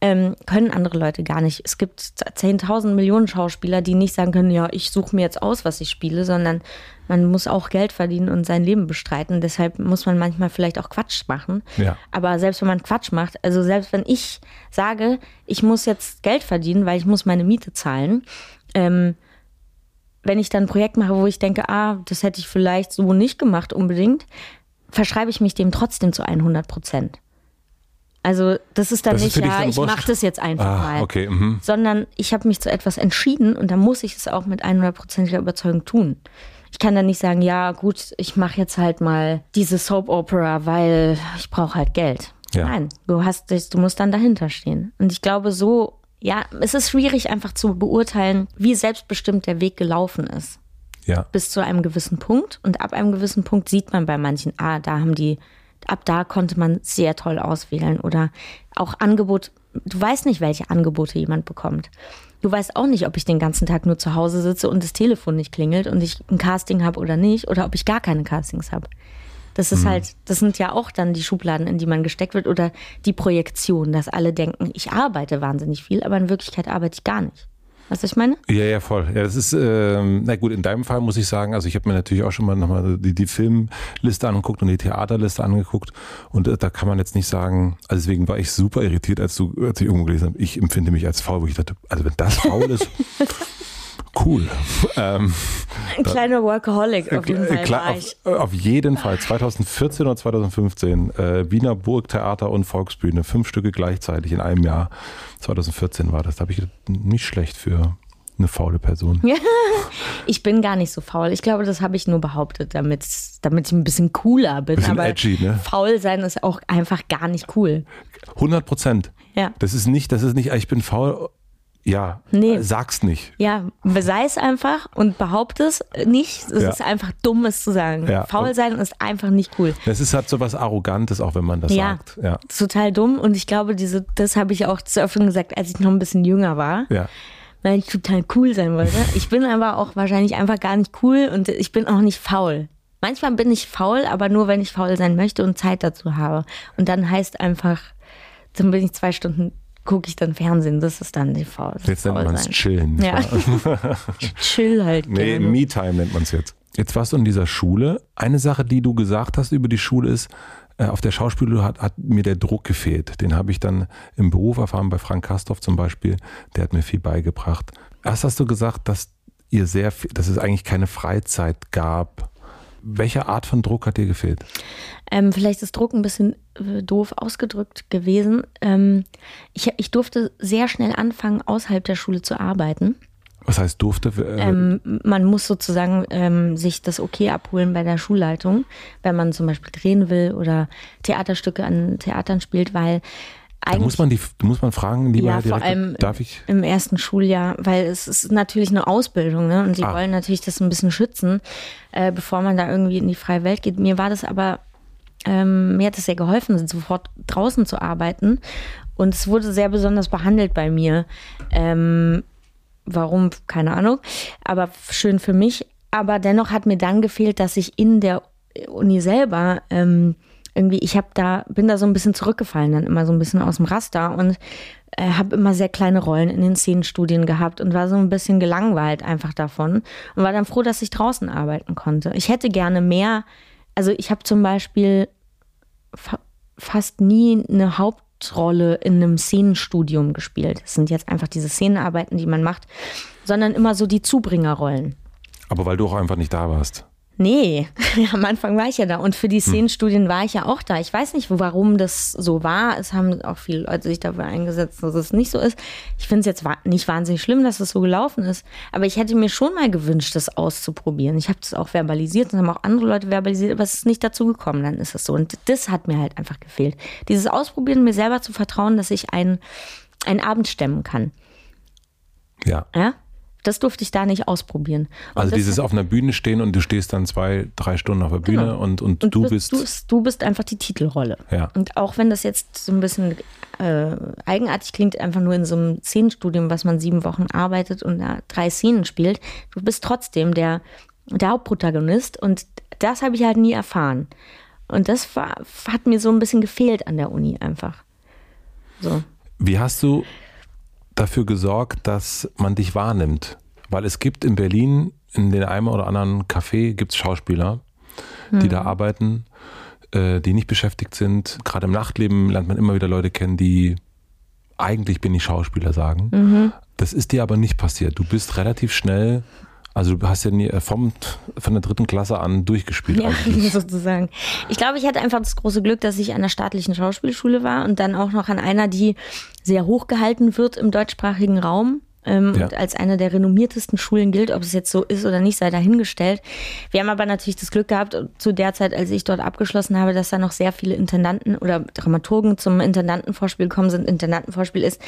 ähm, können andere Leute gar nicht. Es gibt 10.000 Millionen Schauspieler, die nicht sagen können, ja, ich suche mir jetzt aus, was ich spiele, sondern man muss auch Geld verdienen und sein Leben bestreiten. Deshalb muss man manchmal vielleicht auch Quatsch machen. Ja. Aber selbst wenn man Quatsch macht, also selbst wenn ich sage, ich muss jetzt Geld verdienen, weil ich muss meine Miete zahlen, ähm, wenn ich dann ein Projekt mache, wo ich denke, ah, das hätte ich vielleicht so nicht gemacht unbedingt, verschreibe ich mich dem trotzdem zu 100 Prozent. Also das ist dann das nicht, ist ja, ich mache das jetzt einfach ah, mal. Okay, mhm. Sondern ich habe mich zu etwas entschieden und dann muss ich es auch mit 100%iger Überzeugung tun. Ich kann dann nicht sagen, ja gut, ich mache jetzt halt mal diese Soap Opera, weil ich brauche halt Geld. Ja. Nein, du hast du musst dann dahinter stehen. Und ich glaube so, ja, es ist schwierig einfach zu beurteilen, wie selbstbestimmt der Weg gelaufen ist. Ja. Bis zu einem gewissen Punkt. Und ab einem gewissen Punkt sieht man bei manchen, ah, da haben die ab da konnte man sehr toll auswählen oder auch Angebot. Du weißt nicht, welche Angebote jemand bekommt. Du weißt auch nicht, ob ich den ganzen Tag nur zu Hause sitze und das Telefon nicht klingelt und ich ein Casting habe oder nicht oder ob ich gar keine Castings habe. Das ist mhm. halt, das sind ja auch dann die Schubladen, in die man gesteckt wird oder die Projektion, dass alle denken, ich arbeite wahnsinnig viel, aber in Wirklichkeit arbeite ich gar nicht. Weißt du, was ich meine? Ja, ja, voll. Ja, das ist, ähm, na gut, in deinem Fall muss ich sagen, also ich habe mir natürlich auch schon mal nochmal die, die Filmliste angeguckt und die Theaterliste angeguckt und äh, da kann man jetzt nicht sagen, also deswegen war ich super irritiert, als du, als ich irgendwo gelesen habe, ich empfinde mich als faul, wo ich dachte, also wenn das faul ist, Cool. Ähm, Ein kleiner Workaholic auf jeden Fall. Klar, auf, auf, jeden Fall. 2014 oder 2015 äh, Wiener Burgtheater und Volksbühne. Fünf Stücke gleichzeitig in einem Jahr. 2014 war das. Da habe ich nicht schlecht für eine faule Person. ich bin gar nicht so faul. Ich glaube, das habe ich nur behauptet, damit, damit ich ein bisschen cooler bin. Bisschen Aber edgy, ne? faul sein ist auch einfach gar nicht cool. 100 Prozent. Ja. Das ist nicht, das ist nicht, ich bin faul ja, nee. sag's nicht. Ja, sei es einfach und behaupte es nicht. Es ja. ist einfach dumm, es zu sagen. Ja. Faul sein ist einfach nicht cool. Es ist halt so was Arrogantes, auch wenn man das ja. sagt. Ja, total dumm. Und ich glaube, diese, das habe ich auch zu öfter gesagt, als ich noch ein bisschen jünger war. Ja. Weil ich total cool sein wollte. Ich bin aber auch wahrscheinlich einfach gar nicht cool und ich bin auch nicht faul. Manchmal bin ich faul, aber nur, wenn ich faul sein möchte und Zeit dazu habe. Und dann heißt einfach, dann bin ich zwei Stunden gucke ich dann Fernsehen. Das ist dann die Faul. Jetzt nennt man es Chillen. Ja. ich chill halt. Nee, Me-Time nennt man es jetzt. Jetzt warst du in dieser Schule. Eine Sache, die du gesagt hast über die Schule ist, äh, auf der Schauspielschule hat, hat, mir der Druck gefehlt. Den habe ich dann im Beruf erfahren, bei Frank Kastorf zum Beispiel. Der hat mir viel beigebracht. Erst hast du gesagt, dass ihr sehr viel, dass es eigentlich keine Freizeit gab. Welche Art von Druck hat dir gefehlt? Ähm, vielleicht ist Druck ein bisschen äh, doof ausgedrückt gewesen. Ähm, ich, ich durfte sehr schnell anfangen, außerhalb der Schule zu arbeiten. Was heißt durfte? Äh, Ähm, man muss sozusagen ähm, sich das Okay abholen bei der Schulleitung, wenn man zum Beispiel drehen will oder Theaterstücke an Theatern spielt, weil da eigentlich muss man die, muss man fragen, lieber Ja, Herr vor Direktor, allem darf ich? im ersten Schuljahr, weil es ist natürlich eine Ausbildung, ne? Und sie Ah. wollen natürlich das ein bisschen schützen, äh, bevor man da irgendwie in die freie Welt geht. Mir war das aber, ähm, mir hat es sehr geholfen, sofort draußen zu arbeiten. Und es wurde sehr besonders behandelt bei mir. Ähm, warum, keine Ahnung. Aber schön für mich. Aber dennoch hat mir dann gefehlt, dass ich in der Uni selber ähm, irgendwie, ich habe da, bin da so ein bisschen zurückgefallen, dann immer so ein bisschen aus dem Raster und äh, habe immer sehr kleine Rollen in den Szenenstudien gehabt und war so ein bisschen gelangweilt einfach davon und war dann froh, dass ich draußen arbeiten konnte. Ich hätte gerne mehr, also ich habe zum Beispiel fa fast nie eine Hauptrolle in einem Szenenstudium gespielt. Das sind jetzt einfach diese Szenenarbeiten, die man macht, sondern immer so die Zubringerrollen. Aber weil du auch einfach nicht da warst. Nee, am Anfang war ich ja da und für die Szenenstudien war ich ja auch da. Ich weiß nicht, warum das so war. Es haben auch viele Leute sich dafür eingesetzt, dass es nicht so ist. Ich finde es jetzt nicht wahnsinnig schlimm, dass es so gelaufen ist. Aber ich hätte mir schon mal gewünscht, das auszuprobieren. Ich habe das auch verbalisiert und haben auch andere Leute verbalisiert, aber es ist nicht dazu gekommen. Dann ist es so. Und das hat mir halt einfach gefehlt. Dieses Ausprobieren, mir selber zu vertrauen, dass ich einen, einen Abend stemmen kann. Ja. Ja? Das durfte ich da nicht ausprobieren. Und Also dieses auf einer Bühne stehen und du stehst dann zwei, drei Stunden auf der Bühne Genau. und, und, Und du bist. Du, du bist einfach die Titelrolle. Ja. Und auch wenn das jetzt so ein bisschen äh, eigenartig klingt, einfach nur in so einem Szenenstudium, was man sieben Wochen arbeitet und da drei Szenen spielt, du bist trotzdem der, der Hauptprotagonist und das habe ich halt nie erfahren. Und das war, hat mir so ein bisschen gefehlt an der Uni einfach. So. Wie hast du dafür gesorgt, dass man dich wahrnimmt? Weil es gibt in Berlin, in den einen oder anderen Café, gibt es Schauspieler, die da arbeiten, äh, die nicht beschäftigt sind. Gerade im Nachtleben lernt man immer wieder Leute kennen, die eigentlich bin ich Schauspieler sagen. Das ist dir aber nicht passiert. Du bist relativ schnell, also du hast ja nie, äh, vom, von der dritten Klasse an durchgespielt Ja, eigentlich. sozusagen. Ich glaube, ich hatte einfach das große Glück, dass ich an der staatlichen Schauspielschule war und dann auch noch an einer, die sehr hoch gehalten wird im deutschsprachigen Raum. Ähm, Ja. Und als eine der renommiertesten Schulen gilt, ob es jetzt so ist oder nicht, sei dahingestellt. Wir haben aber natürlich das Glück gehabt, zu der Zeit, als ich dort abgeschlossen habe, dass da noch sehr viele Intendanten oder Dramaturgen zum Intendantenvorspiel gekommen sind. Intendantenvorspiel ist,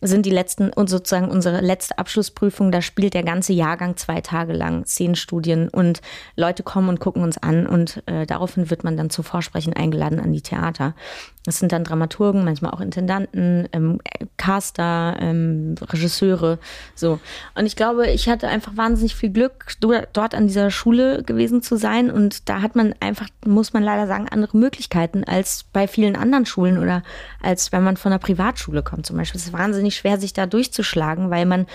sind die letzten und sozusagen unsere letzte Abschlussprüfung. Da spielt der ganze Jahrgang zwei Tage lang Szenenstudien und Leute kommen und gucken uns an und äh, daraufhin wird man dann zu Vorsprechen eingeladen an die Theater. Das sind dann Dramaturgen, manchmal auch Intendanten, ähm, Caster, ähm, Regisseure, so. Und ich glaube, ich hatte einfach wahnsinnig viel Glück, do- dort an dieser Schule gewesen zu sein und da hat man einfach, muss man leider sagen, andere Möglichkeiten als bei vielen anderen Schulen oder als wenn man von einer Privatschule kommt zum Beispiel. Es ist wahnsinnig schwer, sich da durchzuschlagen, weil man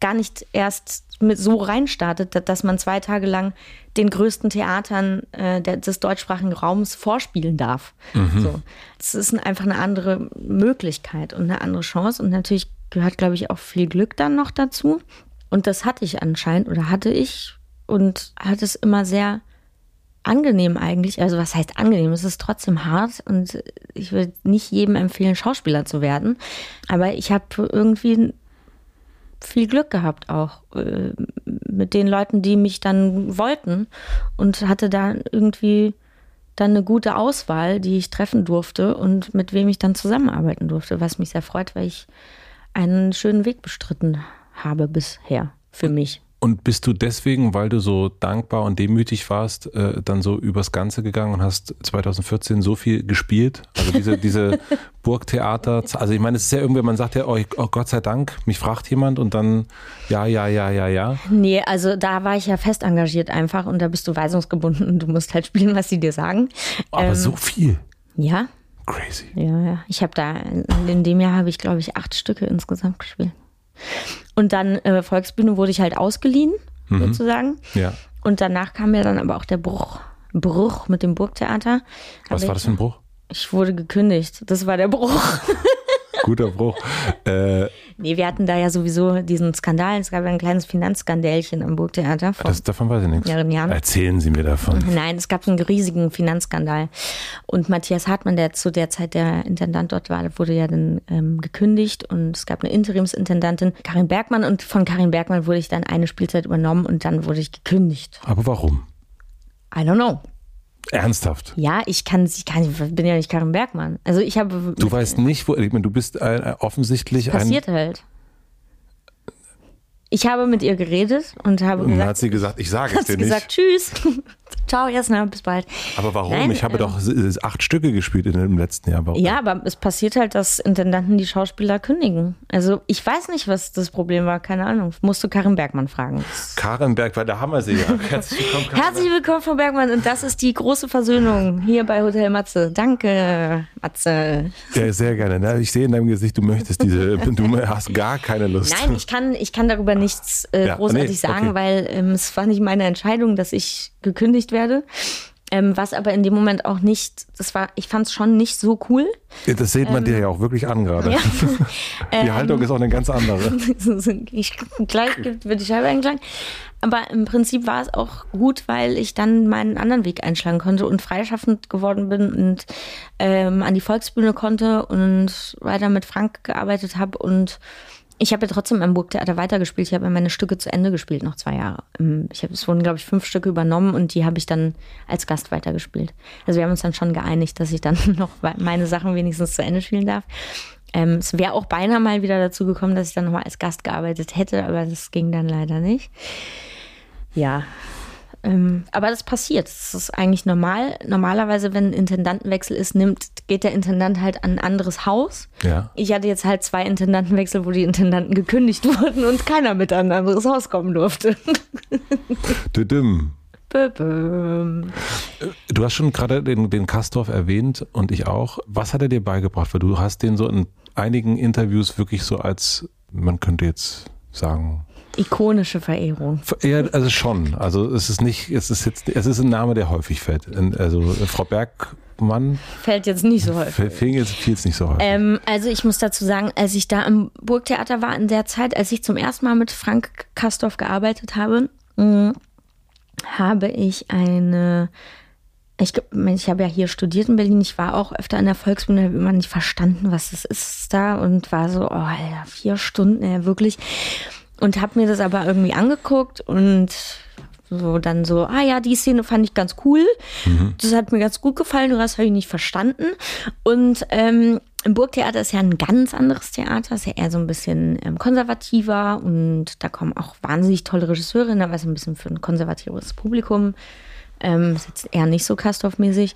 gar nicht erst mit so reinstartet, da- dass man zwei Tage lang den größten Theatern äh, der, des deutschsprachigen Raums vorspielen darf. So. Das ist ein- einfach eine andere Möglichkeit und eine andere Chance. Und natürlich gehört, glaube ich, auch viel Glück dann noch dazu. Und das hatte ich anscheinend oder hatte ich und hatte es immer sehr angenehm eigentlich. Also was heißt angenehm? Es ist trotzdem hart und ich würde nicht jedem empfehlen, Schauspieler zu werden. Aber ich habe irgendwie viel Glück gehabt auch äh, mit den Leuten, die mich dann wollten und hatte da irgendwie dann eine gute Auswahl, die ich treffen durfte und mit wem ich dann zusammenarbeiten durfte, was mich sehr freut, weil ich einen schönen Weg bestritten habe bisher für mich. Und bist du deswegen, weil du so dankbar und demütig warst, äh, dann so übers Ganze gegangen und hast 2014 so viel gespielt? Also diese, diese Burgtheater, also ich meine, es ist ja irgendwie, man sagt ja, oh, ich- oh Gott sei Dank, mich fragt jemand und dann ja, ja, ja, ja, ja. Nee, also da war ich ja fest engagiert einfach und da bist du weisungsgebunden und du musst halt spielen, was sie dir sagen. Aber Ähm, so viel. Ja, Crazy. Ja, ja. Ich habe da, in dem Jahr habe ich, glaube ich, acht Stücke insgesamt gespielt. Und dann äh, Volksbühne wurde ich halt ausgeliehen, sozusagen. Ja. Und danach kam ja dann aber auch der Bruch. Bruch mit dem Burgtheater. Was Aber war das für ein Bruch? Ich wurde gekündigt. Das war der Bruch. Guter Bruch. Äh, Nee, wir hatten da ja sowieso diesen Skandal. Es gab ja ein kleines Finanzskandälchen am Burgtheater. Das, davon weiß ich nichts. mehreren Jahren. Erzählen Sie mir davon. Nein, es gab einen riesigen Finanzskandal. Und Matthias Hartmann, der zu der Zeit der Intendant dort war, wurde ja dann ähm, gekündigt und es gab eine Interimsintendantin, Karin Bergmann. Und von Karin Bergmann wurde ich dann eine Spielzeit übernommen und dann wurde ich gekündigt. Aber warum? I don't know. Ernsthaft. Ja, ich kann, ich kann, ich bin ja nicht Karin Bergmann. Also ich habe, Du weißt nicht, wo, ich meine, du bist äh, offensichtlich ein. passiert halt. Ich habe mit ihr geredet und habe Und dann gesagt, hat sie gesagt, ich sage es hat dir sie nicht. gesagt, tschüss. Ciao, Jasna, bis bald. Aber warum? Nein, ich habe äh, doch acht Stücke gespielt in, im letzten Jahr. Warum? Ja, aber es passiert halt, dass Intendanten die Schauspieler kündigen. Also ich weiß nicht, was das Problem war, keine Ahnung. Musst du Karin Bergmann fragen. Karen Berg, weil da haben wir sie ja. Herzlich willkommen, Karen Herzlich willkommen, Frau Bergmann. Und das ist die große Versöhnung hier bei Hotel Matze. Danke, Matze. Ja, sehr gerne. Ne? Ich sehe in deinem Gesicht, du möchtest diese, du hast gar keine Lust. Nein, ich kann, ich kann darüber nichts äh, Ja, großartig nee, sagen, okay. weil ähm, es war nicht meine Entscheidung, dass ich gekündigt werde. Ähm, was aber in dem Moment auch nicht, das war, ich fand es schon nicht so cool. Das sieht man dir ja auch wirklich an gerade. Ähm, Ja. Die Haltung ist auch eine ganz andere. ich, gleich wird die Scheibe eingeschlagen. Aber im Prinzip war es auch gut, weil ich dann meinen anderen Weg einschlagen konnte und freischaffend geworden bin und ähm, an die Volksbühne konnte und weiter mit Frank gearbeitet habe. Und ich habe ja trotzdem am Burgtheater weitergespielt. Ich habe ja meine Stücke zu Ende gespielt, noch zwei Jahre. Ähm, Ich habe, es wurden, glaube ich, fünf Stücke übernommen und die habe ich dann als Gast weitergespielt. Also wir haben uns dann schon geeinigt, dass ich dann noch meine Sachen wenigstens zu Ende spielen darf. Ähm, es wäre auch beinahe mal wieder dazu gekommen, dass ich dann nochmal als Gast gearbeitet hätte, aber das ging dann leider nicht. Ja. Ähm, aber das passiert. Das ist eigentlich normal. Normalerweise, wenn ein Intendantenwechsel ist, nimmt, geht der Intendant halt an ein anderes Haus. Ja. Ich hatte jetzt halt zwei Intendantenwechsel, wo die Intendanten gekündigt wurden und keiner mit an ein anderes Haus kommen durfte. Düdüm. Du hast schon gerade den, den Kastorf erwähnt und ich auch. Was hat er dir beigebracht? Weil du hast den so in einigen Interviews wirklich so als, man könnte jetzt sagen, Ikonische Verehrung. Ja, also schon. Also es ist nicht, es ist jetzt, es ist ein Name, der häufig fällt. Also Frau Bergmann Fällt jetzt nicht so häufig. fing jetzt fiel es nicht so häufig. Ähm, also ich muss dazu sagen, als ich da im Burgtheater war, in der Zeit, als ich zum ersten Mal mit Frank Kastorf gearbeitet habe, mh, habe ich eine, ich, ich habe ja hier studiert in Berlin, ich war auch öfter in der Volksbühne, habe immer nicht verstanden, was das ist da und war so, oh Alter, vier Stunden, ja wirklich. Und habe mir das aber irgendwie angeguckt und so dann so, ah ja, die Szene fand ich ganz cool. Das hat mir ganz gut gefallen, du hast habe ich nicht verstanden. Und ähm, im Burgtheater ist ja ein ganz anderes Theater, ist ja eher so ein bisschen ähm, konservativer und da kommen auch wahnsinnig tolle Regisseurinnen, aber ist ein bisschen für ein konservatives Publikum. Ähm, ist jetzt eher nicht so Kastorf-mäßig.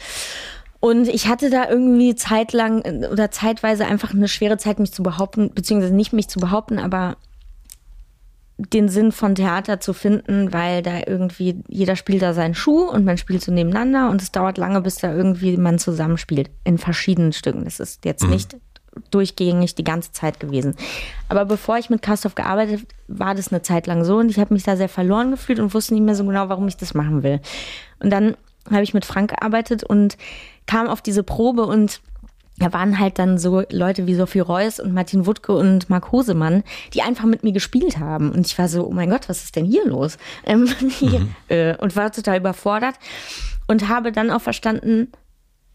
Und ich hatte da irgendwie zeitlang äh, oder zeitweise einfach eine schwere Zeit, mich zu behaupten, beziehungsweise nicht mich zu behaupten, aber den Sinn von Theater zu finden, weil da irgendwie jeder spielt da seinen Schuh und man spielt so nebeneinander und es dauert lange, bis da irgendwie man zusammenspielt in verschiedenen Stücken. Das ist jetzt nicht durchgängig die ganze Zeit gewesen. Aber bevor ich mit Kastorf gearbeitet, war das eine Zeit lang so und ich habe mich da sehr verloren gefühlt und wusste nicht mehr so genau, warum ich das machen will. Und dann habe ich mit Frank gearbeitet und kam auf diese Probe und da waren halt dann so Leute wie Sophie Reuss und Martin Wuttke und Marc Hosemann, die einfach mit mir gespielt haben. Und ich war so, oh mein Gott, was ist denn hier los? Ähm, hier, äh, und war total überfordert und habe dann auch verstanden,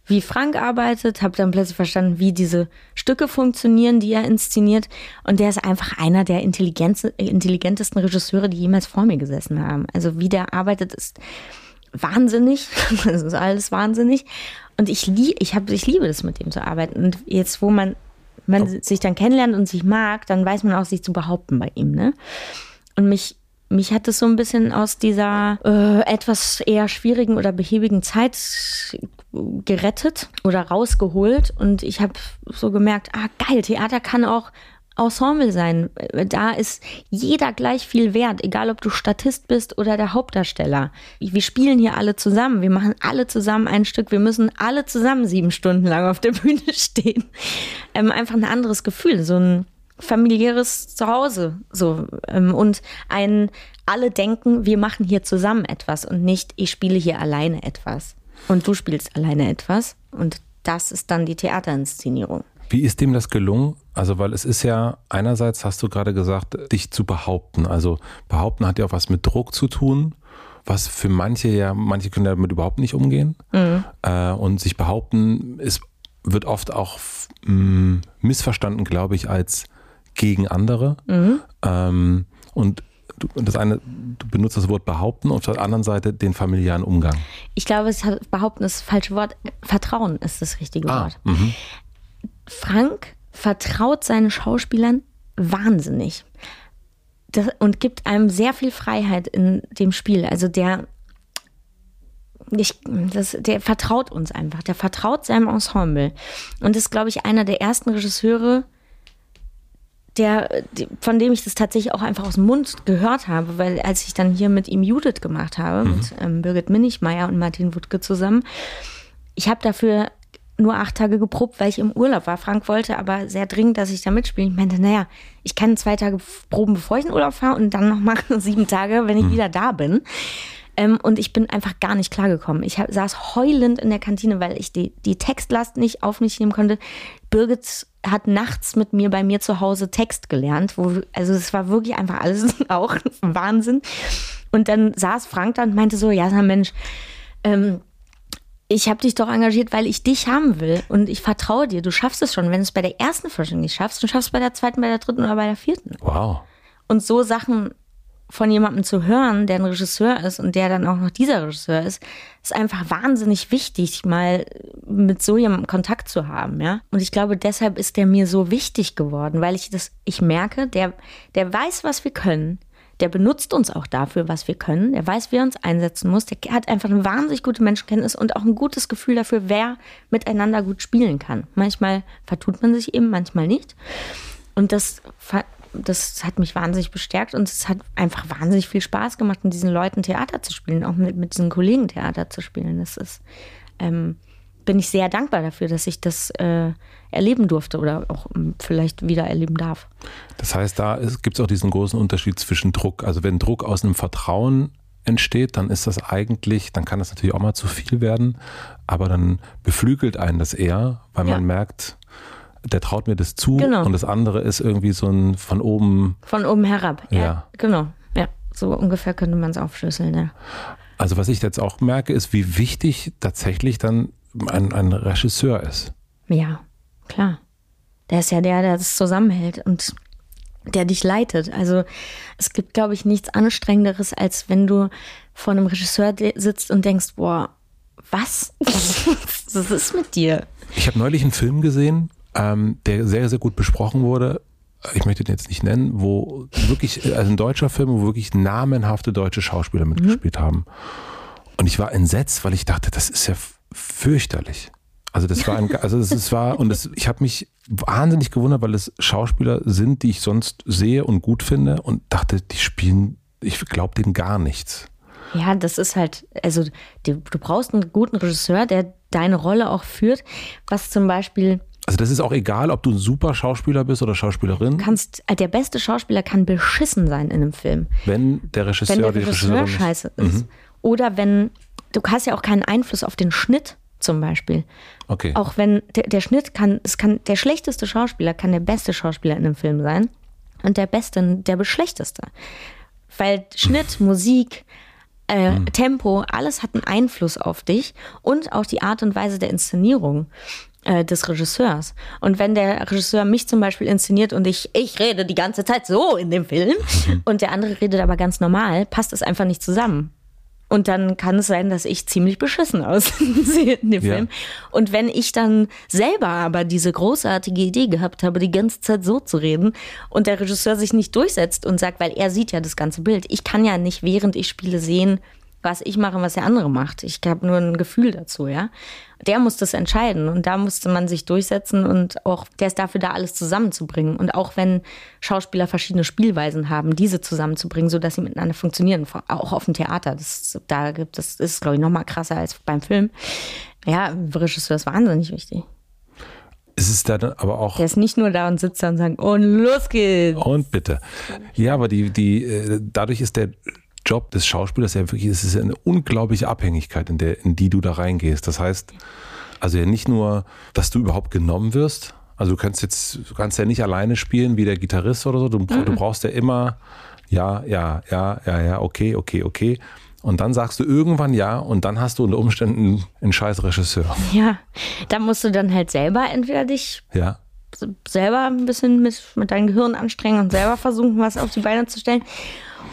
wie Frank arbeitet, habe dann plötzlich verstanden, wie diese Stücke funktionieren, die er inszeniert. Und der ist einfach einer der intelligentesten Regisseure, die jemals vor mir gesessen haben. Also wie der arbeitet, ist wahnsinnig. Das ist alles wahnsinnig. Und ich, lie ich, hab, ich liebe das, mit dem zu arbeiten. Und jetzt, wo man, man sich dann kennenlernt und sich mag, dann weiß man auch, sich zu behaupten bei ihm. Ne? Und mich, mich hat es so ein bisschen aus dieser äh, etwas eher schwierigen oder behäbigen Zeit gerettet oder rausgeholt. Und ich habe so gemerkt, ah geil, Theater kann auch Ensemble sein. Da ist jeder gleich viel wert, egal ob du Statist bist oder der Hauptdarsteller. Wir spielen hier alle zusammen. Wir machen alle zusammen ein Stück. Wir müssen alle zusammen sieben Stunden lang auf der Bühne stehen. Ähm, einfach ein anderes Gefühl, so ein familiäres Zuhause. So. Ähm, und ein, alle denken, wir machen hier zusammen etwas und nicht, ich spiele hier alleine etwas. Und du spielst alleine etwas. Und das ist dann die Theaterinszenierung. Wie ist dem das gelungen? Also, weil es ist ja, einerseits hast du gerade gesagt, dich zu behaupten. Also, behaupten hat ja auch was mit Druck zu tun, was für manche ja, manche können damit überhaupt nicht umgehen. Mhm. Äh, und sich behaupten ist, wird oft auch mm, missverstanden, glaube ich, als gegen andere. Mhm. Ähm, und du, das eine, du benutzt das Wort behaupten und auf der anderen Seite den familiären Umgang. Ich glaube, es hat, behaupten ist das falsche Wort. Vertrauen ist das richtige ah, Wort. Mhm. Frank vertraut seinen Schauspielern wahnsinnig das, und gibt einem sehr viel Freiheit in dem Spiel. Also der, ich, das, der vertraut uns einfach, der vertraut seinem Ensemble. Und ist, glaube ich, einer der ersten Regisseure, der, von dem ich das tatsächlich auch einfach aus dem Mund gehört habe, weil als ich dann hier mit ihm Judith gemacht habe, mhm. mit ähm, Birgit Minichmeier und Martin Wuttke zusammen, ich habe dafür nur acht Tage geprobt, weil ich im Urlaub war. Frank wollte aber sehr dringend, dass ich da mitspiele. Ich meinte, naja, ich kann zwei Tage proben, bevor ich in Urlaub fahre und dann nochmal sieben Tage, wenn ich mhm. wieder da bin. Ähm, und ich bin einfach gar nicht klargekommen. Ich hab, saß heulend in der Kantine, weil ich die, die Textlast nicht auf mich nehmen konnte. Birgit hat nachts mit mir bei mir zu Hause Text gelernt. Wo, also es war wirklich einfach alles auch Wahnsinn. Und dann saß Frank da und meinte so, ja, Mensch, ähm, ich habe dich doch engagiert, weil ich dich haben will und ich vertraue dir. Du schaffst es schon. Wenn du es bei der ersten Forschung nicht schaffst, dann schaffst du es bei der zweiten, bei der dritten oder bei der vierten. Wow. Und so Sachen von jemandem zu hören, der ein Regisseur ist und der dann auch noch dieser Regisseur ist, ist einfach wahnsinnig wichtig, mal mit so jemandem Kontakt zu haben, ja. Und ich glaube, deshalb ist der mir so wichtig geworden, weil ich das, ich merke, der, der weiß, was wir können. Der benutzt uns auch dafür, was wir können. Der weiß, wie er uns einsetzen muss. Der hat einfach eine wahnsinnig gute Menschenkenntnis und auch ein gutes Gefühl dafür, wer miteinander gut spielen kann. Manchmal vertut man sich eben, manchmal nicht. Und das das hat mich wahnsinnig bestärkt und es hat einfach wahnsinnig viel Spaß gemacht, mit diesen Leuten Theater zu spielen, auch mit, mit diesen Kollegen Theater zu spielen. Das ist, ähm, bin ich sehr dankbar dafür, dass ich das äh, erleben durfte oder auch ähm, vielleicht wieder erleben darf. Das heißt, da gibt es auch diesen großen Unterschied zwischen Druck. Also wenn Druck aus einem Vertrauen entsteht, dann ist das eigentlich, dann kann das natürlich auch mal zu viel werden, aber dann beflügelt einen das eher, weil ja. man merkt, der traut mir das zu genau. und das andere ist irgendwie so ein von oben. Von oben herab, ja. ja. Genau, ja. So ungefähr könnte man es aufschlüsseln, ja. Also was ich jetzt auch merke, ist, wie wichtig tatsächlich dann ein, ein Regisseur ist. Ja, klar. Der ist ja der, der das zusammenhält und der dich leitet. Also es gibt, glaube ich, nichts Anstrengenderes, als wenn du vor einem Regisseur sitzt und denkst, boah, was? was ist mit dir? Ich habe neulich einen Film gesehen, ähm, der sehr, sehr gut besprochen wurde. Ich möchte den jetzt nicht nennen, wo wirklich, also ein deutscher Film, wo wirklich namenhafte deutsche Schauspieler mitgespielt mhm. haben. Und ich war entsetzt, weil ich dachte, das ist ja fürchterlich. Also das war ein, also es war und das, ich habe mich wahnsinnig gewundert, weil es Schauspieler sind, die ich sonst sehe und gut finde und dachte, die spielen, ich glaube denen gar nichts. Ja, das ist halt, also du, du brauchst einen guten Regisseur, der deine Rolle auch führt, was zum Beispiel also das ist auch egal, ob du ein super Schauspieler bist oder Schauspielerin. Du kannst, äh, der beste Schauspieler kann beschissen sein in einem Film. Wenn der Regisseur, wenn der die Regisseur scheiße ist. Mhm. Oder wenn, du hast ja auch keinen Einfluss auf den Schnitt zum Beispiel. Okay. Auch wenn der, der Schnitt kann, es kann, der schlechteste Schauspieler kann der beste Schauspieler in einem Film sein. Und der beste, der schlechteste. Weil Schnitt, Musik, äh, mhm. Tempo, alles hat einen Einfluss auf dich und auch die Art und Weise der Inszenierung. Äh, des Regisseurs. Und wenn der Regisseur mich zum Beispiel inszeniert und ich, ich rede die ganze Zeit so in dem Film mhm. und der andere redet aber ganz normal, passt es einfach nicht zusammen. Und dann kann es sein, dass ich ziemlich beschissen aussehe in dem ja. Film. Und wenn ich dann selber aber diese großartige Idee gehabt habe, die ganze Zeit so zu reden und der Regisseur sich nicht durchsetzt und sagt, weil er sieht ja das ganze Bild. Ich kann ja nicht, während ich spiele, sehen, was ich mache, was der andere macht. Ich habe nur ein Gefühl dazu, ja. Der muss das entscheiden und da musste man sich durchsetzen und auch der ist dafür da, alles zusammenzubringen. Und auch wenn Schauspieler verschiedene Spielweisen haben, diese zusammenzubringen, sodass sie miteinander funktionieren, auch auf dem Theater. Das, da gibt es, ist, glaube ich, noch mal krasser als beim Film. Ja, Regisseur ist wahnsinnig wichtig. Es ist dann aber auch. Der ist nicht nur da und sitzt da und sagt, und los geht's. Und bitte. Ja, aber die, die, äh, dadurch ist der Job des Schauspielers ja wirklich, es ist eine unglaubliche Abhängigkeit, in, der, in die du da reingehst. Das heißt, also ja nicht nur, dass du überhaupt genommen wirst, Also du kannst jetzt, du kannst ja nicht alleine spielen wie der Gitarrist oder so. Du, mhm. du brauchst ja immer, ja, ja, ja, ja, ja, okay, okay, okay. Und dann sagst du irgendwann ja und dann hast du unter Umständen einen scheiß Regisseur. Ja, da musst du dann halt selber entweder dich ja. selber ein bisschen mit, mit deinem Gehirn anstrengen und selber versuchen, was auf die Beine zu stellen.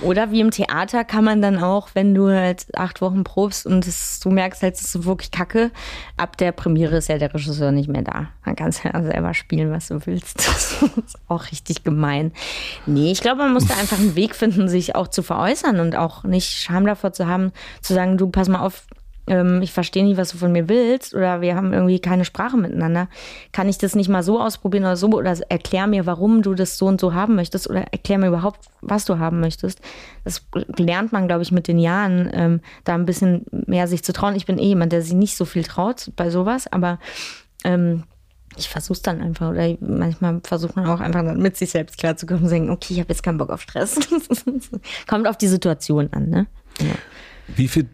Oder wie im Theater kann man dann auch, wenn du halt acht Wochen probst und das, du merkst halt, es ist wirklich kacke, ab der Premiere ist ja der Regisseur nicht mehr da. Dann kannst du ja selber spielen, was du willst. Das ist auch richtig gemein. Nee, ich glaube, man muss da einfach einen Weg finden, sich auch zu veräußern und auch nicht Scham davor zu haben, zu sagen, du pass mal auf, ähm, ich verstehe nicht, was du von mir willst oder wir haben irgendwie keine Sprache miteinander, kann ich das nicht mal so ausprobieren oder so oder erklär mir, warum du das so und so haben möchtest oder erklär mir überhaupt, was du haben möchtest. Das lernt man, glaube ich, mit den Jahren, ähm, da ein bisschen mehr sich zu trauen. Ich bin eh jemand, der sich nicht so viel traut bei sowas, aber ähm, ich versuche es dann einfach oder manchmal versucht man auch einfach mit sich selbst klarzukommen und sagen, okay, ich habe jetzt keinen Bock auf Stress. Kommt auf die Situation an, ne? Ja. Wie viel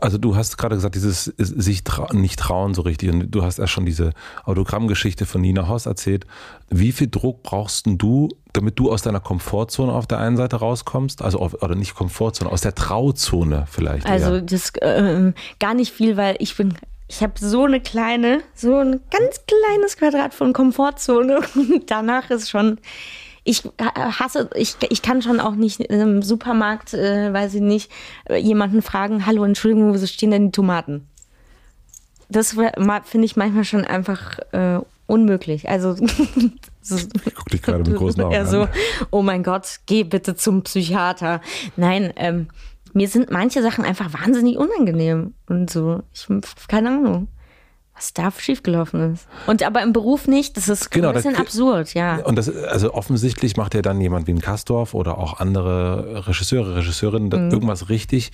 also du hast gerade gesagt, dieses sich trau nicht trauen so richtig. Und du hast erst schon diese Autogrammgeschichte von Nina Hoss erzählt. Wie viel Druck brauchst du, damit du aus deiner Komfortzone auf der einen Seite rauskommst? Also auf, oder nicht Komfortzone, aus der Trauzone vielleicht. Also eher. das äh, gar nicht viel, weil ich bin ich habe so eine kleine, so ein ganz kleines Quadrat von Komfortzone und danach ist schon ich hasse, ich, ich kann schon auch nicht im Supermarkt, äh, weiß ich nicht, jemanden fragen, hallo, Entschuldigung, wo stehen denn die Tomaten? Das finde ich manchmal schon einfach äh, unmöglich. Also ich gucke dich gerade mit großen Augen so, Oh mein Gott, geh bitte zum Psychiater. Nein, ähm, mir sind manche Sachen einfach wahnsinnig unangenehm und so. Ich keine Ahnung was da schiefgelaufen ist. Und aber im Beruf nicht, das ist genau, ein bisschen absurd, ja. Und das, also offensichtlich macht ja dann jemand wie ein Kastorf oder auch andere Regisseure, Regisseurinnen mhm. irgendwas richtig,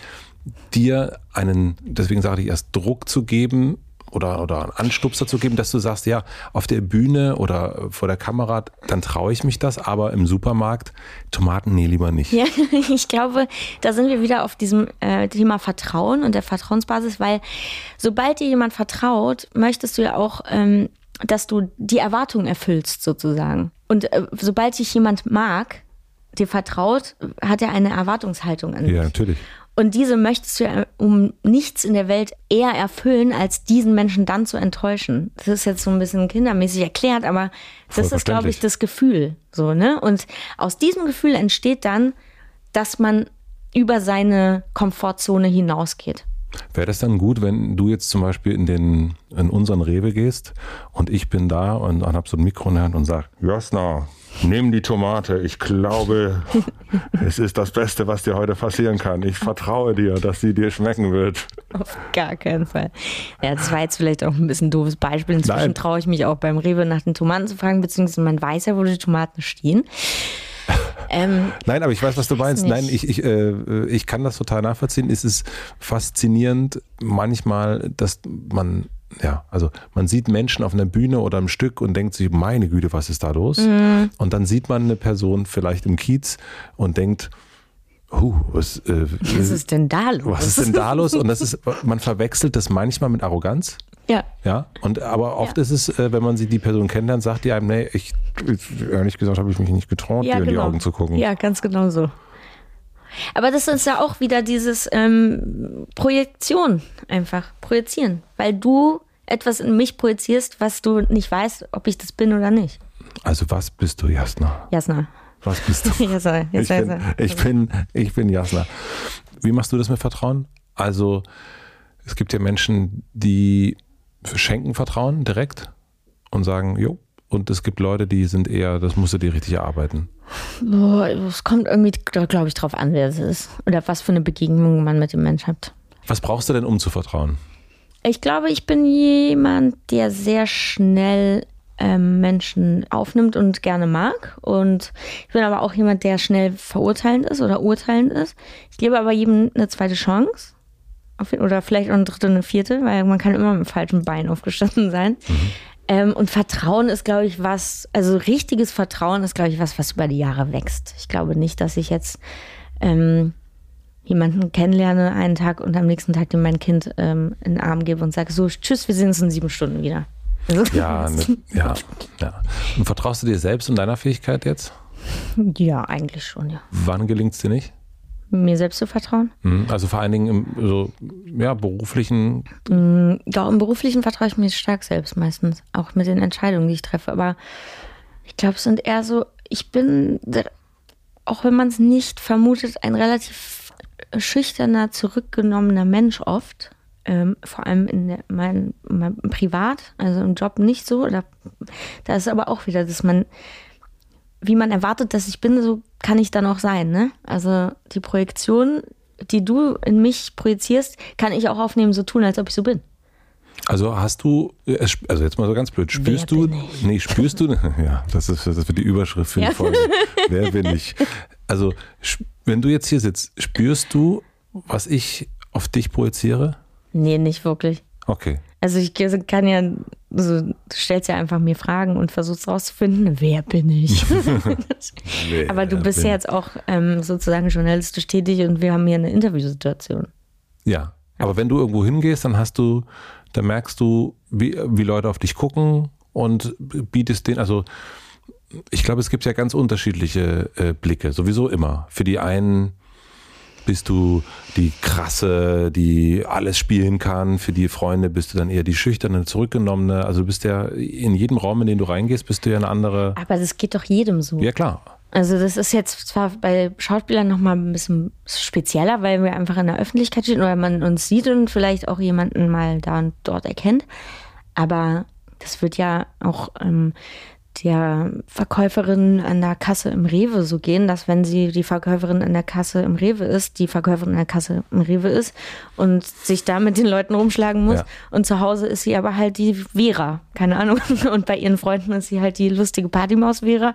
dir einen, deswegen sage ich erst, Druck zu geben, oder, oder einen Anstupser zu geben, dass du sagst, ja, auf der Bühne oder vor der Kamera, dann traue ich mich das, aber im Supermarkt, Tomaten, nee, lieber nicht. Ja, ich glaube, da sind wir wieder auf diesem äh, Thema Vertrauen und der Vertrauensbasis, weil sobald dir jemand vertraut, möchtest du ja auch, ähm, dass du die Erwartungen erfüllst, sozusagen. Und äh, sobald dich jemand mag, dir vertraut, hat er eine Erwartungshaltung an dich. Ja, natürlich. Und diese möchtest du ja um nichts in der Welt eher erfüllen, als diesen Menschen dann zu enttäuschen. Das ist jetzt so ein bisschen kindermäßig erklärt, aber das ist, glaube ich, das Gefühl. So, ne? Und aus diesem Gefühl entsteht dann, dass man über seine Komfortzone hinausgeht. Wäre das dann gut, wenn du jetzt zum Beispiel in, den, in unseren Rewe gehst und ich bin da und, und habe so ein Mikro in der Hand und sage, Jasna, nimm die Tomate. Ich glaube, es ist das Beste, was dir heute passieren kann. Ich vertraue dir, dass sie dir schmecken wird. Auf gar keinen Fall. Ja, das war jetzt vielleicht auch ein bisschen ein doofes Beispiel. Inzwischen traue ich mich auch beim Rewe nach den Tomaten zu fragen, beziehungsweise man weiß ja, wo die Tomaten stehen. Ähm, Nein, aber ich weiß, was du meinst. Nein, ich, ich, äh, ich kann das total nachvollziehen. Es ist faszinierend manchmal, dass man ja, also man sieht Menschen auf einer Bühne oder im Stück und denkt sich, meine Güte, was ist da los? Mhm. Und dann sieht man eine Person vielleicht im Kiez und denkt, Huh, was, äh, was ist denn da los? Was ist denn da los? Und das ist, man verwechselt das manchmal mit Arroganz. Ja. Ja. Und aber oft ja. ist es, äh, wenn man sie die Person kennenlernt, sagt die einem, nee, ich ehrlich gesagt habe ich mich nicht getraut, ja, dir genau. in die genau. Augen zu gucken. Ja, ganz genau so. Aber das ist ja auch wieder dieses ähm, Projektion einfach, projizieren, weil du etwas in mich projizierst, was du nicht weißt, ob ich das bin oder nicht. Also was bist du, Jasna? Jasna. Was bist du? Jasna, ich, bin, ich, bin, ich bin Jasna. Wie machst du das mit Vertrauen? Also es gibt ja Menschen, die schenken Vertrauen direkt und sagen, jo, und es gibt Leute, die sind eher, das musst du dir richtig erarbeiten. Boah, es kommt irgendwie, glaube ich, drauf an, wer es ist. Oder was für eine Begegnung man mit dem Mensch hat. Was brauchst du denn, um zu vertrauen? Ich glaube, ich bin jemand, der sehr schnell ähm, Menschen aufnimmt und gerne mag. Und ich bin aber auch jemand, der schnell verurteilend ist oder urteilend ist. Ich gebe aber jedem eine zweite Chance. Oder vielleicht auch eine dritte, eine vierte, weil man kann immer mit dem falschen Bein aufgestanden sein. Mhm. Ähm, und Vertrauen ist, glaube ich, was, also richtiges Vertrauen ist, glaube ich, was, was über die Jahre wächst. Ich glaube nicht, dass ich jetzt ähm, jemanden kennenlerne einen Tag und am nächsten Tag dem mein Kind ähm, in den Arm gebe und sage, so, tschüss, wir sehen uns in sieben Stunden wieder. Ja, ne, ja, ja. Und vertraust du dir selbst und deiner Fähigkeit jetzt? Ja, eigentlich schon, ja. Wann gelingt es dir nicht? Mir selbst zu vertrauen? Mhm, Also vor allen Dingen im so, ja, beruflichen. Ja, im Beruflichen vertraue ich mir stark selbst meistens. Auch mit den Entscheidungen, die ich treffe. Aber ich glaube, es sind eher so, ich bin, auch wenn man es nicht vermutet, ein relativ schüchterner, zurückgenommener Mensch oft. Ähm, vor allem in der, mein, mein Privat, also im Job nicht so. Da, da ist aber auch wieder, dass man, wie man erwartet, dass ich bin, so kann ich dann auch sein. Ne? Also die Projektion, die du in mich projizierst, kann ich auch aufnehmen, so tun, als ob ich so bin. Also hast du, also jetzt mal so ganz blöd, spürst Wer du, nee, spürst du, ja, das ist, das wird die Überschrift für die Ja. Folge. Wer bin ich? Also, wenn du jetzt hier sitzt, spürst du, was ich auf dich projiziere? Nee, nicht wirklich. Okay. Also ich kann ja, so, du stellst ja einfach mir Fragen und versuchst rauszufinden, wer bin ich? Aber du bist ja jetzt auch ähm, sozusagen journalistisch tätig und wir haben hier eine Interviewsituation. Ja, aber wenn du irgendwo hingehst, dann hast du, dann merkst du, wie, wie Leute auf dich gucken und bietest den, also ich glaube, es gibt ja ganz unterschiedliche äh, Blicke, sowieso immer. Für die einen bist du die krasse, die alles spielen kann. Für die Freunde bist du dann eher die schüchterne, zurückgenommene. Also du bist ja in jedem Raum, in den du reingehst, bist du ja eine andere. Aber das geht doch jedem so. Ja klar. Also das ist jetzt zwar bei Schauspielern nochmal ein bisschen spezieller, weil wir einfach in der Öffentlichkeit stehen oder man uns sieht und vielleicht auch jemanden mal da und dort erkennt. Aber das wird ja auch ähm, der Verkäuferin an der Kasse im Rewe so gehen, dass wenn sie die Verkäuferin an der Kasse im Rewe ist, die Verkäuferin an der Kasse im Rewe ist und sich da mit den Leuten rumschlagen muss. Ja. Und zu Hause ist sie aber halt die Vera, keine Ahnung. Und bei ihren Freunden ist sie halt die lustige Partymaus Vera.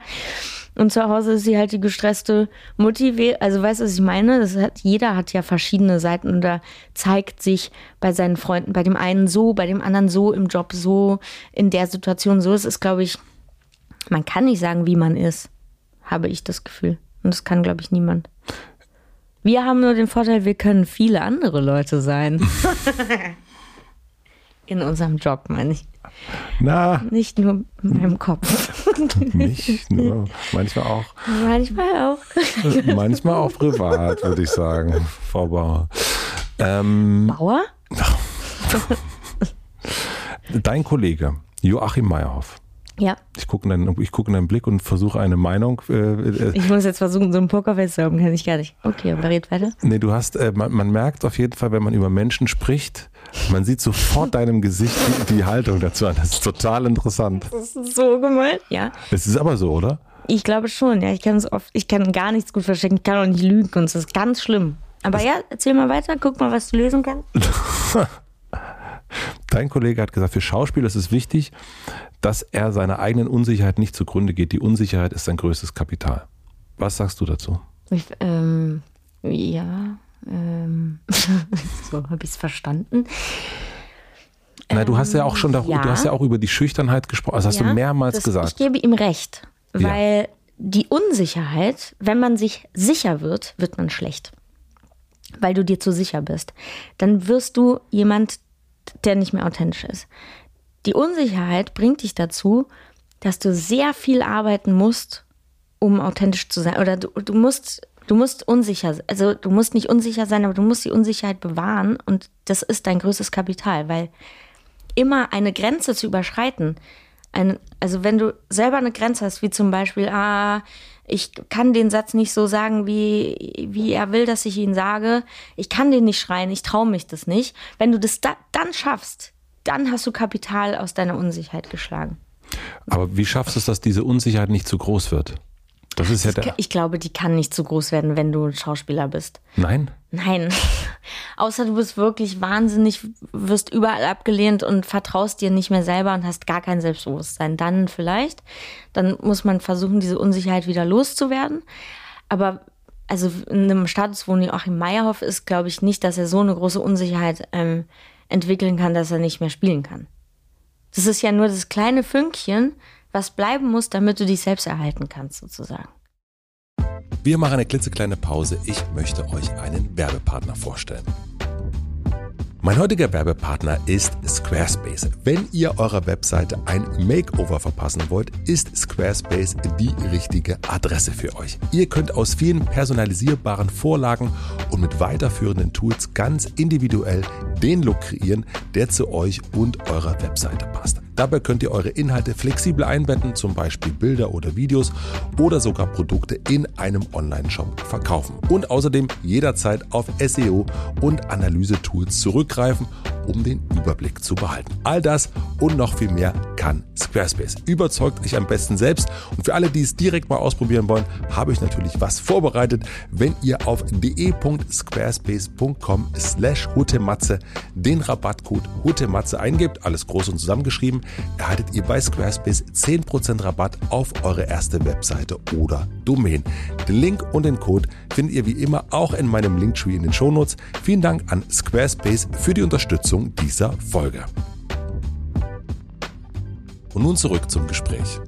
Und zu Hause ist sie halt die gestresste Mutti. Also weißt du, was ich meine? Das hat, jeder hat ja verschiedene Seiten und da zeigt sich bei seinen Freunden, bei dem einen so, bei dem anderen so, im Job so, in der Situation so. Es ist, glaube ich, man kann nicht sagen, wie man ist, habe ich das Gefühl. Und das kann, glaube ich, niemand. Wir haben nur den Vorteil, wir können viele andere Leute sein. In unserem Job, meine ich. Na, Nicht nur in meinem Kopf. nicht nur. Manchmal auch. Manchmal auch. Manchmal auch privat, würde ich sagen, Frau Bauer. Ähm, Bauer? dein Kollege Joachim Meyerhoff. Ja. Ich gucke in, guck in deinen Blick und versuche eine Meinung. Äh, äh, Ich muss jetzt versuchen, so einen Pokerface zu haben, kann ich gar nicht. Okay, aber red weiter. nee, du hast, äh, man, man merkt auf jeden Fall, wenn man über Menschen spricht, man sieht sofort deinem Gesicht die, die Haltung dazu an. Das ist total interessant. Das ist so gemeint. Ja. Es ist aber so, oder? Ich glaube schon, ja. Ich kann es oft, ich kann gar nichts gut verstecken. Ich kann auch nicht lügen und es ist ganz schlimm. Aber ja, erzähl mal weiter, guck mal, was du lesen kannst. Dein Kollege hat gesagt, für Schauspieler ist es wichtig, dass er seiner eigenen Unsicherheit nicht zugrunde geht. Die Unsicherheit ist sein größtes Kapital. Was sagst du dazu? Ich, ähm, ja, ähm, so habe ich es verstanden. Na, du hast ja auch schon darüber, ja. du hast ja auch über die Schüchternheit gesprochen. Das hast Ja, du mehrmals das, gesagt. Ich gebe ihm recht, Ja. weil die Unsicherheit, wenn man sich sicher wird, wird man schlecht. Weil du dir zu sicher bist. Dann wirst du jemand, der nicht mehr authentisch ist. Die Unsicherheit bringt dich dazu, dass du sehr viel arbeiten musst, um authentisch zu sein. Oder du, du musst, du musst unsicher, also du musst nicht unsicher sein, aber du musst die Unsicherheit bewahren und das ist dein größtes Kapital, weil immer eine Grenze zu überschreiten. Ein, also wenn du selber eine Grenze hast, wie zum Beispiel, ah, ich kann den Satz nicht so sagen, wie, wie er will, dass ich ihn sage. Ich kann den nicht schreien, ich traue mich das nicht. Wenn du das da, dann schaffst, dann hast du Kapital aus deiner Unsicherheit geschlagen. Aber wie schaffst du es, dass diese Unsicherheit nicht zu groß wird? Das ist ja der. Ich glaube, die kann nicht zu groß werden, wenn du Schauspieler bist. Nein? Nein. Außer du bist wirklich wahnsinnig, wirst überall abgelehnt und vertraust dir nicht mehr selber und hast gar kein Selbstbewusstsein. Dann vielleicht. Dann muss man versuchen, diese Unsicherheit wieder loszuwerden. Aber also in einem Status, wo Joachim Meyerhoff ist, glaube ich nicht, dass er so eine große Unsicherheit ähm, entwickeln kann, dass er nicht mehr spielen kann. Das ist ja nur das kleine Fünkchen, was bleiben muss, damit du dich selbst erhalten kannst, sozusagen. Wir machen eine klitzekleine Pause. Ich möchte euch einen Werbepartner vorstellen. Mein heutiger Werbepartner ist Squarespace. Wenn ihr eurer Webseite ein Makeover verpassen wollt, ist Squarespace die richtige Adresse für euch. Ihr könnt aus vielen personalisierbaren Vorlagen und mit weiterführenden Tools ganz individuell den Look kreieren, der zu euch und eurer Webseite passt. Dabei könnt ihr eure Inhalte flexibel einbetten, zum Beispiel Bilder oder Videos oder sogar Produkte in einem Online-Shop verkaufen. Und außerdem jederzeit auf SEO und Analyse-Tools zurückgreifen, um den Überblick zu behalten. All das und noch viel mehr kann Squarespace. Überzeugt euch am besten selbst. Und für alle, die es direkt mal ausprobieren wollen, habe ich natürlich was vorbereitet. Wenn ihr auf de.squarespace.com slash hutematze den Rabattcode hutematze eingebt, alles groß und zusammengeschrieben, erhaltet ihr bei Squarespace 10% Rabatt auf eure erste Webseite oder Domain. Den Link und den Code findet ihr wie immer auch in meinem Linktree in den Shownotes. Vielen Dank an Squarespace für die Unterstützung dieser Folge. Und nun zurück zum Gespräch.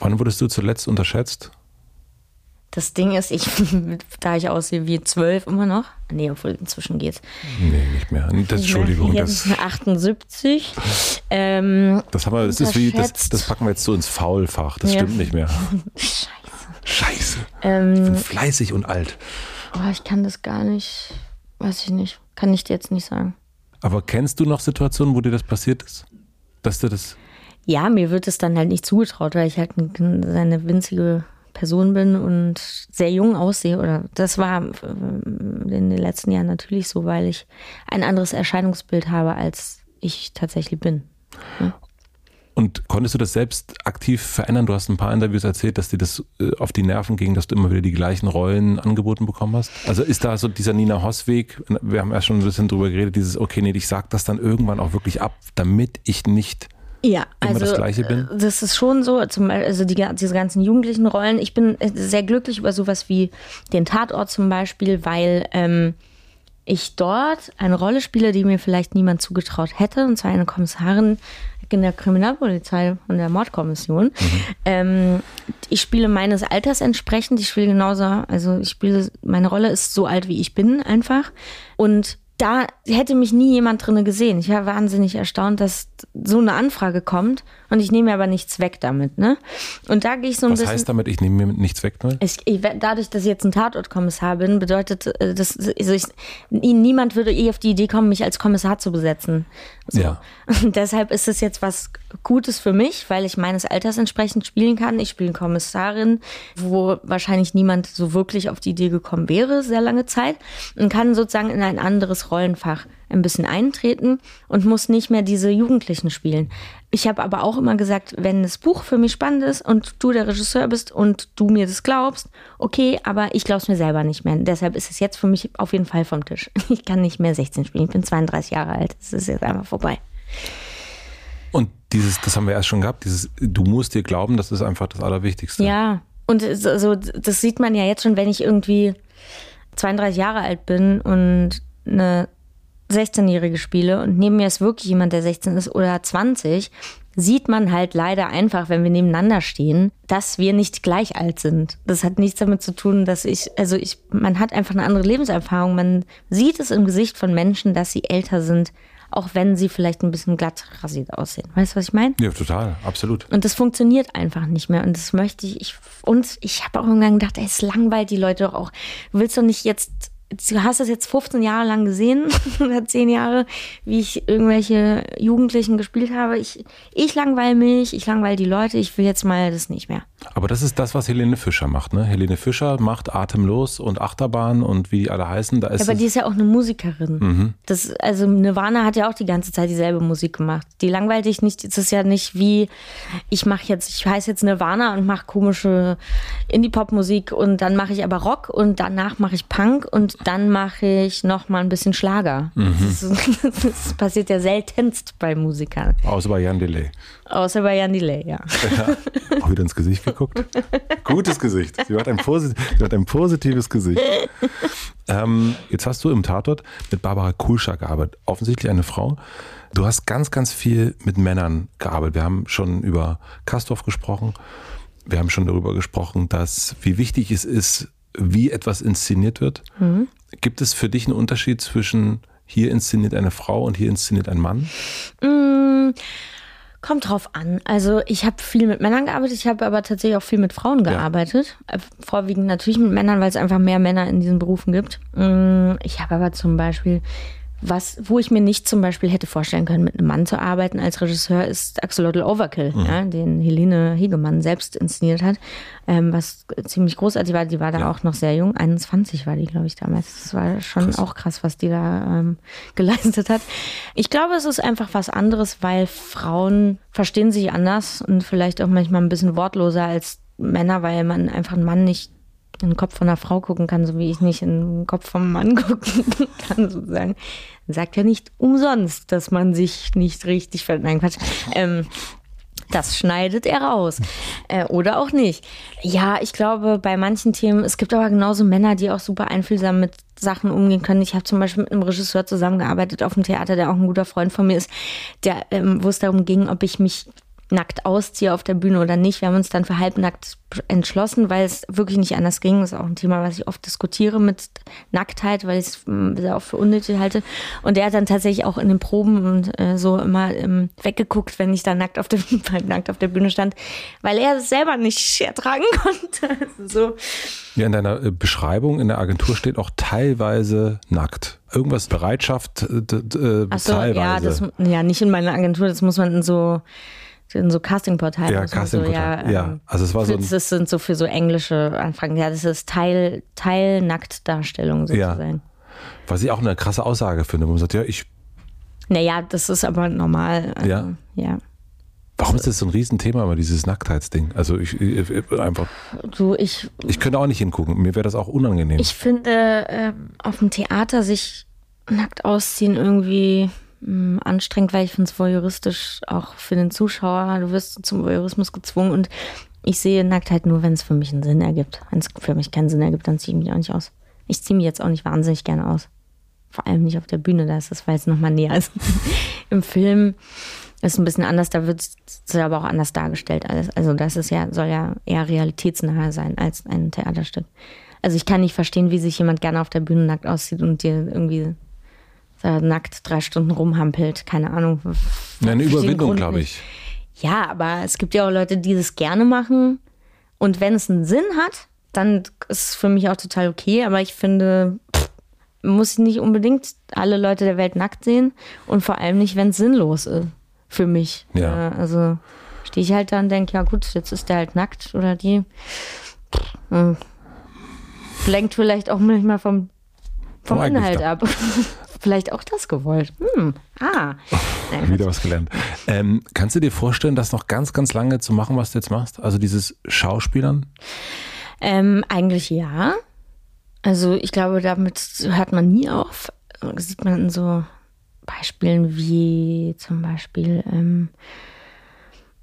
Wann wurdest du zuletzt unterschätzt? Das Ding ist, ich, da ich aussehe wie zwölf immer noch. Nee, obwohl inzwischen geht's. Nee, nicht mehr. Das, Entschuldigung. Das, 78. Ähm, das haben wir, das ist wie, das, das packen wir jetzt so ins Faulfach. Das ja. stimmt nicht mehr. Scheiße. Scheiße. Ähm, ich bin fleißig und alt. Oh, ich kann das gar nicht. Weiß ich nicht. Kann ich dir jetzt nicht sagen. Aber kennst du noch Situationen, wo dir das passiert ist? Dass du das. Ja, mir wird es dann halt nicht zugetraut, weil ich halt eine winzige Person bin und sehr jung aussehe. Oder das war äh, in den letzten Jahren natürlich so, weil ich ein anderes Erscheinungsbild habe, als ich tatsächlich bin. Ja. Und konntest du das selbst aktiv verändern? Du hast ein paar Interviews erzählt, dass dir das äh, auf die Nerven ging, dass du immer wieder die gleichen Rollen angeboten bekommen hast. Also ist da so dieser Nina Hoss-Weg, wir haben erst schon ein bisschen drüber geredet, dieses, okay, nee, ich sag das dann irgendwann auch wirklich ab, damit ich nicht ja, immer also das Gleiche bin? Äh, das ist schon so, zum Beispiel, also die, diese ganzen jugendlichen Rollen. Ich bin äh, sehr glücklich über sowas wie den Tatort zum Beispiel, weil ähm, ich dort eine Rolle spiele, die mir vielleicht niemand zugetraut hätte, und zwar eine Kommissarin in der Kriminalpolizei und der Mordkommission. Mhm. Ähm, ich spiele meines Alters entsprechend. Ich spiele genauso, also ich spiele, meine Rolle ist so alt wie ich bin einfach. Und da hätte mich nie jemand drinne gesehen. Ich war wahnsinnig erstaunt, dass so eine Anfrage kommt und ich nehme mir aber nichts weg damit. Ne? Und da gehe ich so ein Was bisschen. Was heißt damit, ich nehme mir nichts weg? Ne? Ich, ich, dadurch, dass ich jetzt ein Tatortkommissar bin, bedeutet äh, das, also ich, niemand würde eh auf die Idee kommen, mich als Kommissar zu besetzen. So. Ja. Und deshalb ist es jetzt was Gutes für mich, weil ich meines Alters entsprechend spielen kann. Ich spiele Kommissarin, wo wahrscheinlich niemand so wirklich auf die Idee gekommen wäre, sehr lange Zeit, und kann sozusagen in ein anderes Rollenfach ein bisschen eintreten und muss nicht mehr diese Jugendlichen spielen. Ich habe aber auch immer gesagt, wenn das Buch für mich spannend ist und du der Regisseur bist und du mir das glaubst, okay, aber ich glaube es mir selber nicht mehr. Deshalb ist es jetzt für mich auf jeden Fall vom Tisch. Ich kann nicht mehr 16 spielen. Ich bin 32 Jahre alt. Es ist jetzt einfach vorbei. Und dieses, das haben wir erst schon gehabt, dieses, du musst dir glauben, das ist einfach das Allerwichtigste. Ja, und so, das sieht man ja jetzt schon, wenn ich irgendwie 32 Jahre alt bin und eine 16-Jährige spiele und neben mir ist wirklich jemand, der 16 ist oder 20, sieht man halt leider einfach, wenn wir nebeneinander stehen, dass wir nicht gleich alt sind. Das hat nichts damit zu tun, dass ich, also ich, man hat einfach eine andere Lebenserfahrung. Man sieht es im Gesicht von Menschen, dass sie älter sind, auch wenn sie vielleicht ein bisschen glatt rasiert aussehen. Weißt du, was ich meine? Ja, total, absolut. Und das funktioniert einfach nicht mehr. Und das möchte ich, ich und ich habe auch irgendwann gedacht, ey, es langweilt die Leute doch auch. Du willst doch nicht jetzt du hast das jetzt 15 Jahre lang gesehen oder 10 Jahre, wie ich irgendwelche Jugendlichen gespielt habe. Ich, ich langweile mich, ich langweile die Leute, ich will jetzt mal das nicht mehr. Aber das ist das, was Helene Fischer macht, ne? Helene Fischer macht Atemlos und Achterbahn und wie die alle heißen. Da ist ja, aber die ist ja auch eine Musikerin. Mhm. Das, also Nirvana hat ja auch die ganze Zeit dieselbe Musik gemacht. Die langweilt dich nicht. Es ist ja nicht wie, ich mache jetzt, ich heiße jetzt Nirvana und mache komische Indie-Pop-Musik und dann mache ich aber Rock und danach mache ich Punk und dann mache ich noch mal ein bisschen Schlager. Mhm. Das, ist, das, passiert ja seltenst bei Musikern. Außer bei Jan Delay. Außer bei Jan Delay, ja. ja. Auch wieder ins Gesicht geguckt. Gutes Gesicht. Sie hat ein, posit sie hat ein positives Gesicht. Ähm, jetzt hast du im Tatort mit Barbara Kulscher gearbeitet. Offensichtlich eine Frau. Du hast ganz, ganz viel mit Männern gearbeitet. Wir haben schon über Kastorf gesprochen. Wir haben schon darüber gesprochen, dass wie wichtig es ist, wie etwas inszeniert wird. Mhm. Gibt es für dich einen Unterschied zwischen hier inszeniert eine Frau und hier inszeniert ein Mann? Mm, kommt drauf an. Also ich habe viel mit Männern gearbeitet, ich habe aber tatsächlich auch viel mit Frauen gearbeitet. Ja. Äh, vorwiegend natürlich mit Männern, weil es einfach mehr Männer in diesen Berufen gibt. Mm, ich habe aber zum Beispiel was, wo ich mir nicht zum Beispiel hätte vorstellen können, mit einem Mann zu arbeiten als Regisseur, ist Axolotl Overkill, mhm. ja, den Helene Hegemann selbst inszeniert hat, ähm, was ziemlich großartig war. Die war da ja. auch noch sehr jung, 21 war die, glaube ich, damals. Das war schon krass. auch krass, was die da ähm, geleistet hat. Ich glaube, es ist einfach was anderes, weil Frauen verstehen sich anders und vielleicht auch manchmal ein bisschen wortloser als Männer, weil man einfach einen Mann nicht in den Kopf von einer Frau gucken kann, so wie ich nicht in den Kopf vom Mann gucken kann, sozusagen. Sagt ja nicht umsonst, dass man sich nicht richtig verhält. Nein, Quatsch. Ähm, das schneidet er raus. Äh, oder auch nicht. Ja, ich glaube, bei manchen Themen, es gibt aber genauso Männer, die auch super einfühlsam mit Sachen umgehen können. Ich habe zum Beispiel mit einem Regisseur zusammengearbeitet auf dem Theater, der auch ein guter Freund von mir ist, der, ähm, wo es darum ging, ob ich mich nackt ausziehe auf der Bühne oder nicht. Wir haben uns dann für halbnackt entschlossen, weil es wirklich nicht anders ging. Das ist auch ein Thema, was ich oft diskutiere mit Nacktheit, weil ich es hm, auch für unnötig halte. Und der hat dann tatsächlich auch in den Proben und äh, so immer ähm, weggeguckt, wenn ich da nackt auf, der, nackt auf der Bühne stand, weil er es selber nicht ertragen konnte. so. Ja, in deiner äh, Beschreibung in der Agentur steht auch teilweise nackt. Irgendwas Bereitschaft äh, äh, Ach so, teilweise. Ja, das, ja, nicht in meiner Agentur, das muss man in so in so Castingportalen. Ja, Castingportale. So, ja, ja. Ähm, also es war so. Das sind so für so englische Anfragen. Ja, das ist Teil, Teil Nacktdarstellung sozusagen. Ja. Was ich auch eine krasse Aussage finde, wo man sagt, ja, ich. Naja, das ist aber normal. Also, ja. Ja. Warum ist das so ein Riesenthema, immer dieses Nacktheitsding? Also ich, ich, einfach. Du, ich. Ich könnte auch nicht hingucken. Mir wäre das auch unangenehm. Ich finde, äh, auf dem Theater sich nackt ausziehen irgendwie anstrengend, weil ich finde es voyeuristisch auch für den Zuschauer. Du wirst zum Voyeurismus gezwungen und ich sehe Nacktheit nur, wenn es für mich einen Sinn ergibt. Wenn es für mich keinen Sinn ergibt, dann ziehe ich mich auch nicht aus. Ich ziehe mich jetzt auch nicht wahnsinnig gerne aus. Vor allem nicht auf der Bühne, da ist das, weil es nochmal näher ist. Im Film ist es ein bisschen anders, da wird es aber auch anders dargestellt alles. Also das ist ja, soll ja eher realitätsnaher sein als ein Theaterstück. Also ich kann nicht verstehen, wie sich jemand gerne auf der Bühne nackt aussieht und dir irgendwie da nackt drei Stunden rumhampelt. Keine Ahnung. eine Überwindung, glaube ich. Ja, aber es gibt ja auch Leute, die das gerne machen. Und wenn es einen Sinn hat, dann ist es für mich auch total okay. Aber ich finde, pff, muss ich nicht unbedingt alle Leute der Welt nackt sehen. Und vor allem nicht, wenn es sinnlos ist. Für mich. Ja. Also stehe ich halt da und denke, ja gut, jetzt ist der halt nackt oder die. Pff, hm. lenkt vielleicht auch manchmal vom, vom Inhalt ab. vielleicht auch das gewollt. Hm. Ah. Nein, Wieder was gelernt. Ähm, kannst du dir vorstellen, das noch ganz, ganz lange zu machen, was du jetzt machst? Also dieses Schauspielern? Ähm, eigentlich ja. Also ich glaube, damit hört man nie auf. Sieht man in so Beispielen wie zum Beispiel ähm,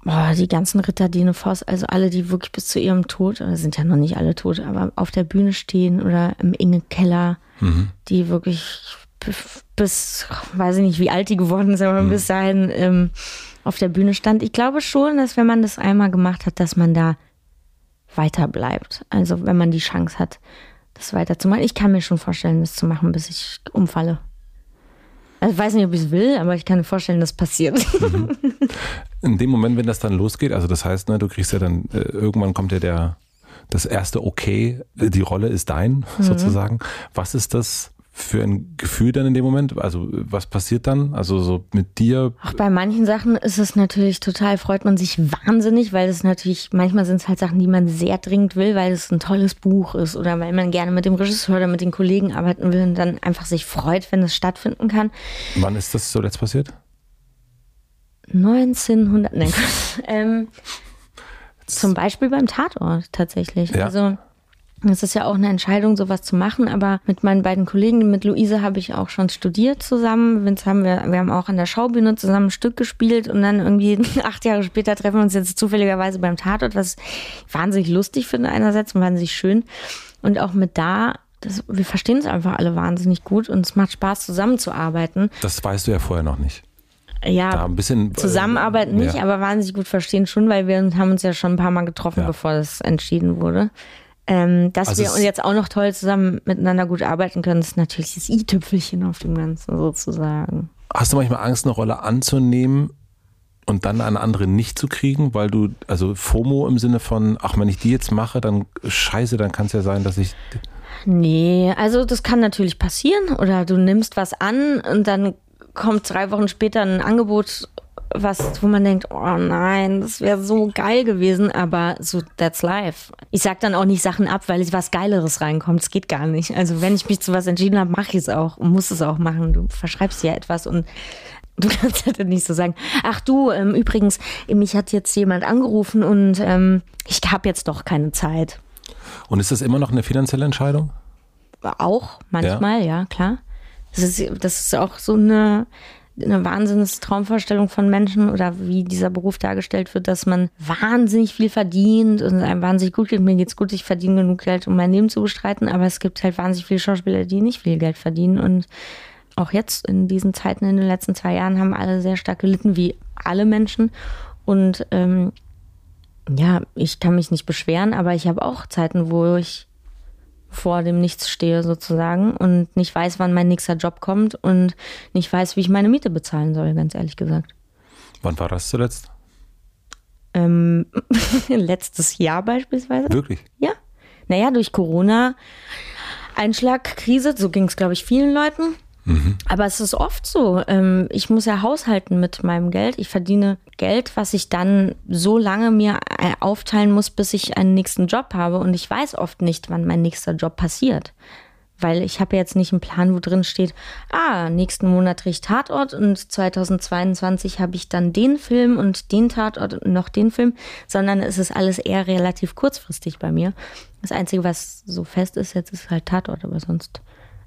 boah, die ganzen Ritter Dine Voss, also alle, die wirklich bis zu ihrem Tod, sind ja noch nicht alle tot, aber auf der Bühne stehen oder im Inge Keller, mhm. die wirklich bis, weiß ich nicht, wie alt die geworden ist, aber mhm. bis dahin ähm, auf der Bühne stand. Ich glaube schon, dass wenn man das einmal gemacht hat, dass man da weiter bleibt. Also wenn man die Chance hat, das weiterzumachen. Ich kann mir schon vorstellen, das zu machen, bis ich umfalle. Also ich weiß nicht, ob ich es will, aber ich kann mir vorstellen, dass passiert. Mhm. In dem Moment, wenn das dann losgeht, also das heißt, ne, du kriegst ja dann, äh, irgendwann kommt ja der, das erste Okay, die Rolle ist dein, mhm. sozusagen. Was ist das, für ein Gefühl dann in dem Moment? Also was passiert dann? Also so mit dir? Ach, bei manchen Sachen ist es natürlich total, freut man sich wahnsinnig, weil es natürlich, manchmal sind es halt Sachen, die man sehr dringend will, weil es ein tolles Buch ist oder weil man gerne mit dem Regisseur oder mit den Kollegen arbeiten will und dann einfach sich freut, wenn es stattfinden kann. Wann ist das zuletzt passiert? 1900, nein, ähm, zum Beispiel beim Tatort tatsächlich. Ja. Also es ist ja auch eine Entscheidung, sowas zu machen, aber mit meinen beiden Kollegen, mit Luise habe ich auch schon studiert zusammen. Vince haben wir, wir haben auch an der Schaubühne zusammen ein Stück gespielt und dann irgendwie acht Jahre später treffen wir uns jetzt zufälligerweise beim Tatort, was ich wahnsinnig lustig finde einerseits und wahnsinnig schön. Und auch mit da, das, wir verstehen es einfach alle wahnsinnig gut und es macht Spaß zusammenzuarbeiten. Das weißt du ja vorher noch nicht. Ja, da ein bisschen äh, zusammenarbeiten nicht, ja. aber wahnsinnig gut verstehen schon, weil wir haben uns ja schon ein paar Mal getroffen, ja. bevor das entschieden wurde. Ähm, dass Also wir jetzt auch noch toll zusammen miteinander gut arbeiten können, ist natürlich das i-Tüpfelchen auf dem Ganzen sozusagen. Hast du manchmal Angst, eine Rolle anzunehmen und dann eine andere nicht zu kriegen, weil du, also FOMO im Sinne von, ach, wenn ich die jetzt mache, dann scheiße, dann kann es ja sein, dass ich. Nee, also das kann natürlich passieren oder du nimmst was an und dann kommt drei Wochen später ein Angebot, was, wo man denkt, oh nein, das wäre so geil gewesen, aber so, that's life. Ich sag dann auch nicht Sachen ab, weil es was Geileres reinkommt. Das geht gar nicht. Also wenn ich mich zu was entschieden habe, mache ich es auch und muss es auch machen. Du verschreibst ja etwas und Du kannst halt nicht so sagen, ach du, ähm, übrigens, mich hat jetzt jemand angerufen und ähm, ich habe jetzt doch keine Zeit. Und ist das immer noch eine finanzielle Entscheidung? Auch manchmal, ja, klar. Das ist, das ist auch so eine, eine wahnsinns Traumvorstellung von Menschen oder wie dieser Beruf dargestellt wird, dass man wahnsinnig viel verdient und einem wahnsinnig gut geht. Mir geht's gut, ich verdiene genug Geld, um mein Leben zu bestreiten, aber es gibt halt wahnsinnig viele Schauspieler, die nicht viel Geld verdienen und auch jetzt in diesen Zeiten in den letzten zwei Jahren haben alle sehr stark gelitten, wie alle Menschen. Und ähm, ja, ich kann mich nicht beschweren, aber ich habe auch Zeiten, wo ich vor dem Nichts stehe sozusagen und nicht weiß, wann mein nächster Job kommt und nicht weiß, wie ich meine Miete bezahlen soll, ganz ehrlich gesagt. Wann war das zuletzt? Ähm, letztes Jahr beispielsweise. Wirklich? Ja. Naja, durch Corona, Einschlag, Krise, so ging es, glaube ich, vielen Leuten. Aber es ist oft so. Ähm, ich muss ja haushalten mit meinem Geld. Ich verdiene Geld, was ich dann so lange mir äh, aufteilen muss, bis ich einen nächsten Job habe. Und ich weiß oft nicht, wann mein nächster Job passiert. Weil ich habe jetzt nicht einen Plan, wo drin steht, ah, nächsten Monat drehe ich Tatort und 2022 habe ich dann den Film und den Tatort und noch den Film, sondern es ist alles eher relativ kurzfristig bei mir. Das Einzige, was so fest ist, jetzt ist halt Tatort, aber sonst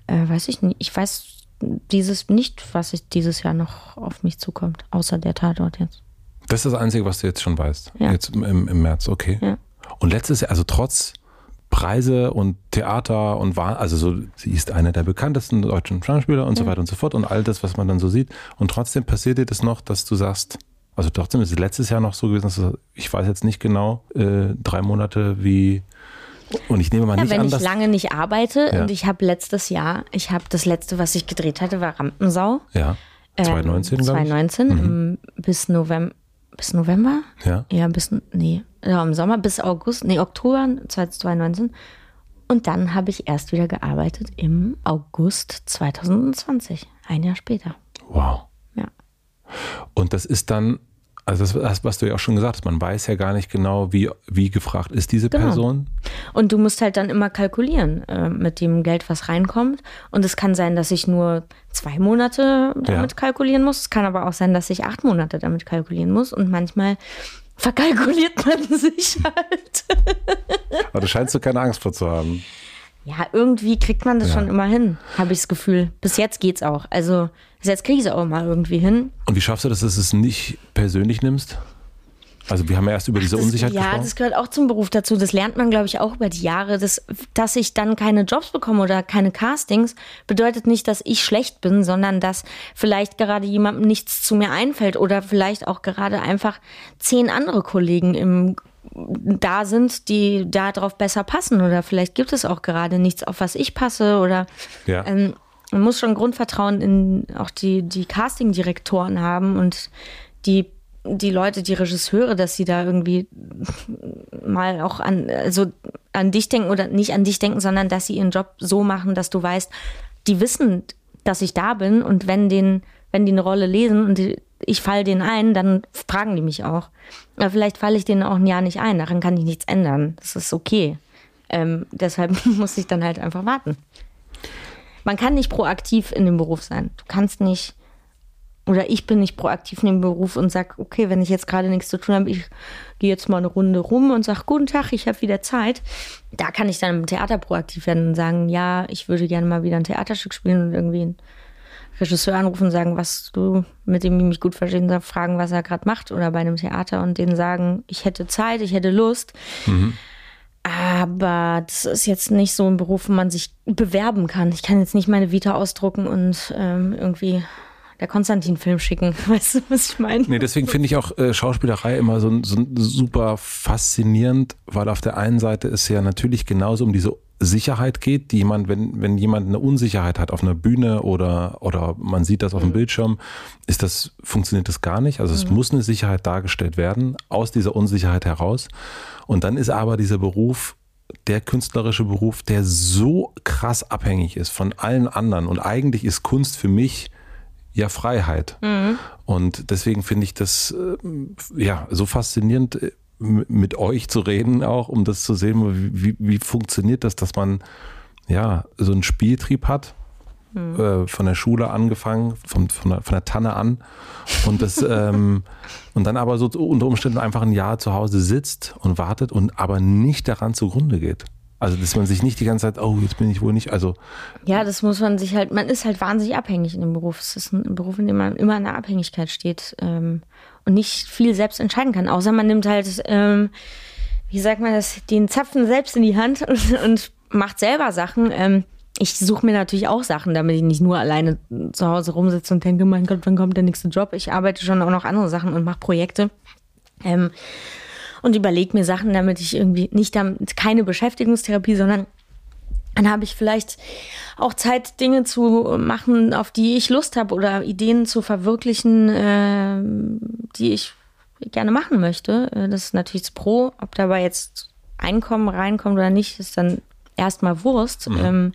äh, weiß ich nicht. Ich weiß dieses nicht, was ich dieses Jahr noch auf mich zukommt, außer der Tatort jetzt. Das ist das Einzige, was du jetzt schon weißt. Ja. Jetzt im, im, März, okay. Ja. Und letztes Jahr, also trotz Preise und Theater und war, also so, sie ist einer der bekanntesten deutschen Schauspieler und so weiter und so fort und all das, was man dann so sieht. Und trotzdem passiert dir das noch, dass du sagst, also trotzdem ist es letztes Jahr noch so gewesen, dass du, ich weiß jetzt nicht genau, äh, drei Monate wie, und ich nehme mal Ja, nicht wenn an, ich dass, lange nicht arbeite Ja. und ich habe letztes Jahr, ich habe das letzte, was ich gedreht hatte, war Rampensau. ja, 2019, ähm, glaube ich. 2019 im, bis November. Bis November? Ja. Ja, bis, nee, ja, im Sommer bis August, nee, Oktober 2019. Und dann habe ich erst wieder gearbeitet im August 2020, ein Jahr später. Wow. Ja. Und das ist dann, also das, das, was du ja auch schon gesagt hast, man weiß ja gar nicht genau, wie, wie gefragt ist diese Genau. Person. Und du musst halt dann immer kalkulieren äh, mit dem Geld, was reinkommt. Und es kann sein, dass ich nur zwei Monate damit Ja. kalkulieren muss. Es kann aber auch sein, dass ich acht Monate damit kalkulieren muss. Und manchmal verkalkuliert man sich halt. Aber da scheinst du keine Angst vor zu haben. Ja, irgendwie kriegt man das Ja. schon immer hin, habe ich das Gefühl. Bis jetzt geht's auch. Also bis jetzt kriege ich es auch mal irgendwie hin. Und wie schaffst du das, dass du es nicht persönlich nimmst? Also wir haben ja erst über diese Das, Unsicherheit ja, gesprochen. das gehört auch zum Beruf dazu. Das lernt man, glaube ich, auch über die Jahre. Das, dass ich dann keine Jobs bekomme oder keine Castings, bedeutet nicht, dass ich schlecht bin, sondern dass vielleicht gerade jemandem nichts zu mir einfällt oder vielleicht auch gerade einfach zehn andere Kollegen im da sind, die da drauf besser passen. Oder vielleicht gibt es auch gerade nichts, auf was ich passe. Oder Ja. ähm, man muss schon Grundvertrauen in auch die, die Casting-Direktoren haben und die, die Leute, die Regisseure, dass sie da irgendwie mal auch an, also an dich denken oder nicht an dich denken, sondern dass sie ihren Job so machen, dass du weißt, die wissen, dass ich da bin. Und wenn den, wenn die eine Rolle lesen und die, ich falle denen ein, dann fragen die mich auch. Aber vielleicht falle ich denen auch ein Jahr nicht ein, daran kann ich nichts ändern. Das ist okay. Ähm, deshalb muss ich dann halt einfach warten. Man kann nicht proaktiv in dem Beruf sein. Du kannst nicht, oder ich bin nicht proaktiv in dem Beruf und sag, okay, wenn ich jetzt gerade nichts zu tun habe, ich gehe jetzt mal eine Runde rum und sag, guten Tag, ich habe wieder Zeit. Da kann ich dann im Theater proaktiv werden und sagen, ja, ich würde gerne mal wieder ein Theaterstück spielen und irgendwie einen Regisseur anrufen und sagen, was du mit dem ich mich gut verstehen soll, fragen, was er gerade macht oder bei einem Theater und denen sagen, ich hätte Zeit, ich hätte Lust. Aber das ist jetzt nicht so ein Beruf, wo man sich bewerben kann. Ich kann jetzt nicht meine Vita ausdrucken und ähm, irgendwie der Konstantin-Film schicken. Weißt du, was ich meine? Nee, deswegen finde ich auch äh, Schauspielerei immer so, so super faszinierend, weil auf der einen Seite es ja natürlich genauso um diese Sicherheit geht, die jemand, wenn, wenn jemand eine Unsicherheit hat auf einer Bühne oder, oder man sieht das auf dem mhm. Bildschirm, ist das, funktioniert das gar nicht. Also es mhm. muss eine Sicherheit dargestellt werden, aus dieser Unsicherheit heraus. Und dann ist aber dieser Beruf der künstlerische Beruf, der so krass abhängig ist von allen anderen. Und eigentlich ist Kunst für mich ja Freiheit. Mhm. Und deswegen finde ich das äh, ja so faszinierend, äh, mit euch zu reden, auch um das zu sehen, wie, wie funktioniert das, dass man ja so einen Spieltrieb hat. Mhm. Von der Schule angefangen, von, von, der, von der Tanne an und das ähm, und dann aber so unter Umständen einfach ein Jahr zu Hause sitzt und wartet und aber nicht daran zugrunde geht. Also, dass man sich nicht die ganze Zeit, oh, jetzt bin ich wohl nicht, also. Ja, das muss man sich halt, man ist halt wahnsinnig abhängig in dem Beruf. Es ist ein Beruf, in dem man immer in der Abhängigkeit steht ähm, und nicht viel selbst entscheiden kann. Außer man nimmt halt, ähm, wie sagt man das, den Zapfen selbst in die Hand und, und macht selber Sachen. Ähm, ich suche mir natürlich auch Sachen, damit ich nicht nur alleine zu Hause rumsitze und denke, mein Gott, wann kommt der nächste Job? Ich arbeite schon auch noch andere Sachen und mache Projekte. Ähm, und überlege mir Sachen, damit ich irgendwie nicht damit, keine Beschäftigungstherapie, sondern dann habe ich vielleicht auch Zeit, Dinge zu machen, auf die ich Lust habe oder Ideen zu verwirklichen, äh, die ich gerne machen möchte. Äh, das ist natürlich das Pro. Ob dabei jetzt Einkommen reinkommt oder nicht, ist dann erstmal Wurst. Mhm. Ähm,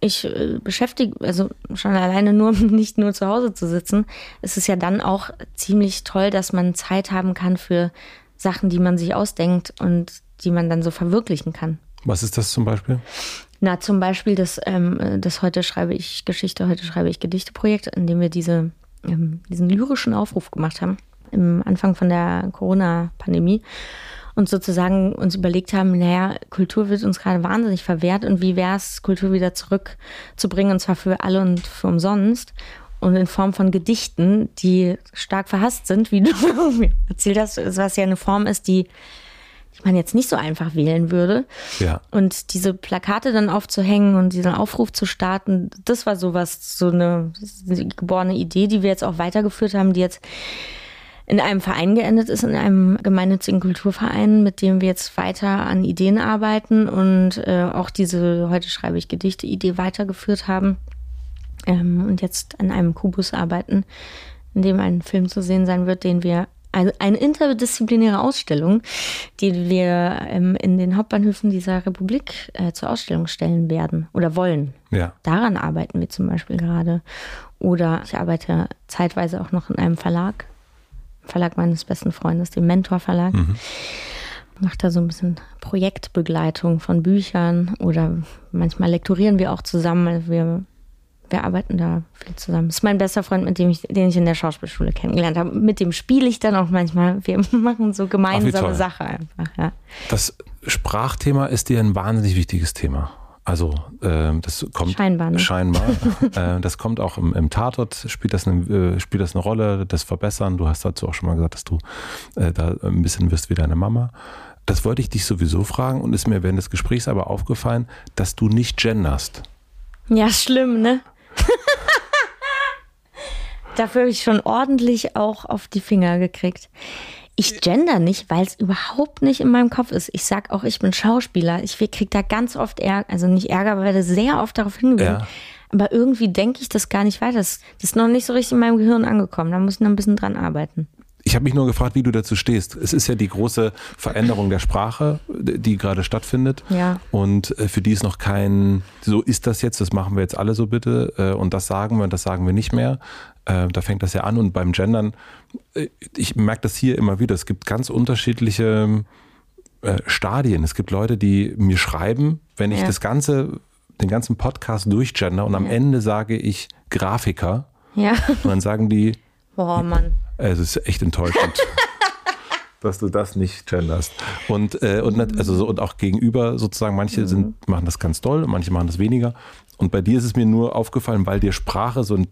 ich äh, beschäftige, also schon alleine nur, nicht nur zu Hause zu sitzen, ist es ja dann auch ziemlich toll, dass man Zeit haben kann für Sachen, die man sich ausdenkt und die man dann so verwirklichen kann. Was ist das zum Beispiel? Na, zum Beispiel das, ähm, das heute schreibe ich Geschichte, heute schreibe ich Gedichte-Projekt, in dem wir diese, ähm, diesen lyrischen Aufruf gemacht haben, im Anfang von der Corona-Pandemie und sozusagen uns überlegt haben, naja, Kultur wird uns gerade wahnsinnig verwehrt und wie wäre es, Kultur wieder zurückzubringen und zwar für alle und für umsonst und in Form von Gedichten, die stark verhasst sind, wie du mir erzählt hast, was ja eine Form ist, die, die man jetzt nicht so einfach wählen würde. Ja. Und diese Plakate dann aufzuhängen und diesen Aufruf zu starten, das war sowas, so eine, eine geborene Idee, die wir jetzt auch weitergeführt haben, die jetzt in einem Verein geendet ist, in einem gemeinnützigen Kulturverein, mit dem wir jetzt weiter an Ideen arbeiten und äh, auch diese heute schreibe ich Gedichte Idee weitergeführt haben ähm, und jetzt an einem Kubus arbeiten, in dem ein Film zu sehen sein wird, den wir eine interdisziplinäre Ausstellung, die wir ähm, in den Hauptbahnhöfen dieser Republik äh, zur Ausstellung stellen werden oder wollen. Ja. Daran arbeiten wir zum Beispiel gerade. Oder ich arbeite zeitweise auch noch in einem Verlag, Verlag meines besten Freundes, dem Mentor Verlag. Mhm. Mache da so ein bisschen Projektbegleitung von Büchern oder manchmal lektorieren wir auch zusammen. Also wir wir arbeiten da viel zusammen. Das ist mein bester Freund, mit dem ich, den ich in der Schauspielschule kennengelernt habe. Mit dem spiele ich dann auch manchmal. Wir machen so gemeinsame Ach, Sache einfach. Ja. Das Sprachthema ist dir ein wahnsinnig wichtiges Thema. Also äh, das kommt scheinbar. Ne? scheinbar äh, das kommt auch im, im Tatort, spielt das, eine, äh, spielt das eine Rolle, das Verbessern. Du hast dazu auch schon mal gesagt, dass du äh, da ein bisschen wirst wie deine Mama. Das wollte ich dich sowieso fragen und ist mir während des Gesprächs aber aufgefallen, dass du nicht genderst. Ja, schlimm, ne? Dafür habe ich schon ordentlich auch auf die Finger gekriegt. Ich gender nicht, weil es überhaupt nicht in meinem Kopf ist. Ich sag auch, ich bin Schauspieler. Ich kriege da ganz oft Ärger, also nicht Ärger, aber werde sehr oft darauf hingewiesen. Ja. Aber irgendwie denke ich das gar nicht weiter. Das, das ist noch nicht so richtig in meinem Gehirn angekommen. Da muss ich noch ein bisschen dran arbeiten. Ich habe mich nur gefragt, wie du dazu stehst. Es ist ja die große Veränderung der Sprache, die gerade stattfindet. Ja. Und äh, für die ist noch kein, so ist das jetzt, das machen wir jetzt alle so bitte äh, und das sagen wir und das sagen wir nicht mehr. Äh, da fängt das ja an und beim Gendern, ich merke das hier immer wieder, es gibt ganz unterschiedliche Stadien. Es gibt Leute, die mir schreiben, wenn ich ja. das ganze, den ganzen Podcast durchgender und am ja. Ende sage ich Grafiker. Ja. Und dann sagen die, Boah, Mann. Es ist echt enttäuschend. dass du das nicht genderst. Und, äh, und, also so, und auch gegenüber sozusagen, manche sind, mhm. machen das ganz doll, manche machen das weniger. Und bei dir ist es mir nur aufgefallen, weil dir Sprache so ein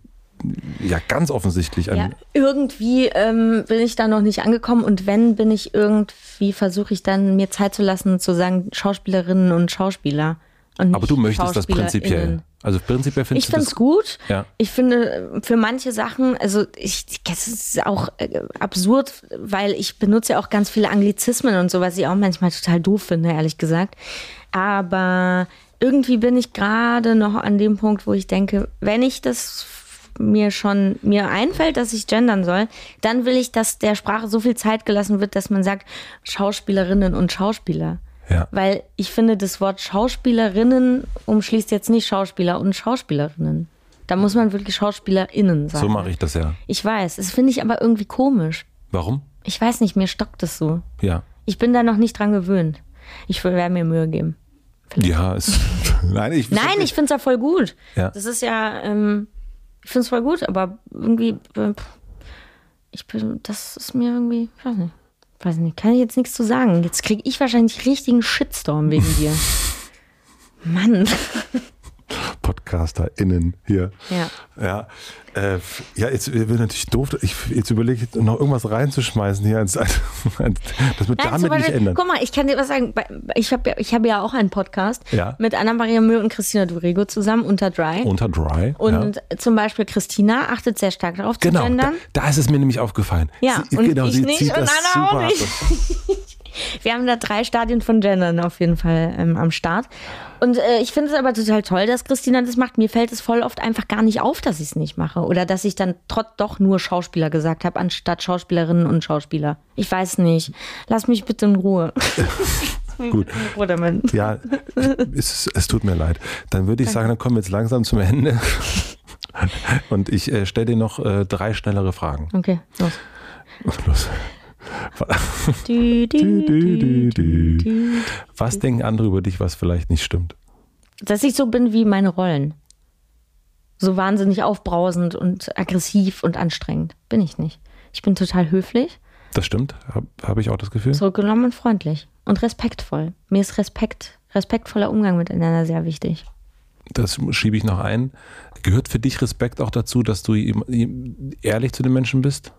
ja, ganz offensichtlich. Ja, irgendwie ähm, bin ich da noch nicht angekommen und wenn, bin ich irgendwie, versuche ich dann mir Zeit zu lassen, zu sagen Schauspielerinnen und Schauspieler. Aber du möchtest das prinzipiell. Also prinzipiell findest Ich du das es gut. Ja. Ich finde für manche Sachen, also ich, das ist auch äh, absurd, weil ich benutze ja auch ganz viele Anglizismen und so, was ich auch manchmal total doof finde, ehrlich gesagt. Aber irgendwie bin ich gerade noch an dem Punkt, wo ich denke, wenn ich das mir schon mir einfällt, dass ich gendern soll, dann will ich, dass der Sprache so viel Zeit gelassen wird, dass man sagt Schauspielerinnen und Schauspieler. Ja. Weil ich finde, das Wort Schauspielerinnen umschließt jetzt nicht Schauspieler und Schauspielerinnen. Da muss man wirklich SchauspielerInnen sagen. So mache ich das ja. Ich weiß, das finde ich aber irgendwie komisch. Warum? Ich weiß nicht, mir stockt das so. Ja. Ich bin da noch nicht dran gewöhnt. Ich werde mir Mühe geben. Ja, es, nein, ich, Nein, ich finde es ja voll gut. Ja. Das ist ja, ähm, ich finde es voll gut, aber irgendwie, äh, ich bin, das ist mir irgendwie, ich weiß nicht, weiß nicht, kann ich jetzt nichts zu sagen. Jetzt kriege ich wahrscheinlich richtigen Shitstorm wegen dir. Mann. PodcasterInnen hier. Ja. Ja, äh, ja jetzt wird natürlich doof. Ich, jetzt überlege ich noch irgendwas reinzuschmeißen hier. Als, das wird Nein, damit Beispiel, nicht ändern. Guck mal, ich kann dir was sagen. Ich habe ja, ich hab ja auch einen Podcast Ja. mit Anna-Maria Mühe und Christina Durego zusammen unter Dry. Unter Dry. und ja. zum Beispiel Christina achtet sehr stark darauf zu Genau, da, gendern. da ist es mir nämlich aufgefallen. Ja, sie, und genau, ich sie nicht und Anna auch nicht. Wir haben da drei Stadien von Gendern auf jeden Fall ähm, am Start. Und äh, ich finde es aber total toll, dass Christina das macht. Mir fällt es voll oft einfach gar nicht auf, dass ich es nicht mache. Oder dass ich dann trotz doch nur Schauspieler gesagt habe, anstatt Schauspielerinnen und Schauspieler. Ich weiß nicht. Lass mich bitte in Ruhe. Gut. Ja, es, es tut mir leid. Dann würde ich sagen, dann kommen wir jetzt langsam zum Ende. Und ich äh, stelle dir noch äh, drei schnellere Fragen. Okay, los. Los. Was denken andere über dich, was vielleicht nicht stimmt? Dass ich so bin wie meine Rollen. So wahnsinnig aufbrausend und aggressiv und anstrengend. Bin ich nicht. Ich bin total höflich, Das stimmt, habe hab ich auch das Gefühl. zurückgenommen und freundlich. Und respektvoll. Mir ist Respekt, respektvoller Umgang miteinander sehr wichtig. Das schiebe ich noch ein. Gehört für dich Respekt auch dazu, dass du ehrlich zu den Menschen bist?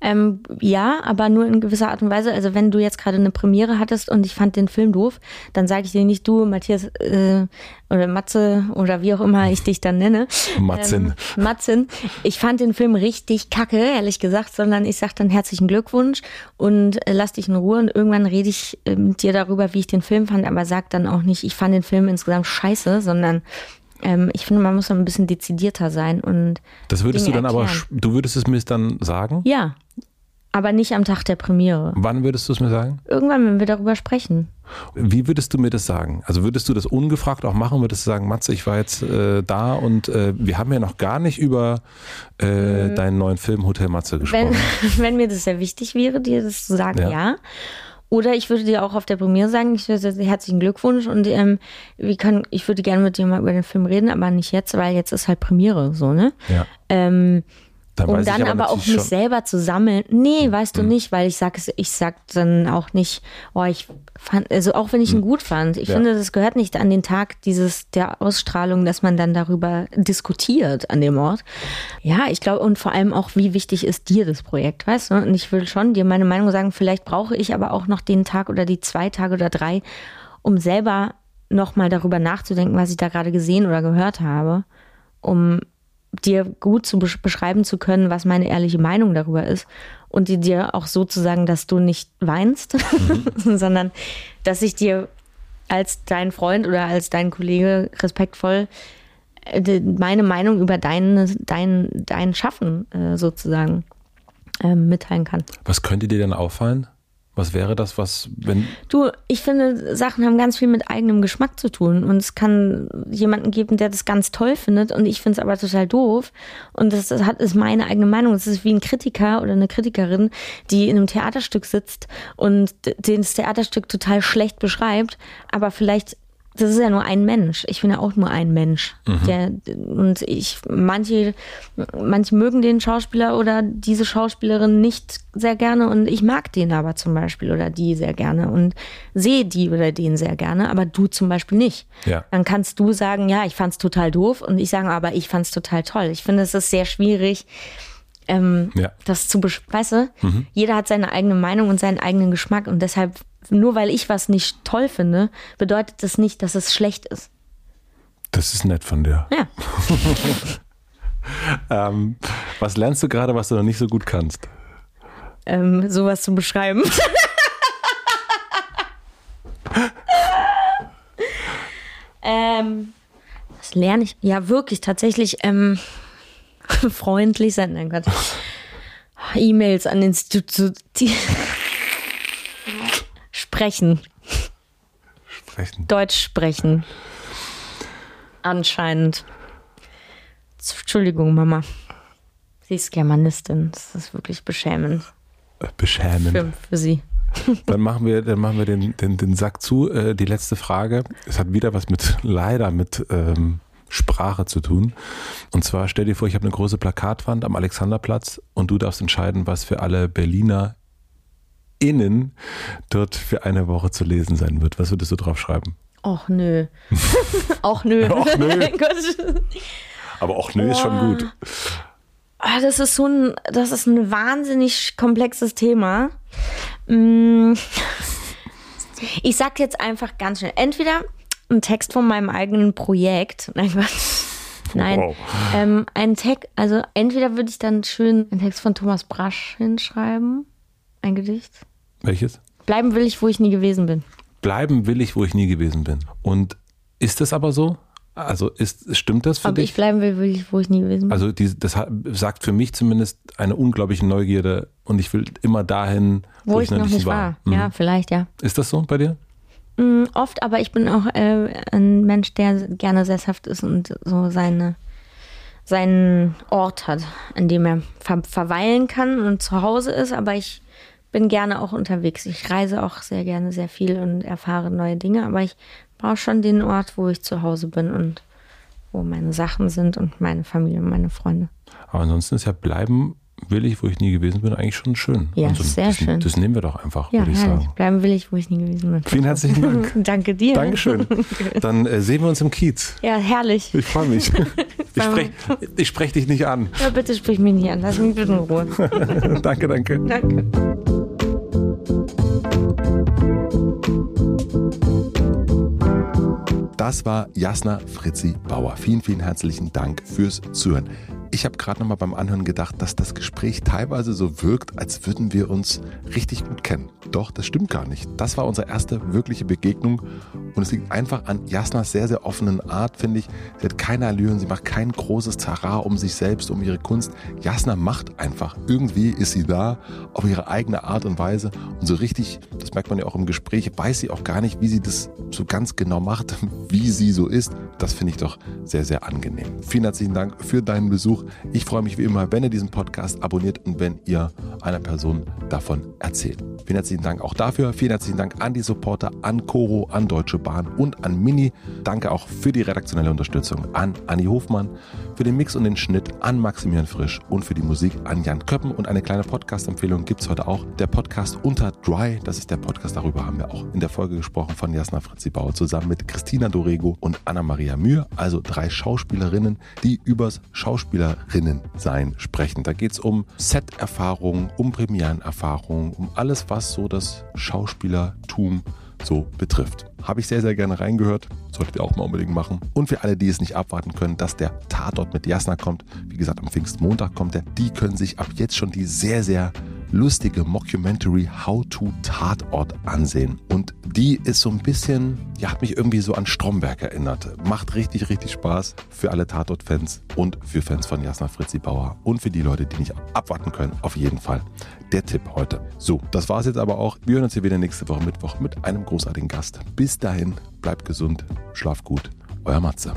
Ähm, ja, aber nur in gewisser Art und Weise. Also wenn du jetzt gerade eine Premiere hattest und ich fand den Film doof, dann sage ich dir nicht du, Matthias äh, oder Matze oder wie auch immer ich dich dann nenne. Matzin. Ähm, Matzin. Ich fand den Film richtig kacke, ehrlich gesagt, sondern ich sage dann herzlichen Glückwunsch und äh, lass dich in Ruhe und irgendwann rede ich äh, mit dir darüber, wie ich den Film fand, aber sag dann auch nicht, ich fand den Film insgesamt scheiße, sondern ähm, ich finde, man muss ein bisschen dezidierter sein und Das würdest Dinge du dann aber, erklären. sch- du würdest es mir dann sagen? ja, aber nicht am Tag der Premiere. Wann würdest du es mir sagen? Irgendwann, wenn wir darüber sprechen. Wie würdest du mir das sagen? Also würdest du das ungefragt auch machen? Würdest du sagen, Matze, ich war jetzt äh, da und äh, wir haben ja noch gar nicht über äh, deinen neuen Film Hotel Matze Wenn, gesprochen. wenn mir das sehr wichtig wäre, dir das zu sagen, Ja. ja. Oder ich würde dir auch auf der Premiere sagen, ich würde dir herzlichen Glückwunsch und ähm, wir können, ich würde gerne mit dir mal über den Film reden, aber nicht jetzt, weil jetzt ist halt Premiere, so, ne? Ja. Ähm, Dann um dann aber auch natürlich mich schon- Mhm. selber zu sammeln. Nee, weißt du nicht, weil ich sag es, ich sag dann auch nicht, oh, ich fand, also auch wenn ich ihn gut fand, ich Mhm. Ja. finde, das gehört nicht an den Tag dieses, der Ausstrahlung, dass man dann darüber diskutiert an dem Ort. Ja, ich glaube, und vor allem auch, wie wichtig ist dir das Projekt, weißt du? Und ich will schon dir meine Meinung sagen, vielleicht brauche ich aber auch noch den Tag oder die zwei Tage oder drei, um selber nochmal darüber nachzudenken, was ich da gerade gesehen oder gehört habe, um dir gut zu besch- beschreiben zu können, was meine ehrliche Meinung darüber ist und die dir auch so zu sagen, dass du nicht weinst, sondern dass ich dir als dein Freund oder als dein Kollege respektvoll äh, meine Meinung über dein, dein, dein Schaffen äh, sozusagen ähm, mitteilen kann. Was könnte dir denn auffallen? Was wäre das, was, wenn, Du, ich finde, Sachen haben ganz viel mit eigenem Geschmack zu tun. Und es kann jemanden geben, der das ganz toll findet und ich finde es aber total doof. Und das, das hat, ist meine eigene Meinung. Es ist wie ein Kritiker oder eine Kritikerin, die in einem Theaterstück sitzt und den das Theaterstück total schlecht beschreibt, aber vielleicht das ist ja nur ein Mensch. Ich bin ja auch nur ein Mensch. Der, und ich, manche, manche mögen den Schauspieler oder diese Schauspielerin nicht sehr gerne und ich mag den aber zum Beispiel oder die sehr gerne und sehe die oder den sehr gerne, aber du zum Beispiel nicht. Ja. Dann kannst du sagen, ja, ich fand's total doof und ich sage, aber ich fand's total toll. Ich finde, es ist sehr schwierig, ähm, Ja. das zu besch weißt du? Jeder hat seine eigene Meinung und seinen eigenen Geschmack und deshalb, nur weil ich was nicht toll finde, bedeutet das nicht, dass es schlecht ist. Das ist nett von dir. Ja. ähm, was lernst du gerade, was du noch nicht so gut kannst? Ähm, sowas zu beschreiben. ähm, was lerne ich? Ja, wirklich, tatsächlich ähm, freundlich sein. Nein, Gott. E-Mails an Institute. Sprechen. Sprechen. Deutsch sprechen. Anscheinend. Entschuldigung, Mama. Sie ist Germanistin. Das ist wirklich beschämend. Äh, Beschämend. Für, für sie. Dann machen wir, dann machen wir den, den, den Sack zu. Äh, die letzte Frage. Es hat wieder was mit, leider mit ähm, Sprache zu tun. Und zwar stell dir vor, ich habe eine große Plakatwand am Alexanderplatz und du darfst entscheiden, was für alle Berliner innen dort für eine Woche zu lesen sein wird. Was würdest du drauf schreiben? Och nö. Och nö. Och nö. Aber auch nö ist schon gut. Ah, Das ist so ein, das ist ein wahnsinnig komplexes Thema. Mm. Ich sag jetzt einfach ganz schnell. Entweder ein Text von meinem eigenen Projekt. Nein, Quatsch. Nein. Wow. Ähm, ein Text, also entweder würde ich dann schön einen Text von Thomas Brasch hinschreiben. Ein Gedicht. Welches? Bleiben will ich, wo ich nie gewesen bin. Bleiben will ich, wo ich nie gewesen bin. Und ist das aber so? Also ist, stimmt das für Ob dich? ich bleiben will, will ich, wo ich nie gewesen bin. Also die, das sagt für mich zumindest eine unglaubliche Neugierde und ich will immer dahin, wo, ich noch nicht war. Mhm. Ja, vielleicht, ja. Ist das so bei dir? Mm, Oft, aber ich bin auch äh, ein Mensch, der gerne sesshaft ist und so seine, seinen Ort hat, an dem er ver verweilen kann und zu Hause ist. Aber ich bin gerne auch unterwegs. Ich reise auch sehr gerne sehr viel und erfahre neue Dinge. Aber ich brauche schon den Ort, wo ich zu Hause bin und wo meine Sachen sind und meine Familie und meine Freunde. Aber ansonsten ist ja bleiben will ich, wo ich nie gewesen bin, eigentlich schon schön. Ja, so, sehr das, schön. Das nehmen wir doch einfach, Ja, würde ich sagen. Bleiben will ich, wo ich nie gewesen bin. Vielen herzlichen Dank. Danke dir. Dankeschön. Dann äh, sehen wir uns im Kiez. Ja, herrlich. Ich freue mich. Ich spreche sprech dich nicht an. Ja, bitte sprich mich nicht an. Lass mich bitte in Ruhe. danke, danke. Danke. Das war Jasna Fritzi Bauer. Vielen, vielen herzlichen Dank fürs Zuhören. Ich habe gerade nochmal beim Anhören gedacht, dass das Gespräch teilweise so wirkt, als würden wir uns richtig gut kennen. Doch, das stimmt gar nicht. Das war unsere erste wirkliche Begegnung und es liegt einfach an Jasnas sehr, sehr offenen Art, finde ich. Sie hat keine Allüren, sie macht kein großes Tara um sich selbst, um ihre Kunst. Jasna macht einfach. Irgendwie ist sie da, auf ihre eigene Art und Weise und so richtig, das merkt man ja auch im Gespräch, weiß sie auch gar nicht, wie sie das so ganz genau macht, wie sie so ist. Das finde ich doch sehr, sehr angenehm. Vielen herzlichen Dank für deinen Besuch. Ich freue mich wie immer, wenn ihr diesen Podcast abonniert und wenn ihr einer Person davon erzählt. Vielen herzlichen Dank auch dafür. Vielen herzlichen Dank an die Supporter, an Coro, an Deutsche Bahn und an Mini. Danke auch für die redaktionelle Unterstützung an Anni Hofmann, für den Mix und den Schnitt an Maximilian Frisch und für die Musik an Jan Köppen. Und eine kleine Podcast-Empfehlung gibt es heute auch. Der Podcast Unter Dry, das ist der Podcast, darüber haben wir auch in der Folge gesprochen von Jasna Fritzi Bauer zusammen mit Christina Dorego und Anna-Maria Mühr, also drei Schauspielerinnen, die übers Schauspielerinnen-Sein sprechen. Da geht es um Set-Erfahrung, um Premierenerfahrung, um alles, was so das Schauspielertum so betrifft. Habe ich sehr, sehr gerne reingehört. Solltet ihr auch mal unbedingt machen. Und für alle, die es nicht abwarten können, dass der Tatort mit Jasna kommt, wie gesagt, am Pfingstmontag kommt er, die können sich ab jetzt schon die sehr, sehr lustige Mockumentary How to Tatort ansehen. Und die ist so ein bisschen, ja, hat mich irgendwie so an Stromberg erinnert. Macht richtig, richtig Spaß für alle Tatort-Fans und für Fans von Jasna Fritzi Bauer und für die Leute, die nicht abwarten können. Auf jeden Fall der Tipp heute. So, das war's jetzt aber auch. Wir hören uns hier wieder nächste Woche Mittwoch mit einem großartigen Gast. Bis dahin, bleibt gesund, schlaf gut. Euer Matze.